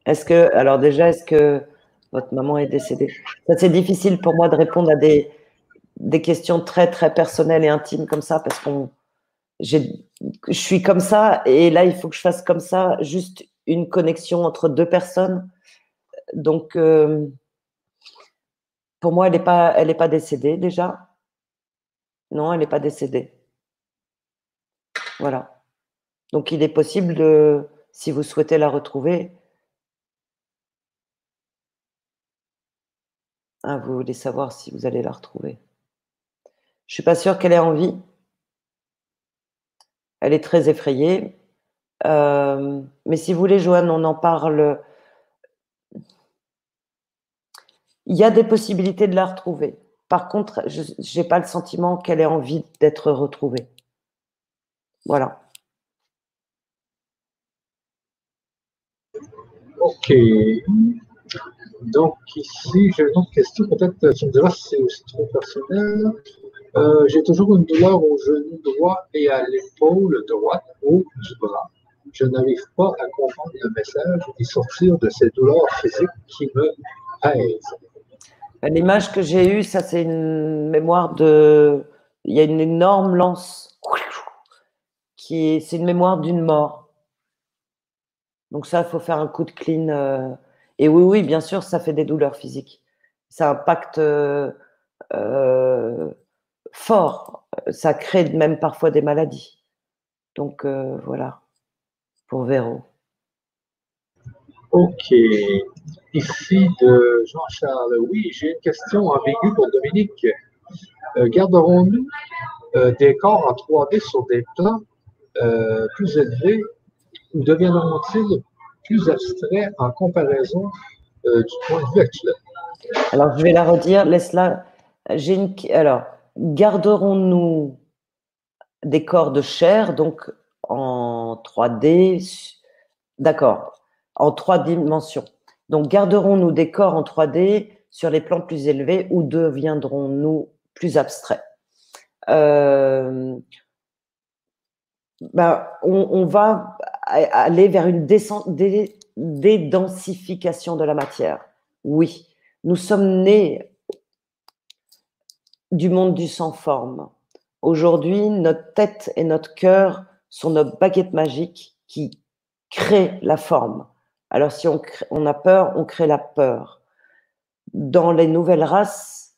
Est-ce que, alors déjà, est-ce que votre maman est décédée? Ça, c'est difficile pour moi de répondre à des, des questions très, très personnelles et intimes comme ça parce qu'on. Je suis comme ça et là, il faut que je fasse comme ça, juste une connexion entre deux personnes. Donc, euh, pour moi, elle n'est pas, décédée déjà. Non, elle n'est pas décédée. Voilà. Donc, il est possible de, si vous souhaitez la retrouver, ah, vous voulez savoir si vous allez la retrouver. Je suis pas sûre qu'elle ait envie. Elle est très effrayée. Euh, mais si vous voulez, Joanne, on en parle il y a des possibilités de la retrouver. Par contre, je n'ai pas le sentiment qu'elle ait envie d'être retrouvée. Voilà. Ok. Donc ici, j'ai une autre question. Peut-être tu me diras si c'est trop personnel. Euh, j'ai toujours une douleur au genou droit et à l'épaule droite, haut du bras. Je n'arrive pas à comprendre le message et sortir de ces douleurs physiques qui me pèsent. L'image que j'ai eue, ça c'est une mémoire de. Il y a une énorme lance qui est. C'est une mémoire d'une mort. Donc ça, il faut faire un coup de clean. Euh. Et oui, oui, bien sûr, ça fait des douleurs physiques. Ça impacte euh, fort. Ça crée même parfois des maladies. Donc voilà, pour Véro. Ok. Ici de Jean-Charles. Oui, j'ai une question ambiguë pour Dominique. Euh, garderons-nous euh, des corps en 3D sur des plans euh, plus élevés ou deviendront-ils plus abstraits en comparaison du point de vue actuel? Alors, je vais la redire. Laisse-la. J'ai une... Alors, garderons-nous des corps de chair, donc en 3D D'accord en trois dimensions. Donc, garderons-nous des corps en 3D sur les plans plus élevés ou deviendrons-nous plus abstraits? Euh, ben, on, va aller vers une dédensification de la matière. Oui, nous sommes nés du monde du sans forme. Aujourd'hui, notre tête et notre cœur sont nos baguettes magiques qui créent la forme. Alors si on, a peur, on crée la peur. Dans les nouvelles races,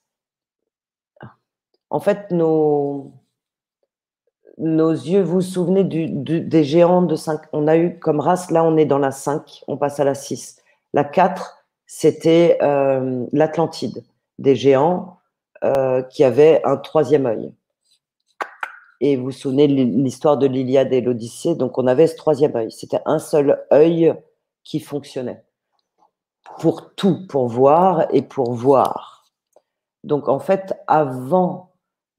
en fait, nos, nos yeux, vous vous souvenez des géants de 5 On a eu comme race, là on est dans la 5, on passe à la 6. La 4, c'était euh, l'Atlantide, des géants euh, qui avaient un troisième œil. Et vous vous souvenez de l'histoire de l'Iliade et l'Odyssée, donc on avait ce troisième œil. C'était un seul œil qui fonctionnait pour tout, pour voir et pour voir. Donc en fait, avant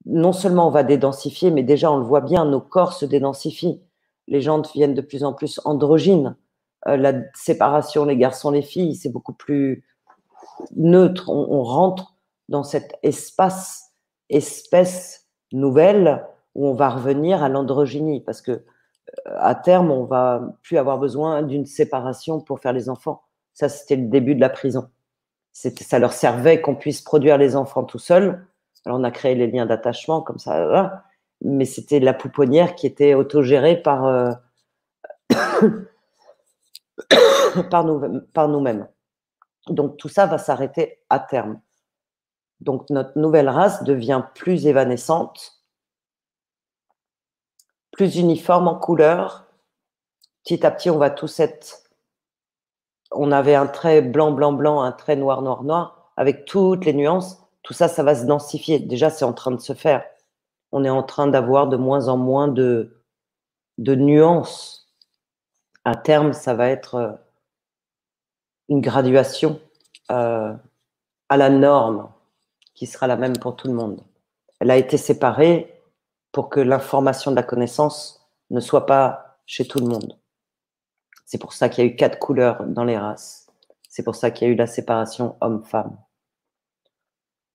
non seulement on va dédensifier, mais déjà on le voit bien, nos corps se dédensifient. Les gens deviennent de plus en plus androgynes. Euh, la séparation, les garçons, les filles, c'est beaucoup plus neutre. On, rentre dans cet espace, espèce nouvelle, où on va revenir à l'androgynie, parce que euh, à terme, on va plus avoir besoin d'une séparation pour faire les enfants. Ça, c'était le début de la prison. Ça leur servait qu'on puisse produire les enfants tout seul alors, on a créé les liens d'attachement comme ça, mais c'était la pouponnière qui était autogérée par, euh, (coughs) par, nous, par nous-mêmes. Donc, tout ça va s'arrêter à terme. Donc, notre nouvelle race devient plus évanescente, plus uniforme en couleur. Petit à petit, on va tous être. On avait un trait blanc, blanc, blanc, un trait noir, noir, noir, avec toutes les nuances tout ça, ça va se densifier. Déjà, c'est en train de se faire. On est en train d'avoir de moins en moins de, de nuances. À terme, ça va être euh, une graduation euh, à la norme qui sera la même pour tout le monde. Elle a été séparée pour que l'information de la connaissance ne soit pas chez tout le monde. C'est pour ça qu'il y a eu quatre couleurs dans les races. C'est pour ça qu'il y a eu la séparation homme-femme.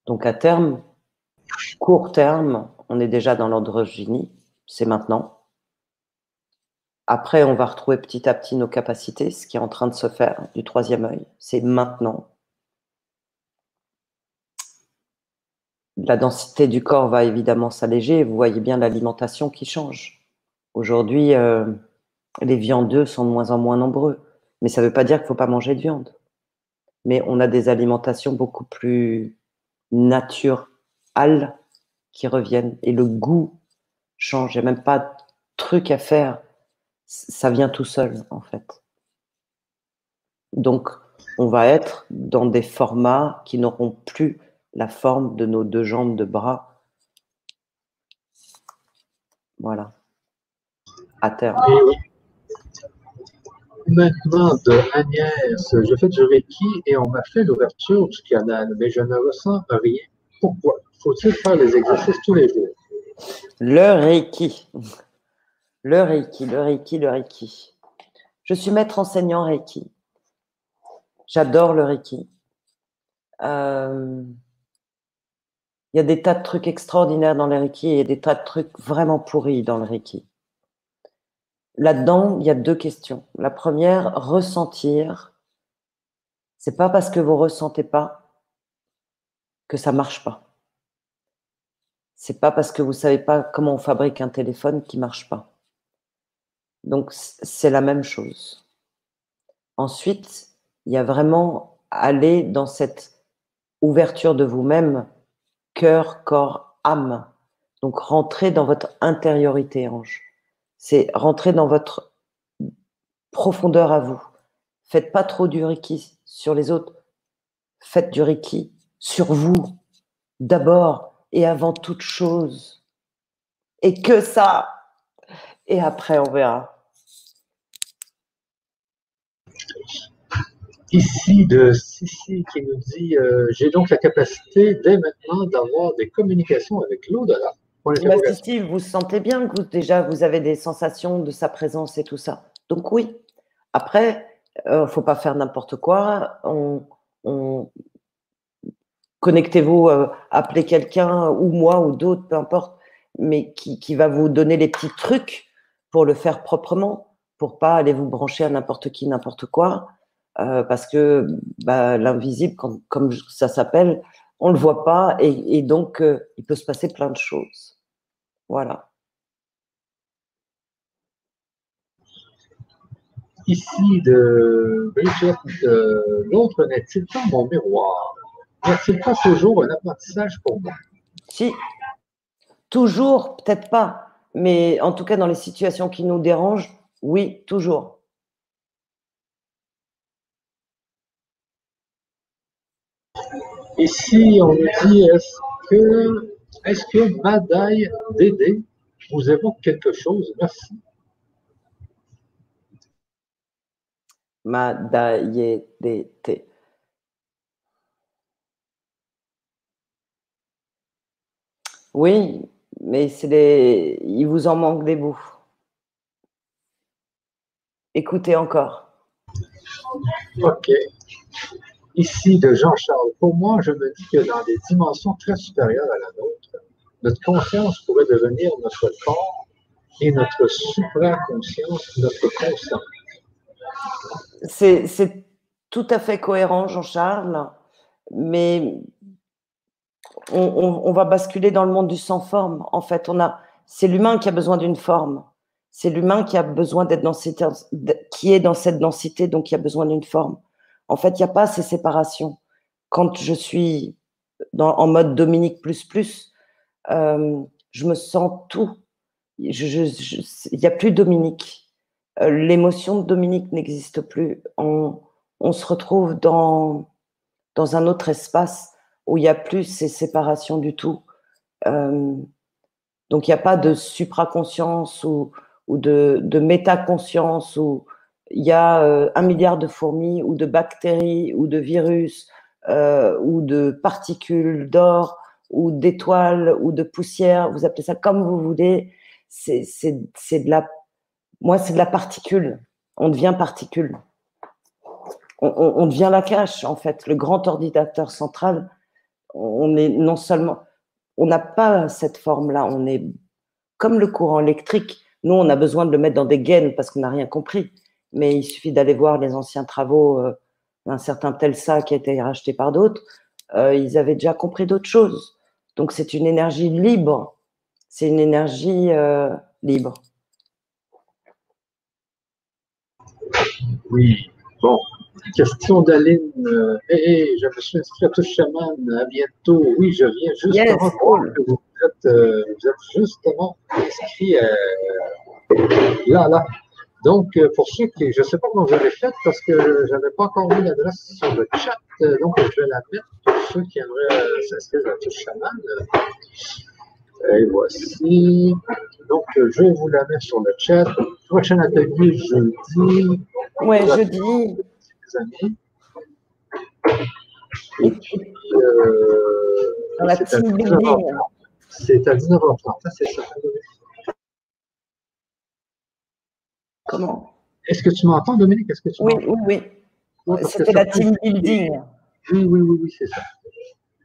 Donc à terme, court terme, on est déjà dans l'androgynie, c'est maintenant. Après, on va retrouver petit à petit nos capacités, ce qui est en train de se faire du troisième œil, c'est maintenant. La densité du corps va évidemment s'alléger, vous voyez bien l'alimentation qui change. Aujourd'hui, euh, les viandeux sont de moins en moins nombreux, mais ça ne veut pas dire qu'il ne faut pas manger de viande. Mais on a des alimentations beaucoup plus nature al qui reviennent et le goût change. Il n'y a même pas de truc à faire. Ça vient tout seul, en fait. Donc, on va être dans des formats qui n'auront plus la forme de nos deux jambes, de bras. Voilà. À terme. Maintenant, de Agnès, je fais du Reiki et on m'a fait l'ouverture du canal, mais je ne ressens rien. Pourquoi? Faut-il faire les exercices tous les jours? Le Reiki. Le Reiki, le Reiki, le Reiki. Je suis maître enseignant Reiki. J'adore le Reiki. Euh, il y a des tas de trucs extraordinaires dans le Reiki et des tas de trucs vraiment pourris dans le Reiki. Là-dedans, il y a deux questions. La première, ressentir. C'est pas parce que vous ressentez pas que ça marche pas. C'est pas parce que vous savez pas comment on fabrique un téléphone qui marche pas. Donc c'est la même chose. Ensuite, il y a vraiment aller dans cette ouverture de vous-même, cœur, corps, âme. Donc rentrer dans votre intériorité, ange c'est rentrer dans votre profondeur à vous. Faites pas trop du Reiki sur les autres. Faites du Reiki sur vous, d'abord et avant toute chose. Et que ça. Et après, on verra. Ici, de Sissi qui nous dit euh, J'ai donc la capacité dès maintenant d'avoir des communications avec l'au-delà. Bah, Steve, vous sentez bien que déjà vous avez des sensations de sa présence et tout ça. Donc oui. Après, il euh, ne faut pas faire n'importe quoi. On, Connectez-vous, euh, appelez quelqu'un ou moi ou d'autres, peu importe, mais qui, qui, va vous donner les petits trucs pour le faire proprement, pour pas aller vous brancher à n'importe qui, n'importe quoi, euh, parce que bah, l'invisible, comme ça s'appelle, on ne le voit pas et, donc euh, il peut se passer plein de choses. Voilà. Ici de Brigitte, l'autre n'est-il pas mon miroir? A-t-il pas toujours un apprentissage pour moi? Si, toujours, peut-être pas, mais en tout cas dans les situations qui nous dérangent, oui, toujours. Ici, on nous dit est-ce que, est-ce que Madaï Dédé vous évoque quelque chose? Merci. Madaï Dédé. Oui, mais c'est des... il vous en manque des bouts. Écoutez encore. Ok. Ici de Jean-Charles. Pour moi, je me dis que dans des dimensions très supérieures à la nôtre, notre conscience pourrait devenir notre corps et notre supraconscience, notre conscience. C'est tout à fait cohérent, Jean-Charles, mais on, va basculer dans le monde du sans forme. En fait, on a, c'est l'humain qui a besoin d'une forme. C'est l'humain qui a besoin d'être dans cette, qui est dans cette densité, donc qui a besoin d'une forme. En fait, il n'y a pas ces séparations. Quand je suis en mode Dominique plus plus, euh, je me sens tout. Il n'y a plus Dominique. Euh, l'émotion de Dominique n'existe plus. On, se retrouve dans, dans un autre espace où il n'y a plus ces séparations du tout. Euh, donc il n'y a pas de supraconscience ou, ou de, de métaconscience où il y a euh, un milliard de fourmis ou de bactéries ou de virus euh, ou de particules d'or ou d'étoiles ou de poussière, vous appelez ça comme vous voulez, c'est de la, moi c'est de la particule, on devient particule. On, on devient la cache en fait, le grand ordinateur central on est non seulement, on n'a pas cette forme-là, on est comme le courant électrique. Nous, on a besoin de le mettre dans des gaines parce qu'on n'a rien compris. Mais il suffit d'aller voir les anciens travaux euh, d'un certain Telsa qui a été racheté par d'autres. Euh, ils avaient déjà compris d'autres choses. Donc, c'est une énergie libre. C'est une énergie euh, libre. Oui, bon, Question d'Aline. Euh, je me suis inscrit à Touche Chaman. À bientôt. Oui, je viens justement que vous êtes, euh, vous êtes justement inscrit euh, là, là. Donc, euh, pour ceux qui, je ne sais pas comment vous avez fait parce que je n'avais pas encore mis l'adresse sur le chat. donc, je vais la mettre pour ceux qui aimeraient s'inscrire à Touche Chaman. Et voici. Donc, je vous la mets sur le chat. Prochain atelier jeudi. Oui, jeudi années. Et puis, euh, c'est à 19h30. C'est à 19h30, c'est ça. Comment? Est-ce que tu m'entends, Dominique? Est-ce que tu Oui, oui, oui. C'était la team building. Oui, oui, oui, oui, c'est ça.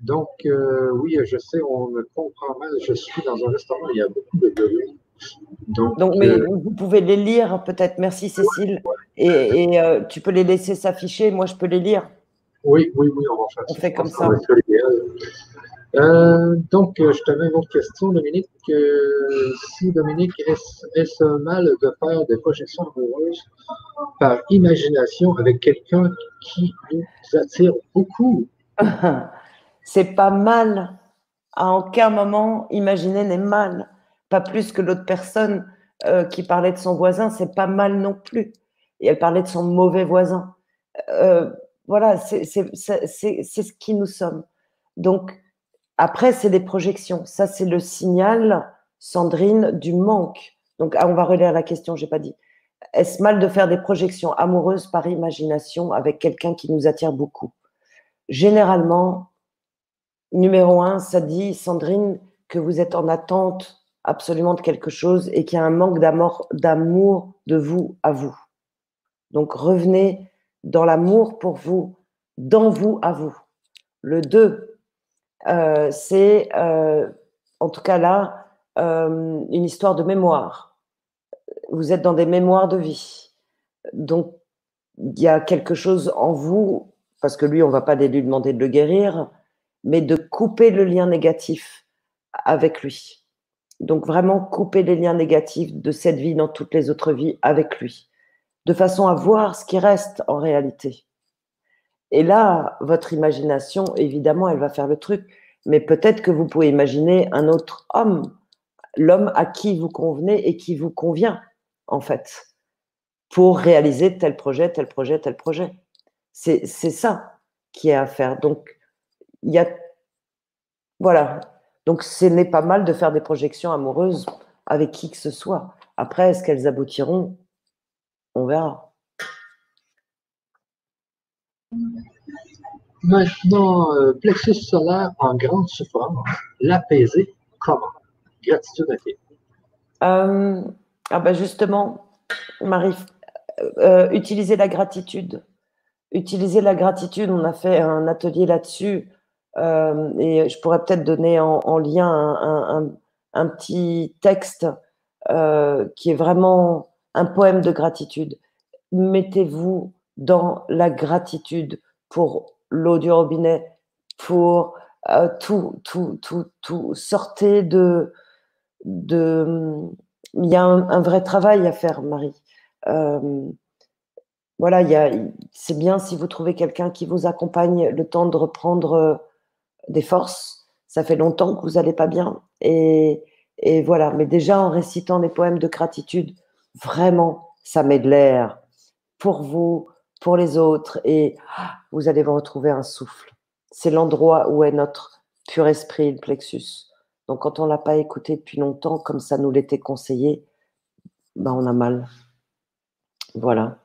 Donc, euh, oui, je sais, on me comprend mal. Je suis dans un restaurant, il y a beaucoup de bruit. Donc, mais euh, vous pouvez les lire peut-être. Merci Cécile. Et, euh, tu peux les laisser s'afficher. Moi, je peux les lire. Oui, oui, oui, on va faire on fait comme ça. Euh, donc, je te mets une autre question, Dominique. si, Dominique, est-ce mal de faire des projections amoureuses par imagination avec quelqu'un qui nous attire beaucoup (laughs) C'est pas mal. À aucun moment, imaginer n'est mal pas plus que l'autre personne euh, qui parlait de son voisin, c'est pas mal non plus. Et elle parlait de son mauvais voisin. Euh, voilà, c'est ce qui nous sommes. Donc, après, c'est des projections. Ça, c'est le signal, Sandrine, du manque. Donc, ah, on va relire la question, j'ai pas dit. Est-ce mal de faire des projections amoureuses par imagination avec quelqu'un qui nous attire beaucoup? Généralement, numéro un, ça dit, Sandrine, que vous êtes en attente absolument de quelque chose et qu'il y a un manque d'amour de vous à vous. Donc revenez dans l'amour pour vous, dans vous à vous. Le 2, euh, c'est euh, en tout cas là euh, une histoire de mémoire. Vous êtes dans des mémoires de vie. Donc il y a quelque chose en vous, parce que lui, on ne va pas lui demander de le guérir, mais de couper le lien négatif avec lui. Donc vraiment couper les liens négatifs de cette vie dans toutes les autres vies avec lui, de façon à voir ce qui reste en réalité. Et là, votre imagination, évidemment, elle va faire le truc, mais peut-être que vous pouvez imaginer un autre homme, l'homme à qui vous convenez et qui vous convient, en fait, pour réaliser tel projet, tel projet, tel projet. C'est ça qui est à faire. Donc, il y a. Voilà. Donc, ce n'est pas mal de faire des projections amoureuses avec qui que ce soit. Après, est-ce qu'elles aboutiront? On verra. Maintenant, euh, plexus solaire en grande souffrance, l'apaiser comment? Gratitude à euh, ah ben Justement, Marie, euh, utiliser la gratitude. Utiliser la gratitude, on a fait un atelier là-dessus et je pourrais peut-être donner en, lien un, un, petit texte qui est vraiment un poème de gratitude. Mettez-vous dans la gratitude pour l'eau du robinet, pour euh, tout, tout, tout, tout. Sortez de. de il y a un, vrai travail à faire, Marie. Euh, voilà, c'est bien si vous trouvez quelqu'un qui vous accompagne le temps de reprendre euh, des forces. Ça fait longtemps que vous n'allez pas bien. Et, et, voilà, mais déjà en récitant des poèmes de gratitude, vraiment, ça met de l'air pour vous, pour les autres et vous allez vous retrouver un souffle. C'est l'endroit où est notre pur esprit, le plexus. Donc quand on ne l'a pas écouté depuis longtemps, comme ça nous l'était conseillé, ben on a mal. Voilà.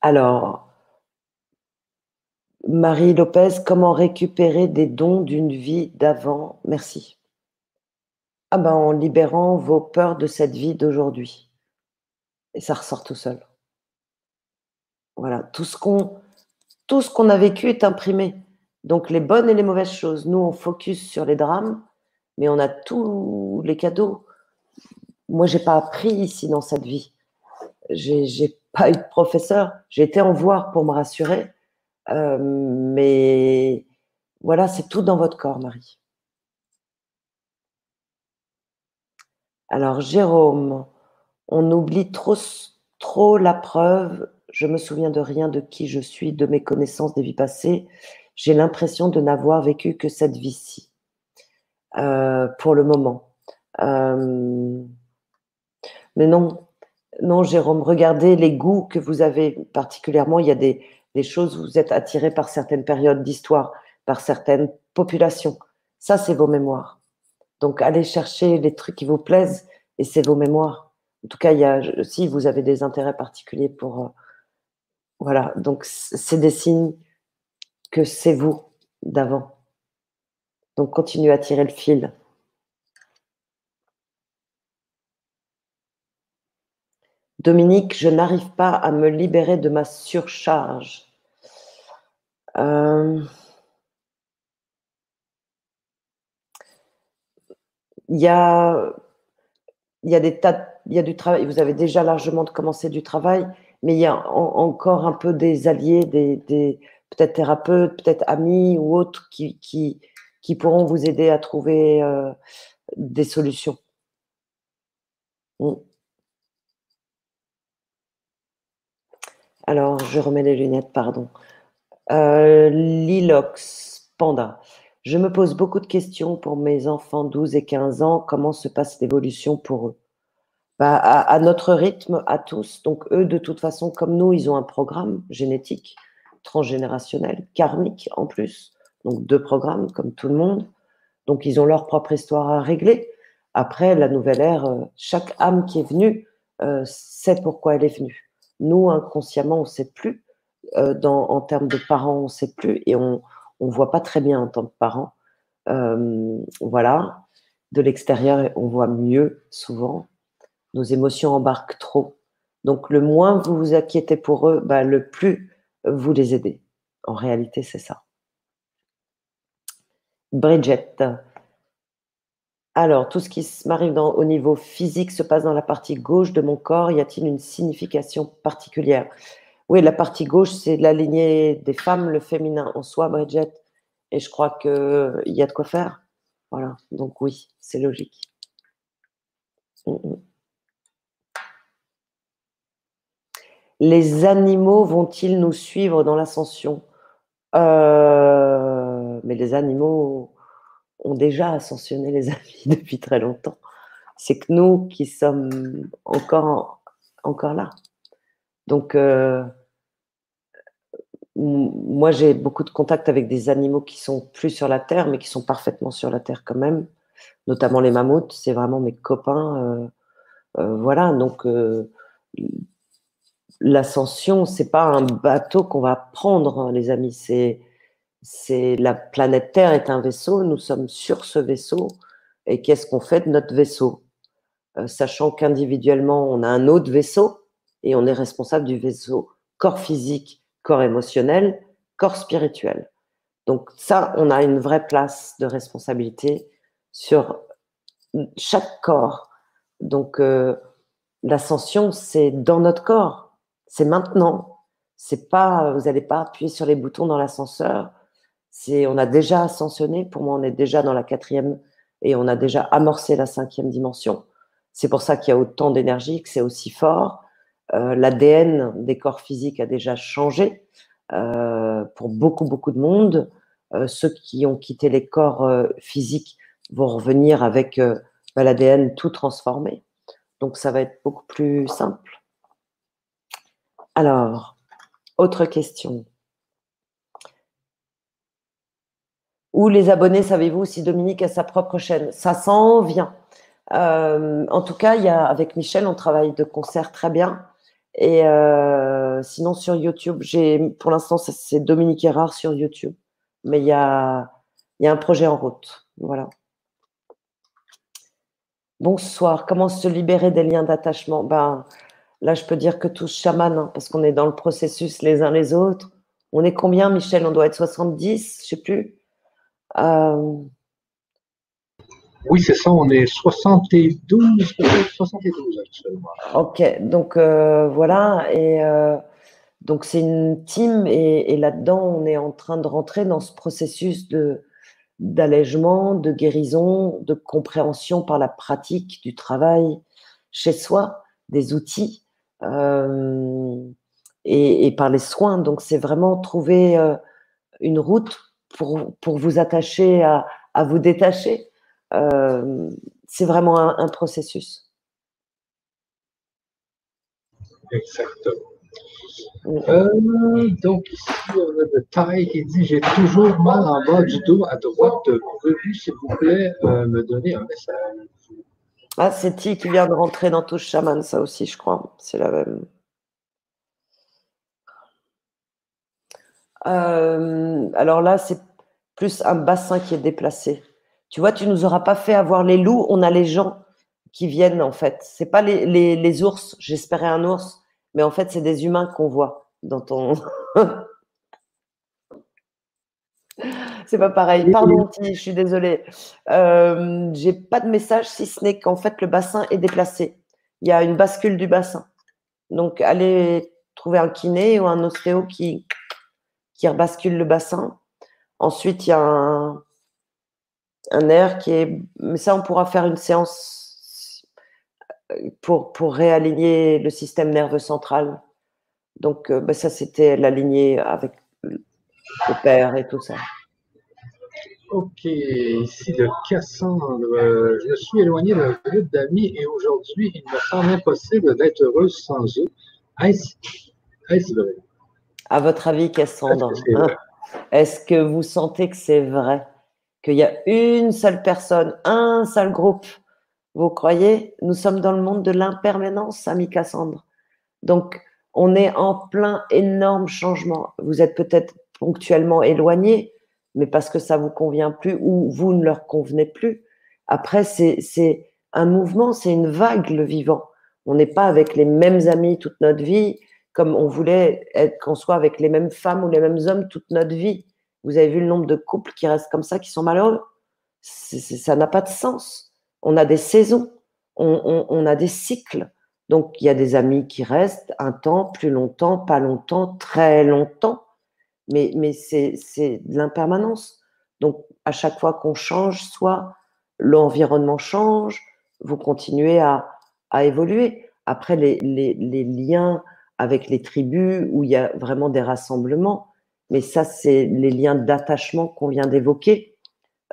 Alors, Marie Lopez, comment récupérer des dons d'une vie d'avant? Merci. Ah ben, en libérant vos peurs de cette vie d'aujourd'hui et ça ressort tout seul. Voilà, tout ce qu'on tout ce qu'on a vécu est imprimé. Donc les bonnes et les mauvaises choses. Nous, on focus sur les drames, mais on a tous les cadeaux. Moi, j'ai pas appris ici dans cette vie. J'ai pas eu de professeur. J'ai été en voir pour me rassurer. Euh, mais voilà, c'est tout dans votre corps, Marie. Alors, Jérôme, on oublie trop, trop la preuve. Je me souviens de rien de qui je suis, de mes connaissances des vies passées. J'ai l'impression de n'avoir vécu que cette vie-ci, euh, pour le moment. Euh, mais non, non, Jérôme, regardez les goûts que vous avez particulièrement. Il y a des, choses, vous êtes attiré par certaines périodes d'histoire, par certaines populations. Ça, c'est vos mémoires. Donc, allez chercher les trucs qui vous plaisent et c'est vos mémoires. En tout cas, il y si vous avez des intérêts particuliers pour. Euh, voilà, donc c'est des signes que c'est vous d'avant. Donc continuez à tirer le fil. Dominique, je n'arrive pas à me libérer de ma surcharge. Euh, il y a des tas, il y a du travail. Vous avez déjà largement commencé du travail, mais il y a encore un peu des alliés, des, peut-être thérapeutes, peut-être amis ou autres qui, pourront vous aider à trouver euh, des solutions. Mm. Alors, je remets les lunettes, pardon. Euh, Lilox, Panda. Je me pose beaucoup de questions pour mes enfants 12 et 15 ans. Comment se passe l'évolution pour eux? Bah, à, notre rythme, à tous. Donc, eux, de toute façon, comme nous, ils ont un programme génétique, transgénérationnel, karmique en plus. Donc, deux programmes, comme tout le monde. Donc, ils ont leur propre histoire à régler. Après, la nouvelle ère, euh, chaque âme qui est venue euh, sait pourquoi elle est venue. Nous, inconsciemment, on ne sait plus. Euh, en termes de parents, on ne sait plus. Et on, on voit pas très bien en tant que parent. Euh, voilà. De l'extérieur, on voit mieux souvent. Nos émotions embarquent trop. Donc, le moins vous vous inquiétez pour eux, bah, le plus vous les aidez. En réalité, c'est ça. Bridget. Alors, tout ce qui m'arrive au niveau physique se passe dans la partie gauche de mon corps. Y a-t-il une signification particulière? Oui, la partie gauche, c'est la lignée des femmes, le féminin en soi, Bridget. Et je crois qu'il y a de quoi faire. Voilà, donc oui, c'est logique. Mm, mm. Les animaux vont-ils nous suivre dans l'ascension? Euh, Mais les animaux ont déjà ascensionné les (laughs) amis depuis très longtemps. C'est que nous qui sommes encore, encore là. Donc, euh, moi, j'ai beaucoup de contacts avec des animaux qui sont plus sur la Terre, mais qui sont parfaitement sur la Terre quand même, notamment les mammouths. C'est vraiment mes copains. Euh, voilà, donc l'ascension, c'est pas un bateau qu'on va prendre, hein, les amis. C'est, c'est la planète Terre est un vaisseau. Nous sommes sur ce vaisseau. Et qu'est-ce qu'on fait de notre vaisseau? Euh, Sachant qu'individuellement, on a un autre vaisseau et on est responsable du vaisseau corps physique, corps émotionnel, corps spirituel. Donc ça, on a une vraie place de responsabilité sur chaque corps. Donc euh, l'ascension, c'est dans notre corps c'est maintenant. C'est pas, vous n'allez pas appuyer sur les boutons dans l'ascenseur. C'est, on a déjà ascensionné. Pour moi, on est déjà dans la quatrième et on a déjà amorcé la cinquième dimension. C'est pour ça qu'il y a autant d'énergie, que c'est aussi fort. Euh, L'ADN des corps physiques a déjà changé euh, pour beaucoup, beaucoup de monde. Euh, ceux qui ont quitté les corps physiques vont revenir avec bah, l'ADN tout transformé. Donc, ça va être beaucoup plus simple. Alors, autre question. Où les abonnés, savez-vous si Dominique a sa propre chaîne? Ça s'en vient. Euh, en tout cas, y a, avec Michel, on travaille de concert très bien. Et euh, sinon, sur YouTube, pour l'instant, c'est Dominique Erard sur YouTube. Mais il y a, il y a un projet en route. Voilà. Bonsoir. Comment se libérer des liens d'attachement? Ben, Là, je peux dire que tous chamans, hein, parce qu'on est dans le processus les uns les autres. On est combien, Michel? On doit être 70, je ne sais plus. Euh, oui, c'est ça, on est 72, 72 actuellement. Ok, donc euh, voilà, et euh, donc c'est une team, et, et là-dedans, on est en train de rentrer dans ce processus de d'allègement, de guérison, de compréhension par la pratique du travail chez soi, des outils euh, et, par les soins. Donc, c'est vraiment trouver euh, une route pour, pour vous attacher à, à vous détacher. Euh, c'est vraiment un, processus. Exactement. Donc ici, on a de taille qui dit J'ai toujours mal en bas du dos à droite. Pouvez-vous, s'il vous plaît, me donner un message? Ah, c'est Ti qui vient de rentrer dans Touche Chaman, ça aussi, je crois. C'est la même. Euh, alors là, c'est plus un bassin qui est déplacé. Tu vois, tu nous auras pas fait avoir les loups, on a les gens qui viennent en fait. C'est pas les, les ours, j'espérais un ours, mais en fait, c'est des humains qu'on voit dans ton. (laughs) (laughs) C'est pas pareil. Pardon, je suis désolée. Euh, j'ai pas de message si ce n'est qu'en fait le bassin est déplacé. Il y a une bascule du bassin. Donc allez trouver un kiné ou un ostéo qui qui rebascule le bassin. Ensuite, il y a un, un air qui est. Mais ça, on pourra faire une séance pour, pour réaligner le système nerveux central. Donc, euh, bah, ça, c'était l'aligner avec le père et tout ça. Ok, ici de Cassandre. je suis éloigné d'un groupe d'amis et aujourd'hui, il me semble impossible d'être heureuse sans eux. Est-ce vrai? À votre avis, Cassandre, est-ce que vous sentez que c'est vrai? Qu'il y a une seule personne, un seul groupe? Vous croyez? Nous sommes dans le monde de l'impermanence, ami Cassandre. Donc, on est en plein énorme changement. Vous êtes peut-être ponctuellement éloigné, mais parce que ça vous convient plus ou vous ne leur convenez plus. Après, c'est un mouvement, c'est une vague, le vivant. On n'est pas avec les mêmes amis toute notre vie, comme on voulait qu'on soit avec les mêmes femmes ou les mêmes hommes toute notre vie. Vous avez vu le nombre de couples qui restent comme ça, qui sont malheureux? Ça n'a pas de sens. On a des saisons, on, on, on a des cycles. Donc, il y a des amis qui restent un temps, plus longtemps, pas longtemps, très longtemps. Mais, c'est de l'impermanence. Donc, à chaque fois qu'on change, soit l'environnement change, vous continuez à, évoluer. Après, les, liens avec les tribus où il y a vraiment des rassemblements, mais ça, c'est les liens d'attachement qu'on vient d'évoquer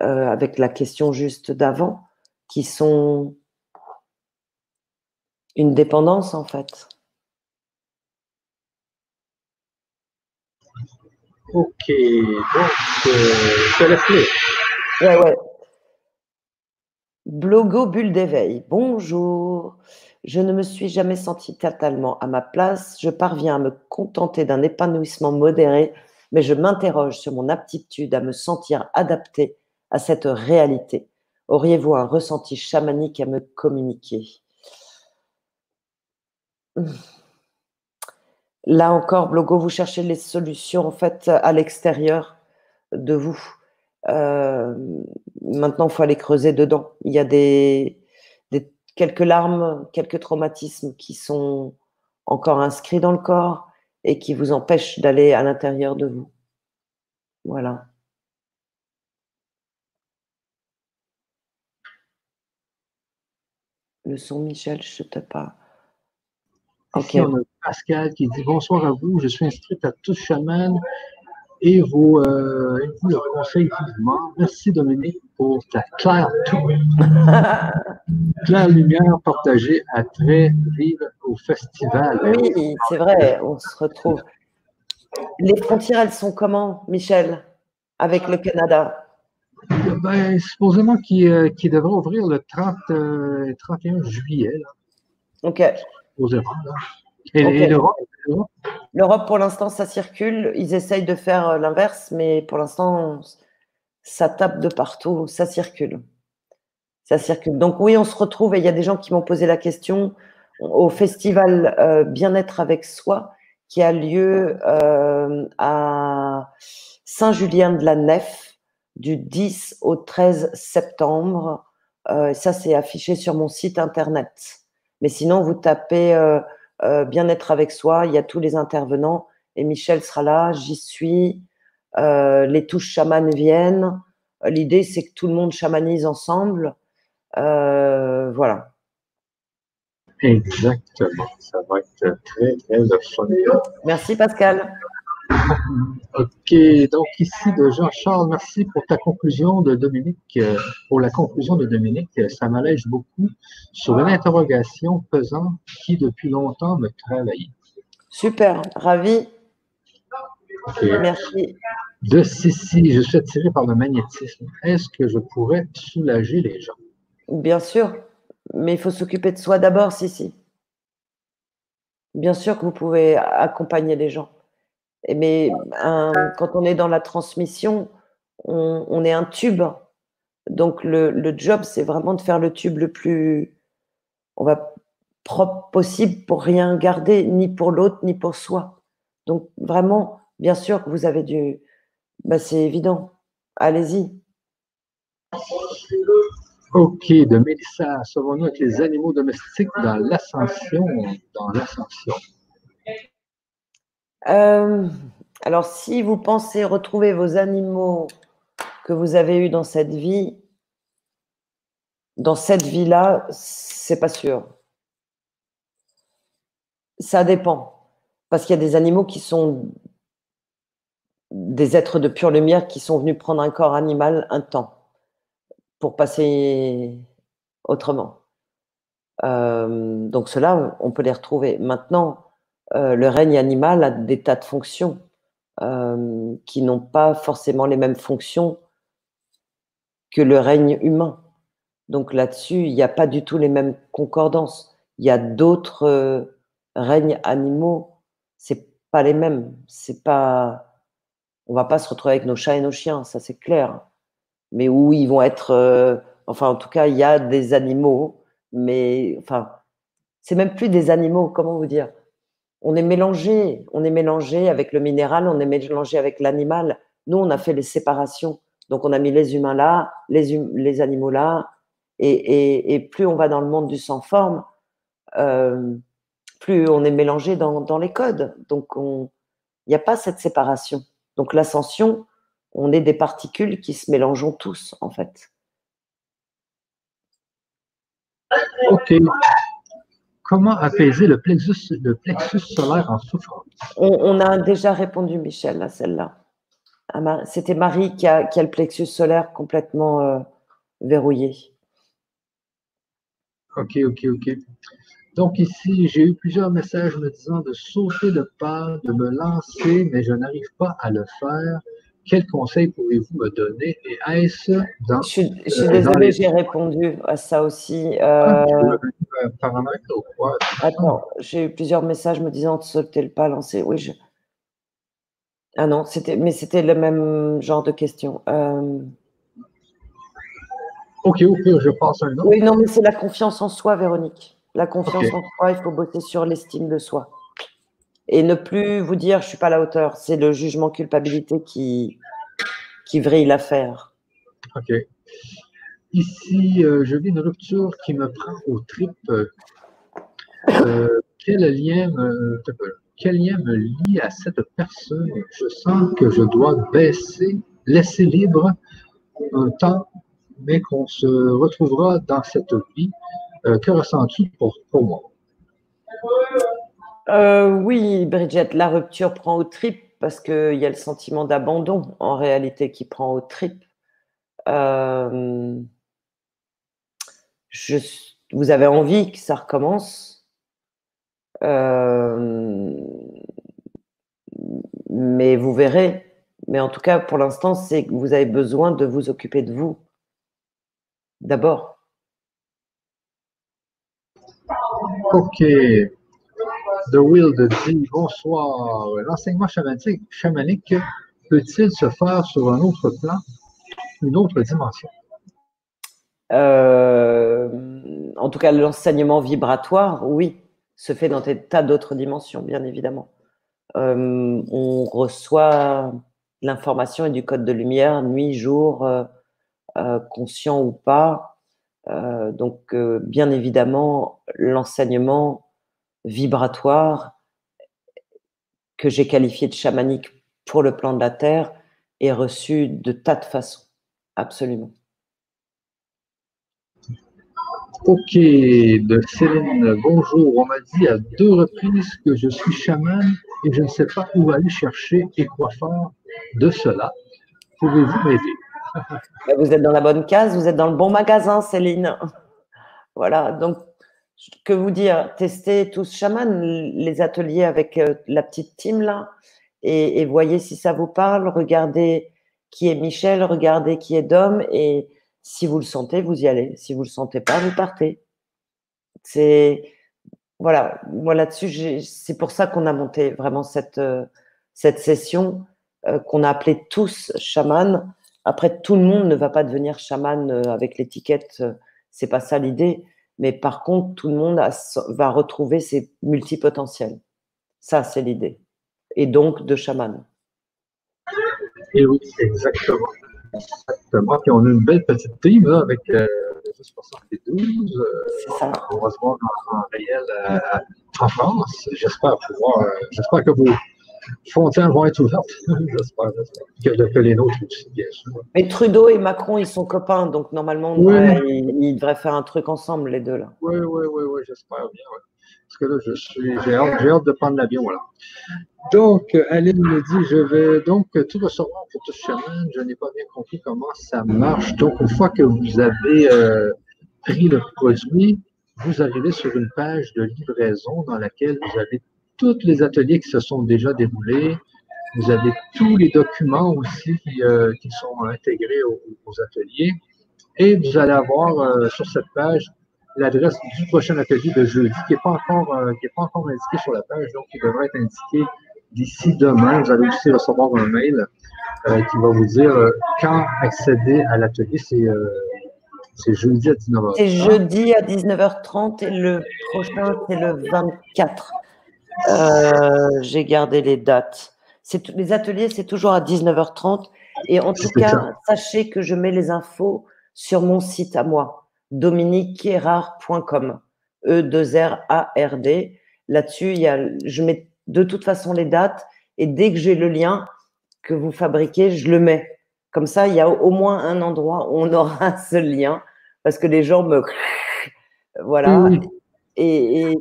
euh, avec la question juste d'avant, qui sont une dépendance en fait. Ok, donc euh, je laisse Ouais, ouais. Blogo Bulle d'éveil. Bonjour. Je ne me suis jamais senti totalement à ma place. Je parviens à me contenter d'un épanouissement modéré, mais je m'interroge sur mon aptitude à me sentir adapté à cette réalité. Auriez-vous un ressenti chamanique à me communiquer? Là encore, Blogo, vous cherchez les solutions en fait à l'extérieur de vous. Euh, maintenant, il faut aller creuser dedans. Il y a des, quelques larmes, quelques traumatismes qui sont encore inscrits dans le corps et qui vous empêchent d'aller à l'intérieur de vous. Voilà. Le son, Michel, je ne te pas. Ici, on a Pascal qui dit bonsoir à vous, je suis inscrite à tous chaman et vous, euh, vous le conseille vivement. Merci Dominique pour ta claire, (laughs) claire lumière partagée à très vive au festival. Oui, c'est vrai, on se retrouve. Les frontières, elles sont comment, Michel, avec le Canada? Ben, Supposément qu'il euh, devrait ouvrir le 30, 31 euh, juillet. Là. OK. Et, l'Europe L'Europe, pour l'instant, ça circule. Ils essayent de faire euh, l'inverse, mais pour l'instant, ça tape de partout, ça circule. Ça circule. Donc oui, on se retrouve, et il y a des gens qui m'ont posé la question, au festival euh, Bien-être avec soi, qui a lieu euh, à Saint-Julien de la Nef, du 10 au 13 septembre. ça, c'est affiché sur mon site internet. Mais sinon, vous tapez euh, euh, bien-être avec soi, il y a tous les intervenants et Michel sera là, j'y suis. Euh, les touches chamanes viennent. L'idée, c'est que tout le monde chamanise ensemble. voilà. Exactement. Ça va être très, très. Merci, Pascal. OK, donc ici de Jean-Charles, merci pour ta conclusion de Dominique. Euh, pour la conclusion de Dominique, ça m'allège beaucoup sur une interrogation pesante qui depuis longtemps me travaillait. Super, ravi. Merci. De Sissi, je suis attiré par le magnétisme. Est-ce que je pourrais soulager les gens? Bien sûr, mais il faut s'occuper de soi d'abord, Sissi. Bien sûr que vous pouvez accompagner les gens. Mais quand on est dans la transmission, on, est un tube. Donc le, job, c'est vraiment de faire le tube le plus propre possible pour rien garder, ni pour l'autre, ni pour soi. Donc vraiment, bien sûr que vous avez du... Bah, c'est évident. Allez-y. Ok, de Mélissa, sauvons-nous avec les animaux domestiques dans l'ascension. Dans l'ascension. Euh, alors, si vous pensez retrouver vos animaux que vous avez eus dans cette vie, dans cette vie-là, c'est pas sûr. Ça dépend. Parce qu'il y a des animaux qui sont des êtres de pure lumière qui sont venus prendre un corps animal un temps pour passer autrement. Euh, donc cela, on peut les retrouver. Maintenant, euh, le règne animal a des tas de fonctions euh, qui n'ont pas forcément les mêmes fonctions que le règne humain. Donc là-dessus, il n'y a pas du tout les mêmes concordances. Il y a d'autres euh, règnes animaux, c'est pas les mêmes. C'est pas, on va pas se retrouver avec nos chats et nos chiens, ça c'est clair. Mais où ils vont être, enfin en tout cas, il y a des animaux, mais enfin, c'est même plus des animaux. Comment vous dire? On est mélangé, on est mélangé avec le minéral, on est mélangé avec l'animal. Nous, on a fait les séparations. Donc, on a mis les humains là, les, hum, animaux là. Et, plus on va dans le monde du sans forme, euh, plus on est mélangé dans, dans les codes. Donc, il n'y a pas cette séparation. Donc, l'ascension, on est des particules qui se mélangent tous, en fait. OK. Comment apaiser le plexus, le plexus solaire en souffrance? On, a déjà répondu, Michel, à celle-là. C'était Marie qui a, qui a, le plexus solaire complètement euh, verrouillé. OK, OK, OK. Donc ici, j'ai eu plusieurs messages me disant de sauter le pas, de me lancer, mais je n'arrive pas à le faire. Quel conseil pouvez-vous me donner Et est-ce dans. Je suis, je suis euh, désolée, j'ai répondu à ça aussi. Ah, euh... ou quoi? Attends, j'ai eu plusieurs messages me disant de sauter le pas, lancer. Oui, je. Ah non, c'était, mais c'était le même genre de question. Euh... Ok, ok, je passe un autre. Oui, non, mais c'est la confiance en soi, Véronique. La confiance en soi, il faut bosser sur l'estime de soi. Et ne plus vous dire, je suis pas à la hauteur. C'est le jugement culpabilité qui, qui vrille l'affaire. Ok. Ici, euh, je vis une rupture qui me prend au trip. Euh, quel, lien me, quel lien me lie à cette personne? Je sens que je dois baisser, laisser libre un temps mais qu'on se retrouvera dans cette vie. Euh, que ressens-tu pour, moi? Euh, oui, Bridget, la rupture prend au trip parce qu'il y a le sentiment d'abandon en réalité qui prend au trip. Euh, je, vous avez envie que ça recommence, mais vous verrez. Mais en tout cas, pour l'instant, c'est que vous avez besoin de vous occuper de vous d'abord. Ok. The Will dit bonsoir. L'enseignement chamanique, peut-il se faire sur un autre plan, une autre dimension? Euh, en tout cas, l'enseignement vibratoire, oui, se fait dans des tas d'autres dimensions, bien évidemment. Euh, on reçoit l'information et du code de lumière nuit, jour, euh, conscient ou pas. Donc, bien évidemment, l'enseignement vibratoire que j'ai qualifié de chamanique pour le plan de la Terre est reçu de tas de façons. Absolument. Ok, de Céline, bonjour. On m'a dit à deux reprises que je suis chaman et je ne sais pas où aller chercher et quoi faire de cela. Pouvez-vous m'aider? (laughs) Vous êtes dans la bonne case, vous êtes dans le bon magasin, Céline. Voilà, donc que vous dire, testez tous chaman, les ateliers avec euh, la petite team là, et, voyez si ça vous parle. Regardez qui est Michel, regardez qui est Dom, et si vous le sentez, vous y allez. Si vous le sentez pas, vous partez. C'est voilà, moi là-dessus, c'est pour ça qu'on a monté vraiment cette, euh, cette session euh, qu'on a appelée tous chaman après, tout le monde ne va pas devenir chaman avec l'étiquette, c'est pas ça l'idée. Mais par contre, tout le monde va retrouver ses multipotentiels. Ça, c'est l'idée. Et donc de chaman. Et oui, exactement. Exactement. Puis on a une belle petite team là, avec euh, 72. Euh, c'est ça. On va se voir en, réel euh, en France. J'espère pouvoir. j'espère que vous frontières vont être ouvertes. (laughs) J'espère, que, les nôtres aussi, bien sûr. Mais Trudeau et Macron, ils sont copains, donc normalement, ils, devraient faire un truc ensemble, les deux. là. Oui, oui, oui, oui j'espère bien. Parce que là, je suis, j'ai, hâte, hâte de prendre l'avion. Voilà. Donc, Aline me dit, je vais donc tout recevoir pour tout chaman. Je n'ai pas bien compris comment ça marche. Donc, une fois que vous avez euh, pris le produit, vous arrivez sur une page de livraison dans laquelle vous avez tous les ateliers qui se sont déjà déroulés. Vous avez tous les documents aussi qui, euh, sont intégrés aux, ateliers. Et vous allez avoir euh, sur cette page l'adresse du prochain atelier de jeudi qui n'est pas, encore, euh, pas encore indiqué sur la page, donc il devrait être indiqué d'ici demain. Vous allez aussi recevoir un mail qui va vous dire quand accéder à l'atelier. C'est jeudi à 19h30. C'est jeudi à 19h30 et le prochain, c'est le 24. Euh, j'ai gardé les dates. Les ateliers, c'est toujours à 19h30. Et en tout cas, sachez que je mets les infos sur mon site à moi, dominiquerard.com. E-2-R-A-R-D. là-dessus, il y a, je mets de toute façon les dates et dès que j'ai le lien que vous fabriquez, je le mets. Comme ça, il y a au moins un endroit où on (laughs) aura ce lien parce que les gens me. (laughs) Voilà. Et, et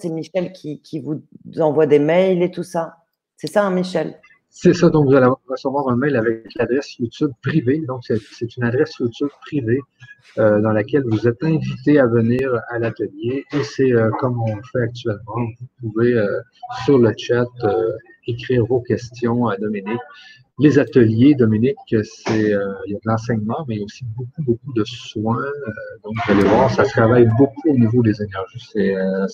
c'est Michel qui, vous envoie des mails et tout ça. C'est ça, hein, Michel? C'est ça. Donc, vous allez recevoir un mail avec l'adresse YouTube privée. Donc, c'est une adresse YouTube privée euh, dans laquelle vous êtes invité à venir à l'atelier. Et c'est euh, comme on fait actuellement. Vous pouvez, euh, sur le chat, écrire vos questions à Dominique les ateliers, Dominique, c'est euh, il y a de l'enseignement, mais aussi beaucoup, beaucoup de soins. Euh, donc, vous allez voir, ça travaille beaucoup au niveau des énergies. C'est euh,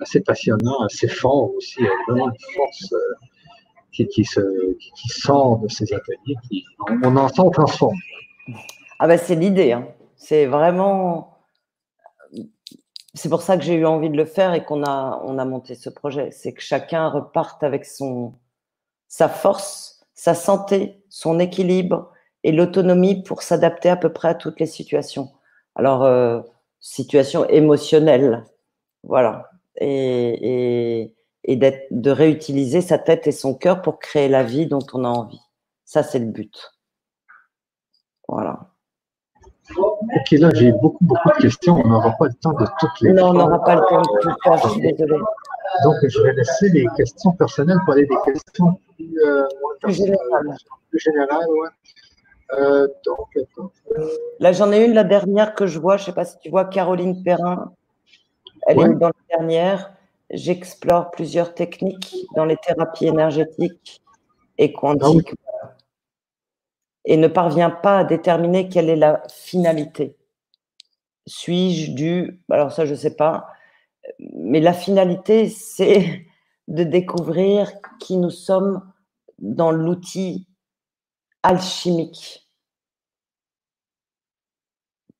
assez, passionnant, assez fort aussi. Il y a vraiment une force qui, qui, se, sort de ces ateliers. Qui, on, en sent transformé. Ah ben, c'est l'idée. Hein. C'est vraiment. C'est pour ça que j'ai eu envie de le faire et qu'on a, on a monté ce projet. C'est que chacun reparte avec son, sa force sa santé, son équilibre et l'autonomie pour s'adapter à peu près à toutes les situations. Alors, euh, situation émotionnelle, voilà, et, et, de réutiliser sa tête et son cœur pour créer la vie dont on a envie. Ça, c'est le but. Voilà. Ok, là, j'ai beaucoup, beaucoup de questions. On n'aura pas le temps de toutes les. Non, on n'aura pas le temps de tout faire, je suis désolée. Donc, je vais laisser les questions personnelles pour aller des questions plus, euh, générales. Ouais. Euh, donc, Là, j'en ai une, la dernière que je vois. Je ne sais pas si tu vois Caroline Perrin. Elle est dans la dernière. J'explore plusieurs techniques dans les thérapies énergétiques et quantiques. Ah et ne parvient pas à déterminer quelle est la finalité. Suis-je dû, alors ça je ne sais pas, mais la finalité, c'est de découvrir qui nous sommes dans l'outil alchimique.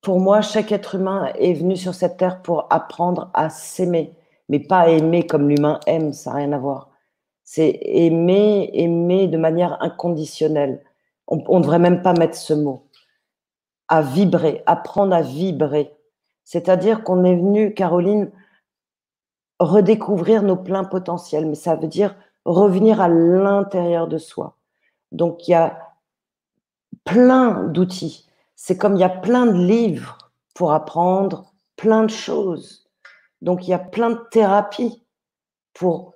Pour moi, chaque être humain est venu sur cette terre pour apprendre à s'aimer, mais pas aimer comme l'humain aime, ça n'a rien à voir. C'est aimer, aimer de manière inconditionnelle. On ne devrait même pas mettre ce mot. À vibrer, apprendre à vibrer. C'est-à-dire qu'on est venu, Caroline, redécouvrir nos pleins potentiels, mais ça veut dire revenir à l'intérieur de soi. Donc il y a plein d'outils. C'est comme il y a plein de livres pour apprendre plein de choses. Donc il y a plein de thérapies pour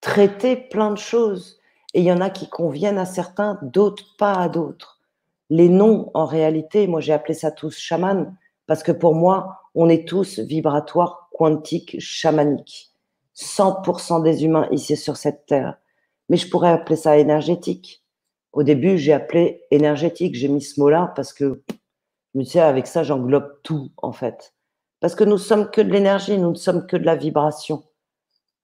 traiter plein de choses. Et il y en a qui conviennent à certains, d'autres pas à d'autres. Les noms, en réalité, moi j'ai appelé ça tous chaman, parce que pour moi, on est tous vibratoires quantique chamanique. 100% des humains ici sur cette terre. Mais je pourrais appeler ça énergétique. Au début, j'ai appelé énergétique. J'ai mis ce mot-là parce que, je me disais, avec ça, j'englobe tout, en fait. Parce que nous sommes que de l'énergie, nous ne sommes que de la vibration.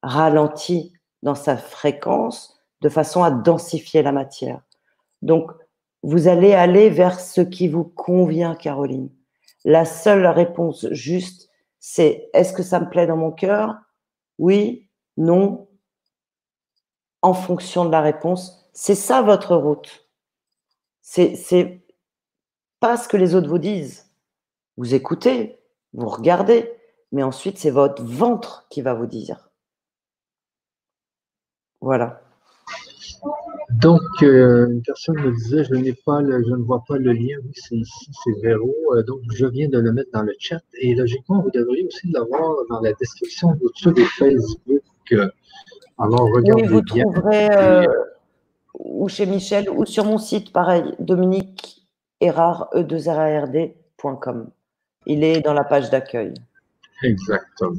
Ralentie dans sa fréquence de façon à densifier la matière. Donc, vous allez aller vers ce qui vous convient, Caroline. La seule réponse juste, c'est est-ce que ça me plaît dans mon cœur? Oui, non, en fonction de la réponse. C'est ça votre route. C'est pas ce que les autres vous disent. Vous écoutez, vous regardez, mais ensuite c'est votre ventre qui va vous dire. Voilà. Donc, euh, une personne me disait, je n'ai pas le, je ne vois pas le lien. Oui, c'est ici, c'est Véro. Euh, donc, je viens de le mettre dans le chat. Et logiquement, vous devriez aussi l'avoir dans la description de des Facebook. Euh, alors, regardez oui, vous trouverez ou chez Michel ou sur mon site, pareil, Dominique Erard, e2rard.com. Il est dans la page d'accueil. Exactement.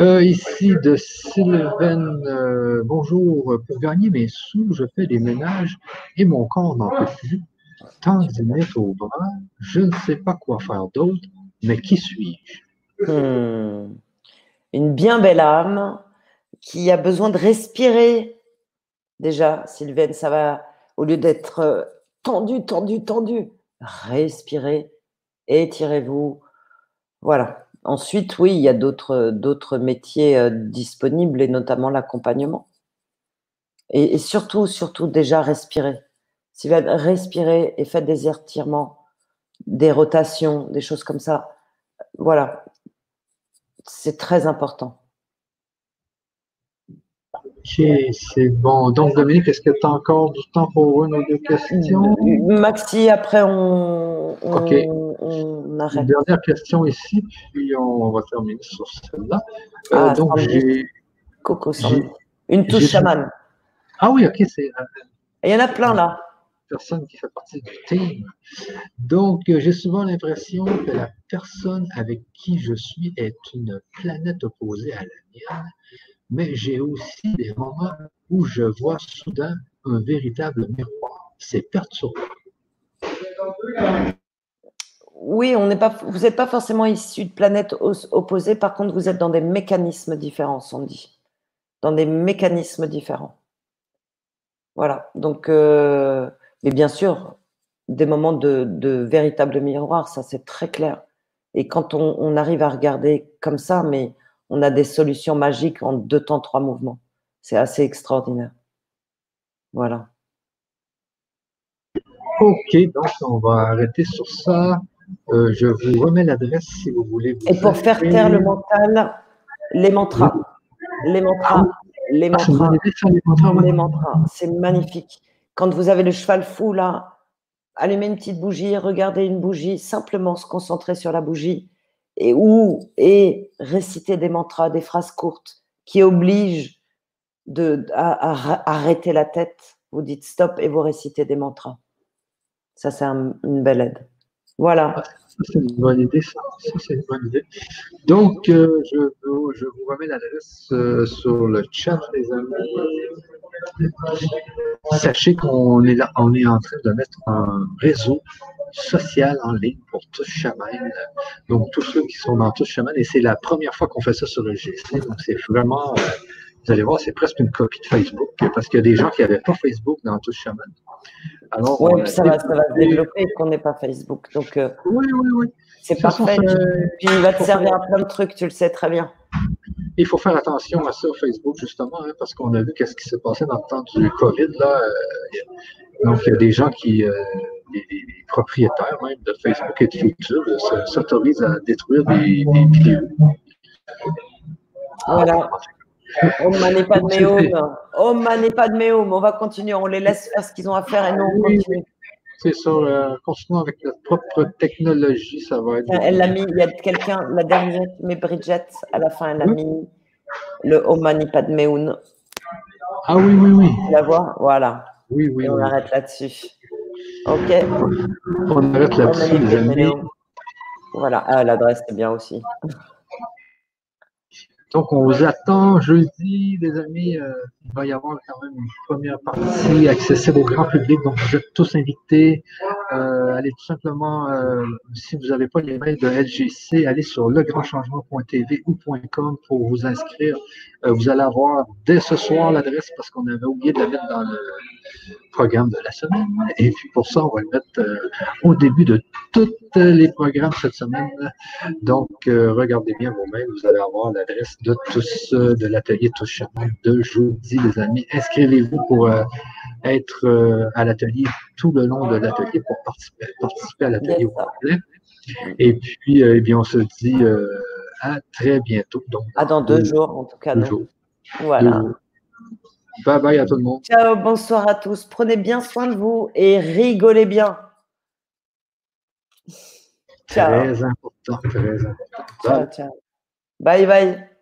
Euh, ici de Sylvain, euh, bonjour. Pour gagner mes sous, je fais des ménages et mon corps n'en peut plus. Mettre au bras, je ne sais pas quoi faire d'autre, mais qui suis-je? Hmm. Une bien belle âme qui a besoin de respirer. Déjà, Sylvain, ça va, au lieu d'être euh, tendu, tendu, tendu, respirez, étirez-vous. Voilà. Ensuite, oui, il y a d'autres métiers euh, disponibles et notamment l'accompagnement. Et, surtout, surtout déjà respirer. Si vous respirez et faites des étirements, des rotations, des choses comme ça, voilà, c'est très important. C'est bon. Donc, Dominique, est-ce que tu as encore du temps pour une ou deux questions? Maxi, après, on, arrête. Une dernière question ici, puis on va terminer sur celle-là. Euh, ah, donc, j'ai. Coco Une touche chamane. Ah oui, ok, c'est. Il y en a plein là. Personne qui fait partie du team. Donc, euh, j'ai souvent l'impression que la personne avec qui je suis est une planète opposée à la mienne mais j'ai aussi des moments où je vois soudain un véritable miroir. C'est perturbant. Oui, on n'est pas, vous n'êtes pas forcément issu de planètes opposées, par contre, vous êtes dans des mécanismes différents, on dit. Dans des mécanismes différents. Voilà. Donc, euh, mais bien sûr, des moments de, véritable miroir, ça c'est très clair. Et quand on, on, arrive à regarder comme ça, mais on a des solutions magiques en deux temps, trois mouvements. C'est assez extraordinaire. Voilà. Ok, donc on va arrêter sur ça. Euh, je vous remets l'adresse si vous voulez. Et pour faire taire le mental, les mantras. Les mantras. Les ah, mantras. les mantras. C'est magnifique. Quand vous avez le cheval fou, là, allumez une petite bougie, regardez une bougie, simplement se concentrer sur la bougie et ou et réciter des mantras, des phrases courtes qui obligent de, à, arrêter la tête. Vous dites stop et vous récitez des mantras. Ça, c'est une belle aide. Voilà. Ah, c'est une bonne idée, ça. c'est une bonne idée. Donc, euh, je, vous remets l'adresse euh, sur le chat, les amis. Sachez qu'on est, là, on est en train de mettre un réseau social en ligne pour tous Chaman. Donc, tous ceux qui sont dans tous Chaman, et c'est la première fois qu'on fait ça sur le GC. Donc, c'est vraiment, euh, vous allez voir, c'est presque une copie de Facebook, parce qu'il y a des gens qui n'avaient pas Facebook dans tous Chaman. Alors, oui, puis ça, va, ça va se développer qu'on n'ait pas Facebook. Donc, euh, oui, oui, oui. C'est parfait. Puis il va te servir à plein de trucs, tu le sais très bien. Il faut faire attention à ça, Facebook, justement, hein, parce qu'on a vu qu'est-ce qui s'est passé dans le temps du COVID. Là, euh, donc, il y a des gens qui, les, propriétaires même de Facebook et de YouTube s'autorisent à détruire des, vidéos. Voilà. On n'est pas de n'est pas de. On va continuer. On les laisse faire ce qu'ils ont à faire et nous, on continue. C'est ça. Euh, continuons avec notre propre technologie. Ça va être. Elle l'a mis. Il y a quelqu'un, la dernière, mais Bridget, à la fin, elle a mis le Omani Padmeun. Ah oui, oui, oui. La voir Voilà. Oui, oui. Et on arrête là-dessus. Ok. On arrête là-dessus, les amis. Voilà, ah, l'adresse est bien aussi. (laughs) Donc, on vous attend jeudi, les amis. Euh, il va y avoir quand même une première partie accessible au grand public. Donc, vous êtes tous invités. Euh, allez tout simplement, euh, si vous n'avez pas les mails de LGC, allez sur legrandchangement.tv ou .com pour vous inscrire. vous allez avoir dès ce soir l'adresse parce qu'on avait oublié de la mettre dans le programme de la semaine. Et puis pour ça, on va le mettre au début de tous les programmes cette semaine. Donc, regardez bien vos mails. Vous allez avoir l'adresse de tous de l'atelier Touche de jeudi, les amis. Inscrivez-vous pour euh, être euh, à l'atelier tout le long de l'atelier pour participer, participer à l'atelier au complet. Et puis, euh, eh bien, on se dit à très bientôt. Donc, à dans deux jours, en tout cas. Deux jours. Voilà. Bye bye à tout le monde. Ciao, bonsoir à tous. Prenez bien soin de vous et rigolez bien. Ciao. Très important, très important. Ciao, ciao. Bye bye.